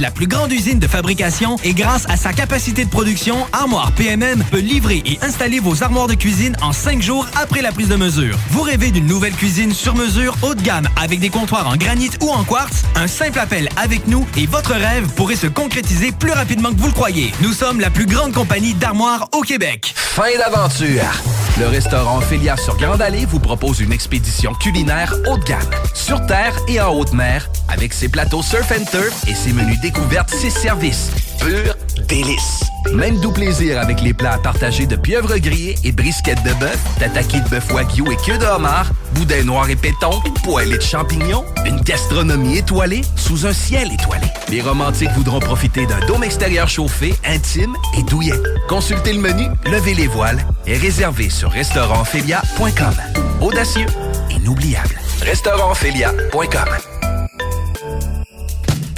la plus grande usine de fabrication et grâce à sa capacité de production, Armoire PMM peut livrer et installer vos armoires de cuisine en cinq jours après la prise de mesure. Vous rêvez d'une nouvelle cuisine sur mesure haut de gamme avec des comptoirs en granit ou en quartz? Un simple appel avec nous et votre rêve pourrait se concrétiser plus rapidement que vous le croyez. Nous sommes la plus grande compagnie d'armoires au Québec. Fin d'aventure! Le restaurant Félia sur Grande Allée vous propose une expédition culinaire haut de gamme, sur terre et en haute mer, avec ses plateaux surf and turf et ses menus découvertes, ses services. Pur délice! Même doux plaisir avec les plats partagés de pieuvres grillées et brisquettes de bœuf, tataki de bœuf wagyu et queue de homard, boudin noir et péton, poêlée de champignons, une gastronomie étoilée sous un ciel étoilé. Les romantiques voudront profiter d'un dôme extérieur chauffé, intime et douillet. Consultez le menu, levez les voiles et réservez sur restaurantphilia.com. Audacieux, inoubliable. Restaurantphilia.com.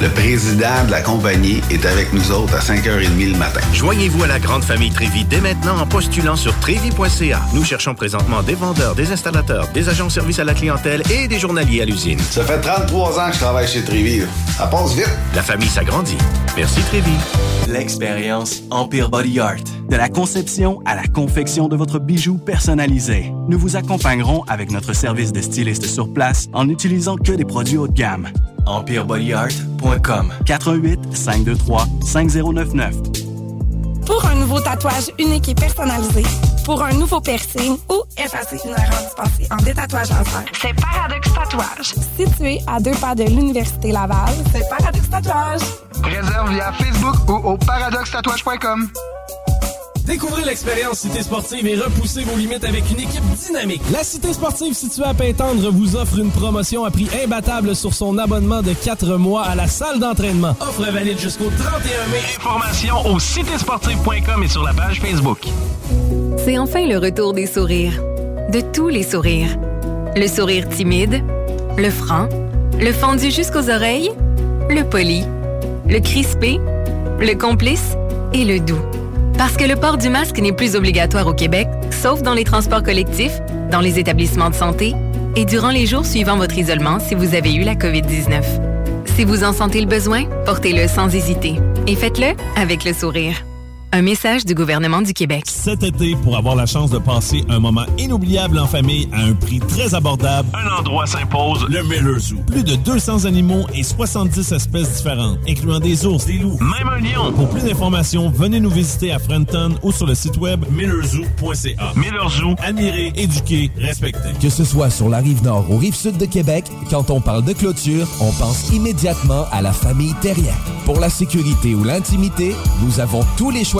Le président de la compagnie est avec nous autres à 5h30 le matin. Joignez-vous à la grande famille Trévi dès maintenant en postulant sur trévi.ca. Nous cherchons présentement des vendeurs, des installateurs, des agents de service à la clientèle et des journaliers à l'usine. Ça fait 33 ans que je travaille chez Trévi. Ça passe vite. La famille s'agrandit. Merci Trévi. L'expérience Empire Body Art. De la conception à la confection de votre bijou personnalisé. Nous vous accompagnerons avec notre service de styliste sur place en n'utilisant que des produits haut de gamme. EmpireBodyArt.com 418 523 5099 Pour un nouveau tatouage unique et personnalisé, pour un nouveau piercing ou effacer une erreur dispensée en détatouage laser, c'est Paradox Tatouage. Situé à deux pas de l'Université Laval, c'est Paradox Tatouage. Réserve via Facebook ou au paradoxtatouage.com. Découvrez l'expérience Cité Sportive et repoussez vos limites avec une équipe dynamique. La Cité Sportive située à Pintendre vous offre une promotion à prix imbattable sur son abonnement de 4 mois à la salle d'entraînement. Offre valide jusqu'au 31 mai. Informations au citésportive.com et sur la page Facebook. C'est enfin le retour des sourires. De tous les sourires. Le sourire timide, le franc, le fendu jusqu'aux oreilles, le poli, le crispé, le complice et le doux. Parce que le port du masque n'est plus obligatoire au Québec, sauf dans les transports collectifs, dans les établissements de santé et durant les jours suivant votre isolement si vous avez eu la COVID-19. Si vous en sentez le besoin, portez-le sans hésiter et faites-le avec le sourire. Un message du gouvernement du Québec. Cet été, pour avoir la chance de passer un moment inoubliable en famille à un prix très abordable, Un endroit s'impose. le Miller Zoo. Plus de 200 animaux et 70 espèces différentes, incluant des ours, des loups, même un lion. Pour plus d'informations, venez nous visiter à Frenton ou sur le site web millerzoo.ca. Miller Zoo. Admirer, éduquer, respecter. Que ce soit sur la rive nord ou rive sud de Québec, quand on parle de clôture, on pense immédiatement à la famille Terrien. Pour la sécurité ou l'intimité, nous avons tous les choix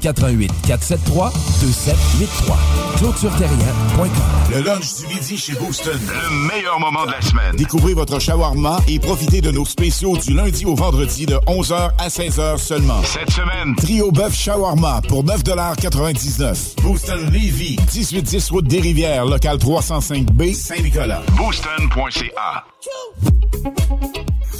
88 473 2783. ClôtureTerrien.com. Le lunch du midi chez Booston. Le meilleur moment de la semaine. Découvrez votre shawarma et profitez de nos spéciaux du lundi au vendredi de 11h à 16h seulement. Cette semaine, trio bœuf shawarma pour 9,99 Booston Levy, 1810 route des Rivières, local 305B, Saint-Nicolas. Booston.ca.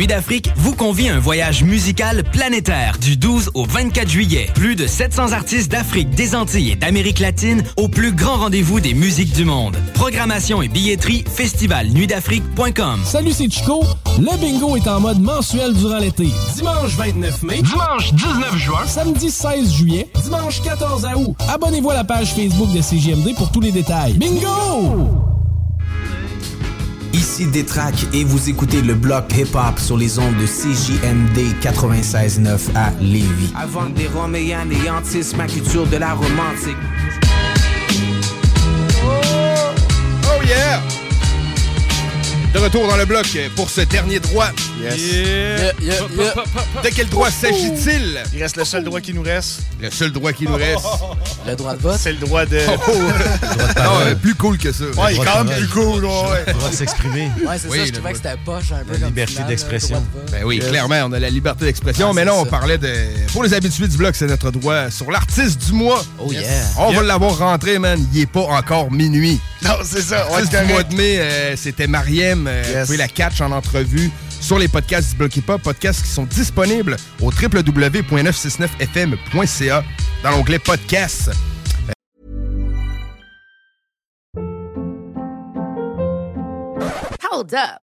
Nuit d'Afrique vous convie à un voyage musical planétaire du 12 au 24 juillet. Plus de 700 artistes d'Afrique, des Antilles et d'Amérique latine au plus grand rendez-vous des musiques du monde. Programmation et billetterie festivalnuitdafrique.com. Salut, c'est Chico. Le bingo est en mode mensuel durant l'été. Dimanche 29 mai. Dimanche 19 juin. Samedi 16 juillet. Dimanche 14 août. Abonnez-vous à la page Facebook de CGMD pour tous les détails. Bingo! Ici Détrac et vous écoutez le bloc hip-hop sur les ondes de CJMD 96.9 à Lévis. Avant des Roméens et Antis, ma culture de la romantique. Oh yeah! De retour dans le bloc pour ce dernier droit. Yes. Yeah. De quel droit s'agit-il? Il reste le seul droit qui nous reste. Le seul droit qui nous reste. Le droit de vote? C'est le droit de... <laughs> non, ouais, plus cool que ça. Ouais, il est quand même plus cool, ouais. Le droit de s'exprimer. Ouais, c'est Oui, ça, je trouvais que c'était poche un peu La comme liberté d'expression. de. Ben oui, Yes. clairement, on a la liberté d'expression, Ah, mais là, on ça. parlait de. Pour les habitués du bloc, c'est notre droit sur l'artiste du mois. Oh yeah. On va l'avoir rentré, man. Il est pas encore minuit. Non, c'est ça. Ouais, du mois de mai, euh, c'était Mariem. Euh, Yes. Vous pouvez la catch en entrevue sur les podcasts du Bloc Hip Hop, podcasts qui sont disponibles au www.969fm.ca dans l'onglet podcasts. Hold up.